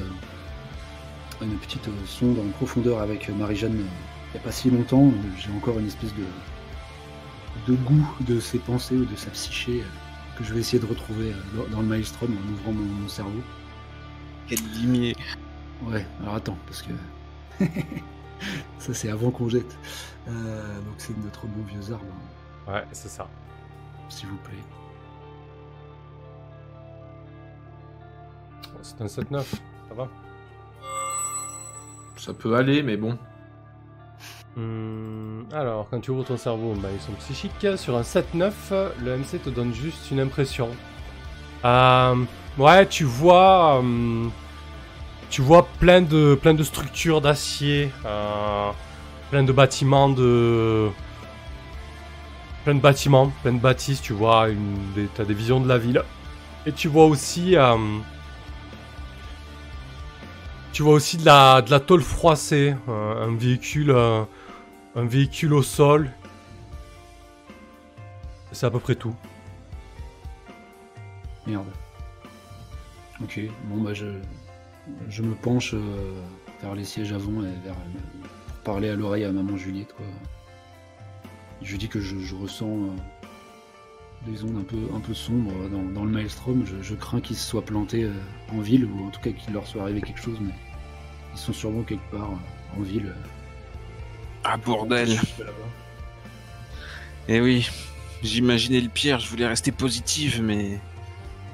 [SPEAKER 4] une petite euh, sonde en profondeur avec euh, Marie-Jeanne euh, il n'y a pas si longtemps, euh, j'ai encore une espèce de, de goût de ses pensées ou de sa psyché euh, que je vais essayer de retrouver euh, dans, dans le maelstrom en ouvrant mon, mon cerveau.
[SPEAKER 2] Quel limier.
[SPEAKER 4] Ouais, alors attends, parce que. ça, c'est avant qu'on jette. Euh, donc, c'est notre bon vieux arbre, hein,
[SPEAKER 1] Ouais, c'est ça.
[SPEAKER 4] s'il vous plaît.
[SPEAKER 1] C'est un 7-9. Ça va?
[SPEAKER 3] Ça peut aller, mais bon.
[SPEAKER 1] Hmm, alors, quand tu ouvres ton cerveau, bah, ils sont psychiques. Sur un 7-9, le MC te donne juste une impression. Euh, ouais, tu vois, euh, tu vois plein de, plein de structures d'acier, euh, plein de bâtiments de, plein de bâtiments, plein de bâtisses. Tu vois, t'as des visions de la ville. Et tu vois aussi, euh, tu vois aussi de la, de la tôle froissée, euh, un véhicule, un véhicule au sol. C'est à peu près tout.
[SPEAKER 4] Merde. Ok, bon bah je, je me penche euh, vers les sièges avant et vers pour parler à l'oreille à maman Juliette quoi. Je lui dis que je, je ressens euh, des ondes un peu, un peu sombres dans, dans le maelstrom. Je, je crains qu'ils se soient plantés euh, en ville ou en tout cas qu'il leur soit arrivé quelque chose, mais ils sont sûrement quelque part euh, en ville.
[SPEAKER 2] Ah bordel. Eh oui, j'imaginais le pire, je voulais rester positive, mais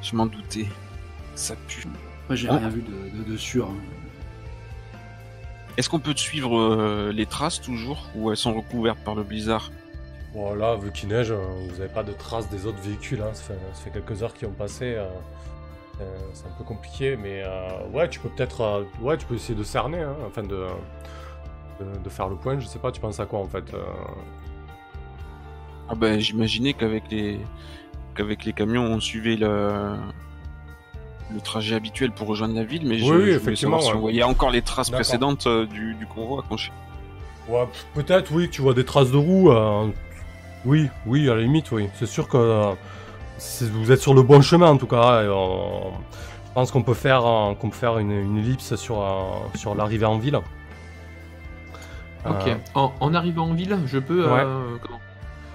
[SPEAKER 2] je m'en doutais. Ça pue.
[SPEAKER 4] Moi j'ai
[SPEAKER 3] Ah.
[SPEAKER 4] rien vu de, de, de sûr. hein.
[SPEAKER 2] Est-ce qu'on peut te suivre euh, les traces toujours, ou elles sont recouvertes par le blizzard?
[SPEAKER 1] Bon, là, vu qu'il neige, euh, vous n'avez pas de traces des autres véhicules. hein. Ça, fait, ça fait quelques heures qui ont passé. euh, c'est un peu compliqué, mais euh, ouais, tu peux peut-être. euh, ouais, tu peux essayer de cerner, hein, afin de, de, de faire le point. Je sais pas, tu penses à quoi en fait euh,
[SPEAKER 2] Ah ben j'imaginais qu'avec les qu'avec les camions on suivait le le trajet habituel pour rejoindre la ville, mais je,
[SPEAKER 1] Oui, oui,
[SPEAKER 2] je
[SPEAKER 1] effectivement,
[SPEAKER 2] savoir si on voyait encore les traces précédentes euh, du, du convoi. Quand je...
[SPEAKER 1] Ouais, peut-être, oui, tu vois des traces de roues. euh, oui, oui, à la limite, oui. C'est sûr que euh, vous êtes sur le bon chemin en tout cas. et on- je pense qu'on peut faire, euh, qu'on peut faire une, une ellipse sur, euh, sur l'arrivée en ville.
[SPEAKER 3] Ok.
[SPEAKER 1] Euh,
[SPEAKER 3] En, en arrivant en ville, je peux.
[SPEAKER 1] Ouais.
[SPEAKER 3] euh, comment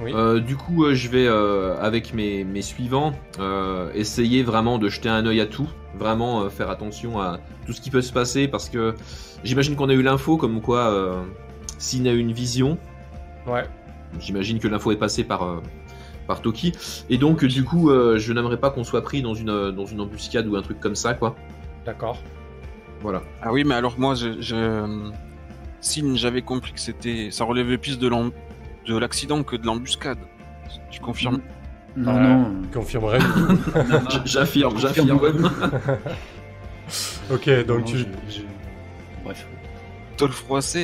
[SPEAKER 1] Oui.
[SPEAKER 3] Euh, du coup, euh, je vais euh, avec mes, mes suivants euh, essayer vraiment de jeter un œil à tout, vraiment euh, faire attention à tout ce qui peut se passer parce que j'imagine qu'on a eu l'info comme quoi euh, s'il a eu une vision,
[SPEAKER 1] ouais.
[SPEAKER 3] j'imagine que l'info est passée par euh, par Toki et donc du coup euh, je n'aimerais pas qu'on soit pris dans une dans une embuscade ou un truc comme ça quoi.
[SPEAKER 1] D'accord.
[SPEAKER 3] Voilà.
[SPEAKER 2] Ah oui, mais alors moi, je, je... si j'avais compris que c'était, ça relevait plus de de l'accident que de l'embuscade. Tu confirmes
[SPEAKER 4] Non,
[SPEAKER 1] Ouais.
[SPEAKER 4] non.
[SPEAKER 1] Confirmerai.
[SPEAKER 3] J- J'affirme, j'affirme.
[SPEAKER 1] ok, donc
[SPEAKER 4] Non,
[SPEAKER 1] tu,
[SPEAKER 4] j'ai- j'ai- Bref.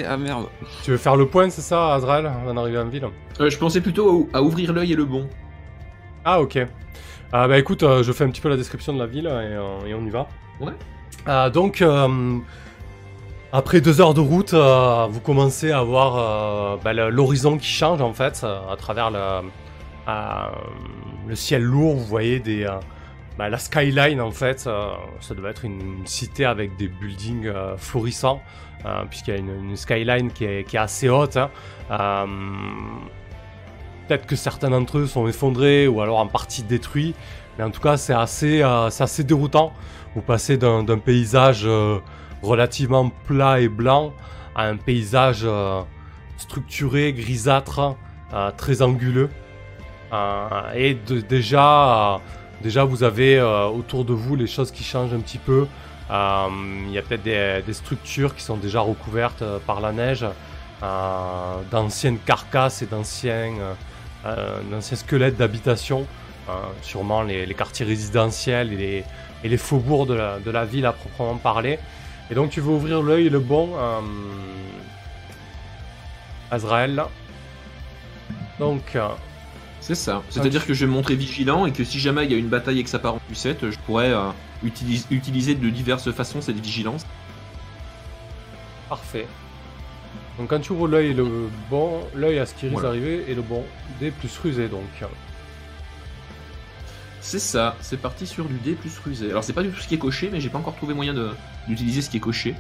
[SPEAKER 2] Ah merde.
[SPEAKER 1] tu veux faire le point, c'est ça, Azrael, avant d'arriver en ville
[SPEAKER 3] Euh, je pensais plutôt à ouvrir l'œil et le bon.
[SPEAKER 1] Ah, ok. Ah, bah écoute, euh, je fais un petit peu la description de la ville et, euh, et on y va.
[SPEAKER 3] Ouais.
[SPEAKER 1] Ah, donc, euh, après deux heures de route, euh, vous commencez à voir euh, bah, l'horizon qui change en fait, euh, à travers le, ciel lourd. Vous voyez bah, la skyline en fait. ça devait être une cité avec des buildings florissants, puisqu'il y a une, skyline qui est, assez haute. hein. Peut-être que certains d'entre eux sont effondrés ou alors en partie détruits, mais en tout cas c'est assez, déroutant. Vous passez d'un paysage relativement plat et blanc à un paysage euh, structuré, grisâtre, euh, très anguleux. Euh, et déjà, déjà vous avez autour de vous les choses qui changent un petit peu. Il y a peut-être des, structures qui sont déjà recouvertes par la neige, d'anciennes carcasses et d'anciens squelettes d'habitation, sûrement les, quartiers résidentiels et les, faubourgs de la ville à proprement parler. Et donc tu veux ouvrir l'œil et le bon, euh, Azrael. là. Donc, euh,
[SPEAKER 3] C'est ça. C'est-à-dire que je vais me montrer vigilant et que si jamais il y a une bataille et que ça part en sucette, je pourrais euh, utilis- utiliser de diverses façons cette vigilance.
[SPEAKER 1] parfait. Donc quand tu ouvres l'œil le bon, l'œil à ce qui risque
[SPEAKER 3] Voilà.
[SPEAKER 1] d'arriver et le bon, des plus rusé donc.
[SPEAKER 3] C'est ça. C'est parti sur du dé plus rusé. Alors c'est pas du tout ce qui est coché, mais j'ai pas encore trouvé moyen de- d'utiliser ce qui est coché.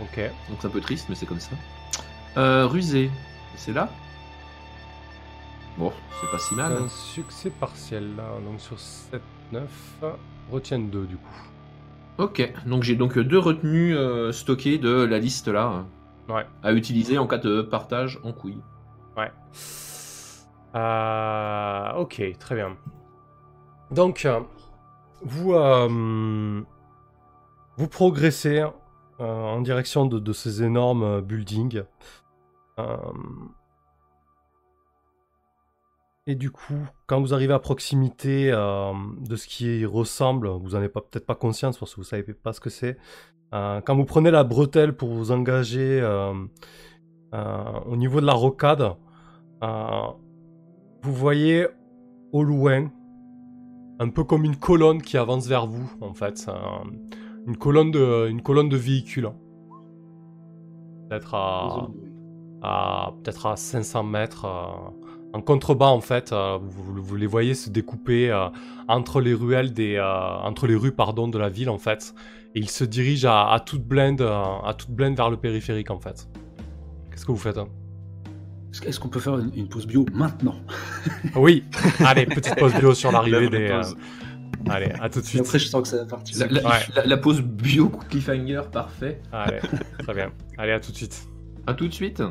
[SPEAKER 1] Ok.
[SPEAKER 3] Donc c'est un peu triste, mais c'est comme ça. Euh, rusé. C'est là? Bon, c'est pas si mal.
[SPEAKER 1] Un succès partiel là, donc sur 7, 9, retiens 2 du coup.
[SPEAKER 3] Ok, donc j'ai donc deux retenues euh, stockées de la liste là.
[SPEAKER 1] Ouais.
[SPEAKER 3] À utiliser en cas de partage en couille.
[SPEAKER 1] Ouais. Euh, ok, très bien. Donc, vous, euh, vous progressez euh, en direction de, ces énormes euh, buildings. Euh, et du coup, quand vous arrivez à proximité de ce qui ressemble, vous n'en avez peut-être pas conscience parce que vous savez pas ce que c'est. Quand vous prenez la bretelle pour vous engager au niveau de la rocade, vous voyez au loin, un peu comme une colonne qui avance vers vous, en fait. Euh, une colonne de, une colonne de véhicules. Peut-être à, à peut-être à 500 mètres. euh, en contrebas, en fait, euh, vous, vous les voyez se découper euh, entre les ruelles des, euh, entre les rues pardon de la ville, en fait. Et ils se dirigent à, à toute blinde, euh, à toute blinde vers le périphérique, en fait. Qu'est-ce que vous faites hein?
[SPEAKER 4] Est-ce qu'on peut faire une, une pause bio maintenant?
[SPEAKER 1] Oui. Allez, petite pause bio sur l'arrivée
[SPEAKER 2] La
[SPEAKER 1] des. euh, Allez, à tout de
[SPEAKER 4] Et
[SPEAKER 1] suite.
[SPEAKER 4] après, je sens que ça va partir.
[SPEAKER 3] La, la-
[SPEAKER 1] Ouais.
[SPEAKER 3] la- la pause bio cliffhanger, parfait.
[SPEAKER 1] Allez, très bien. Allez, à tout de suite.
[SPEAKER 3] À tout de suite.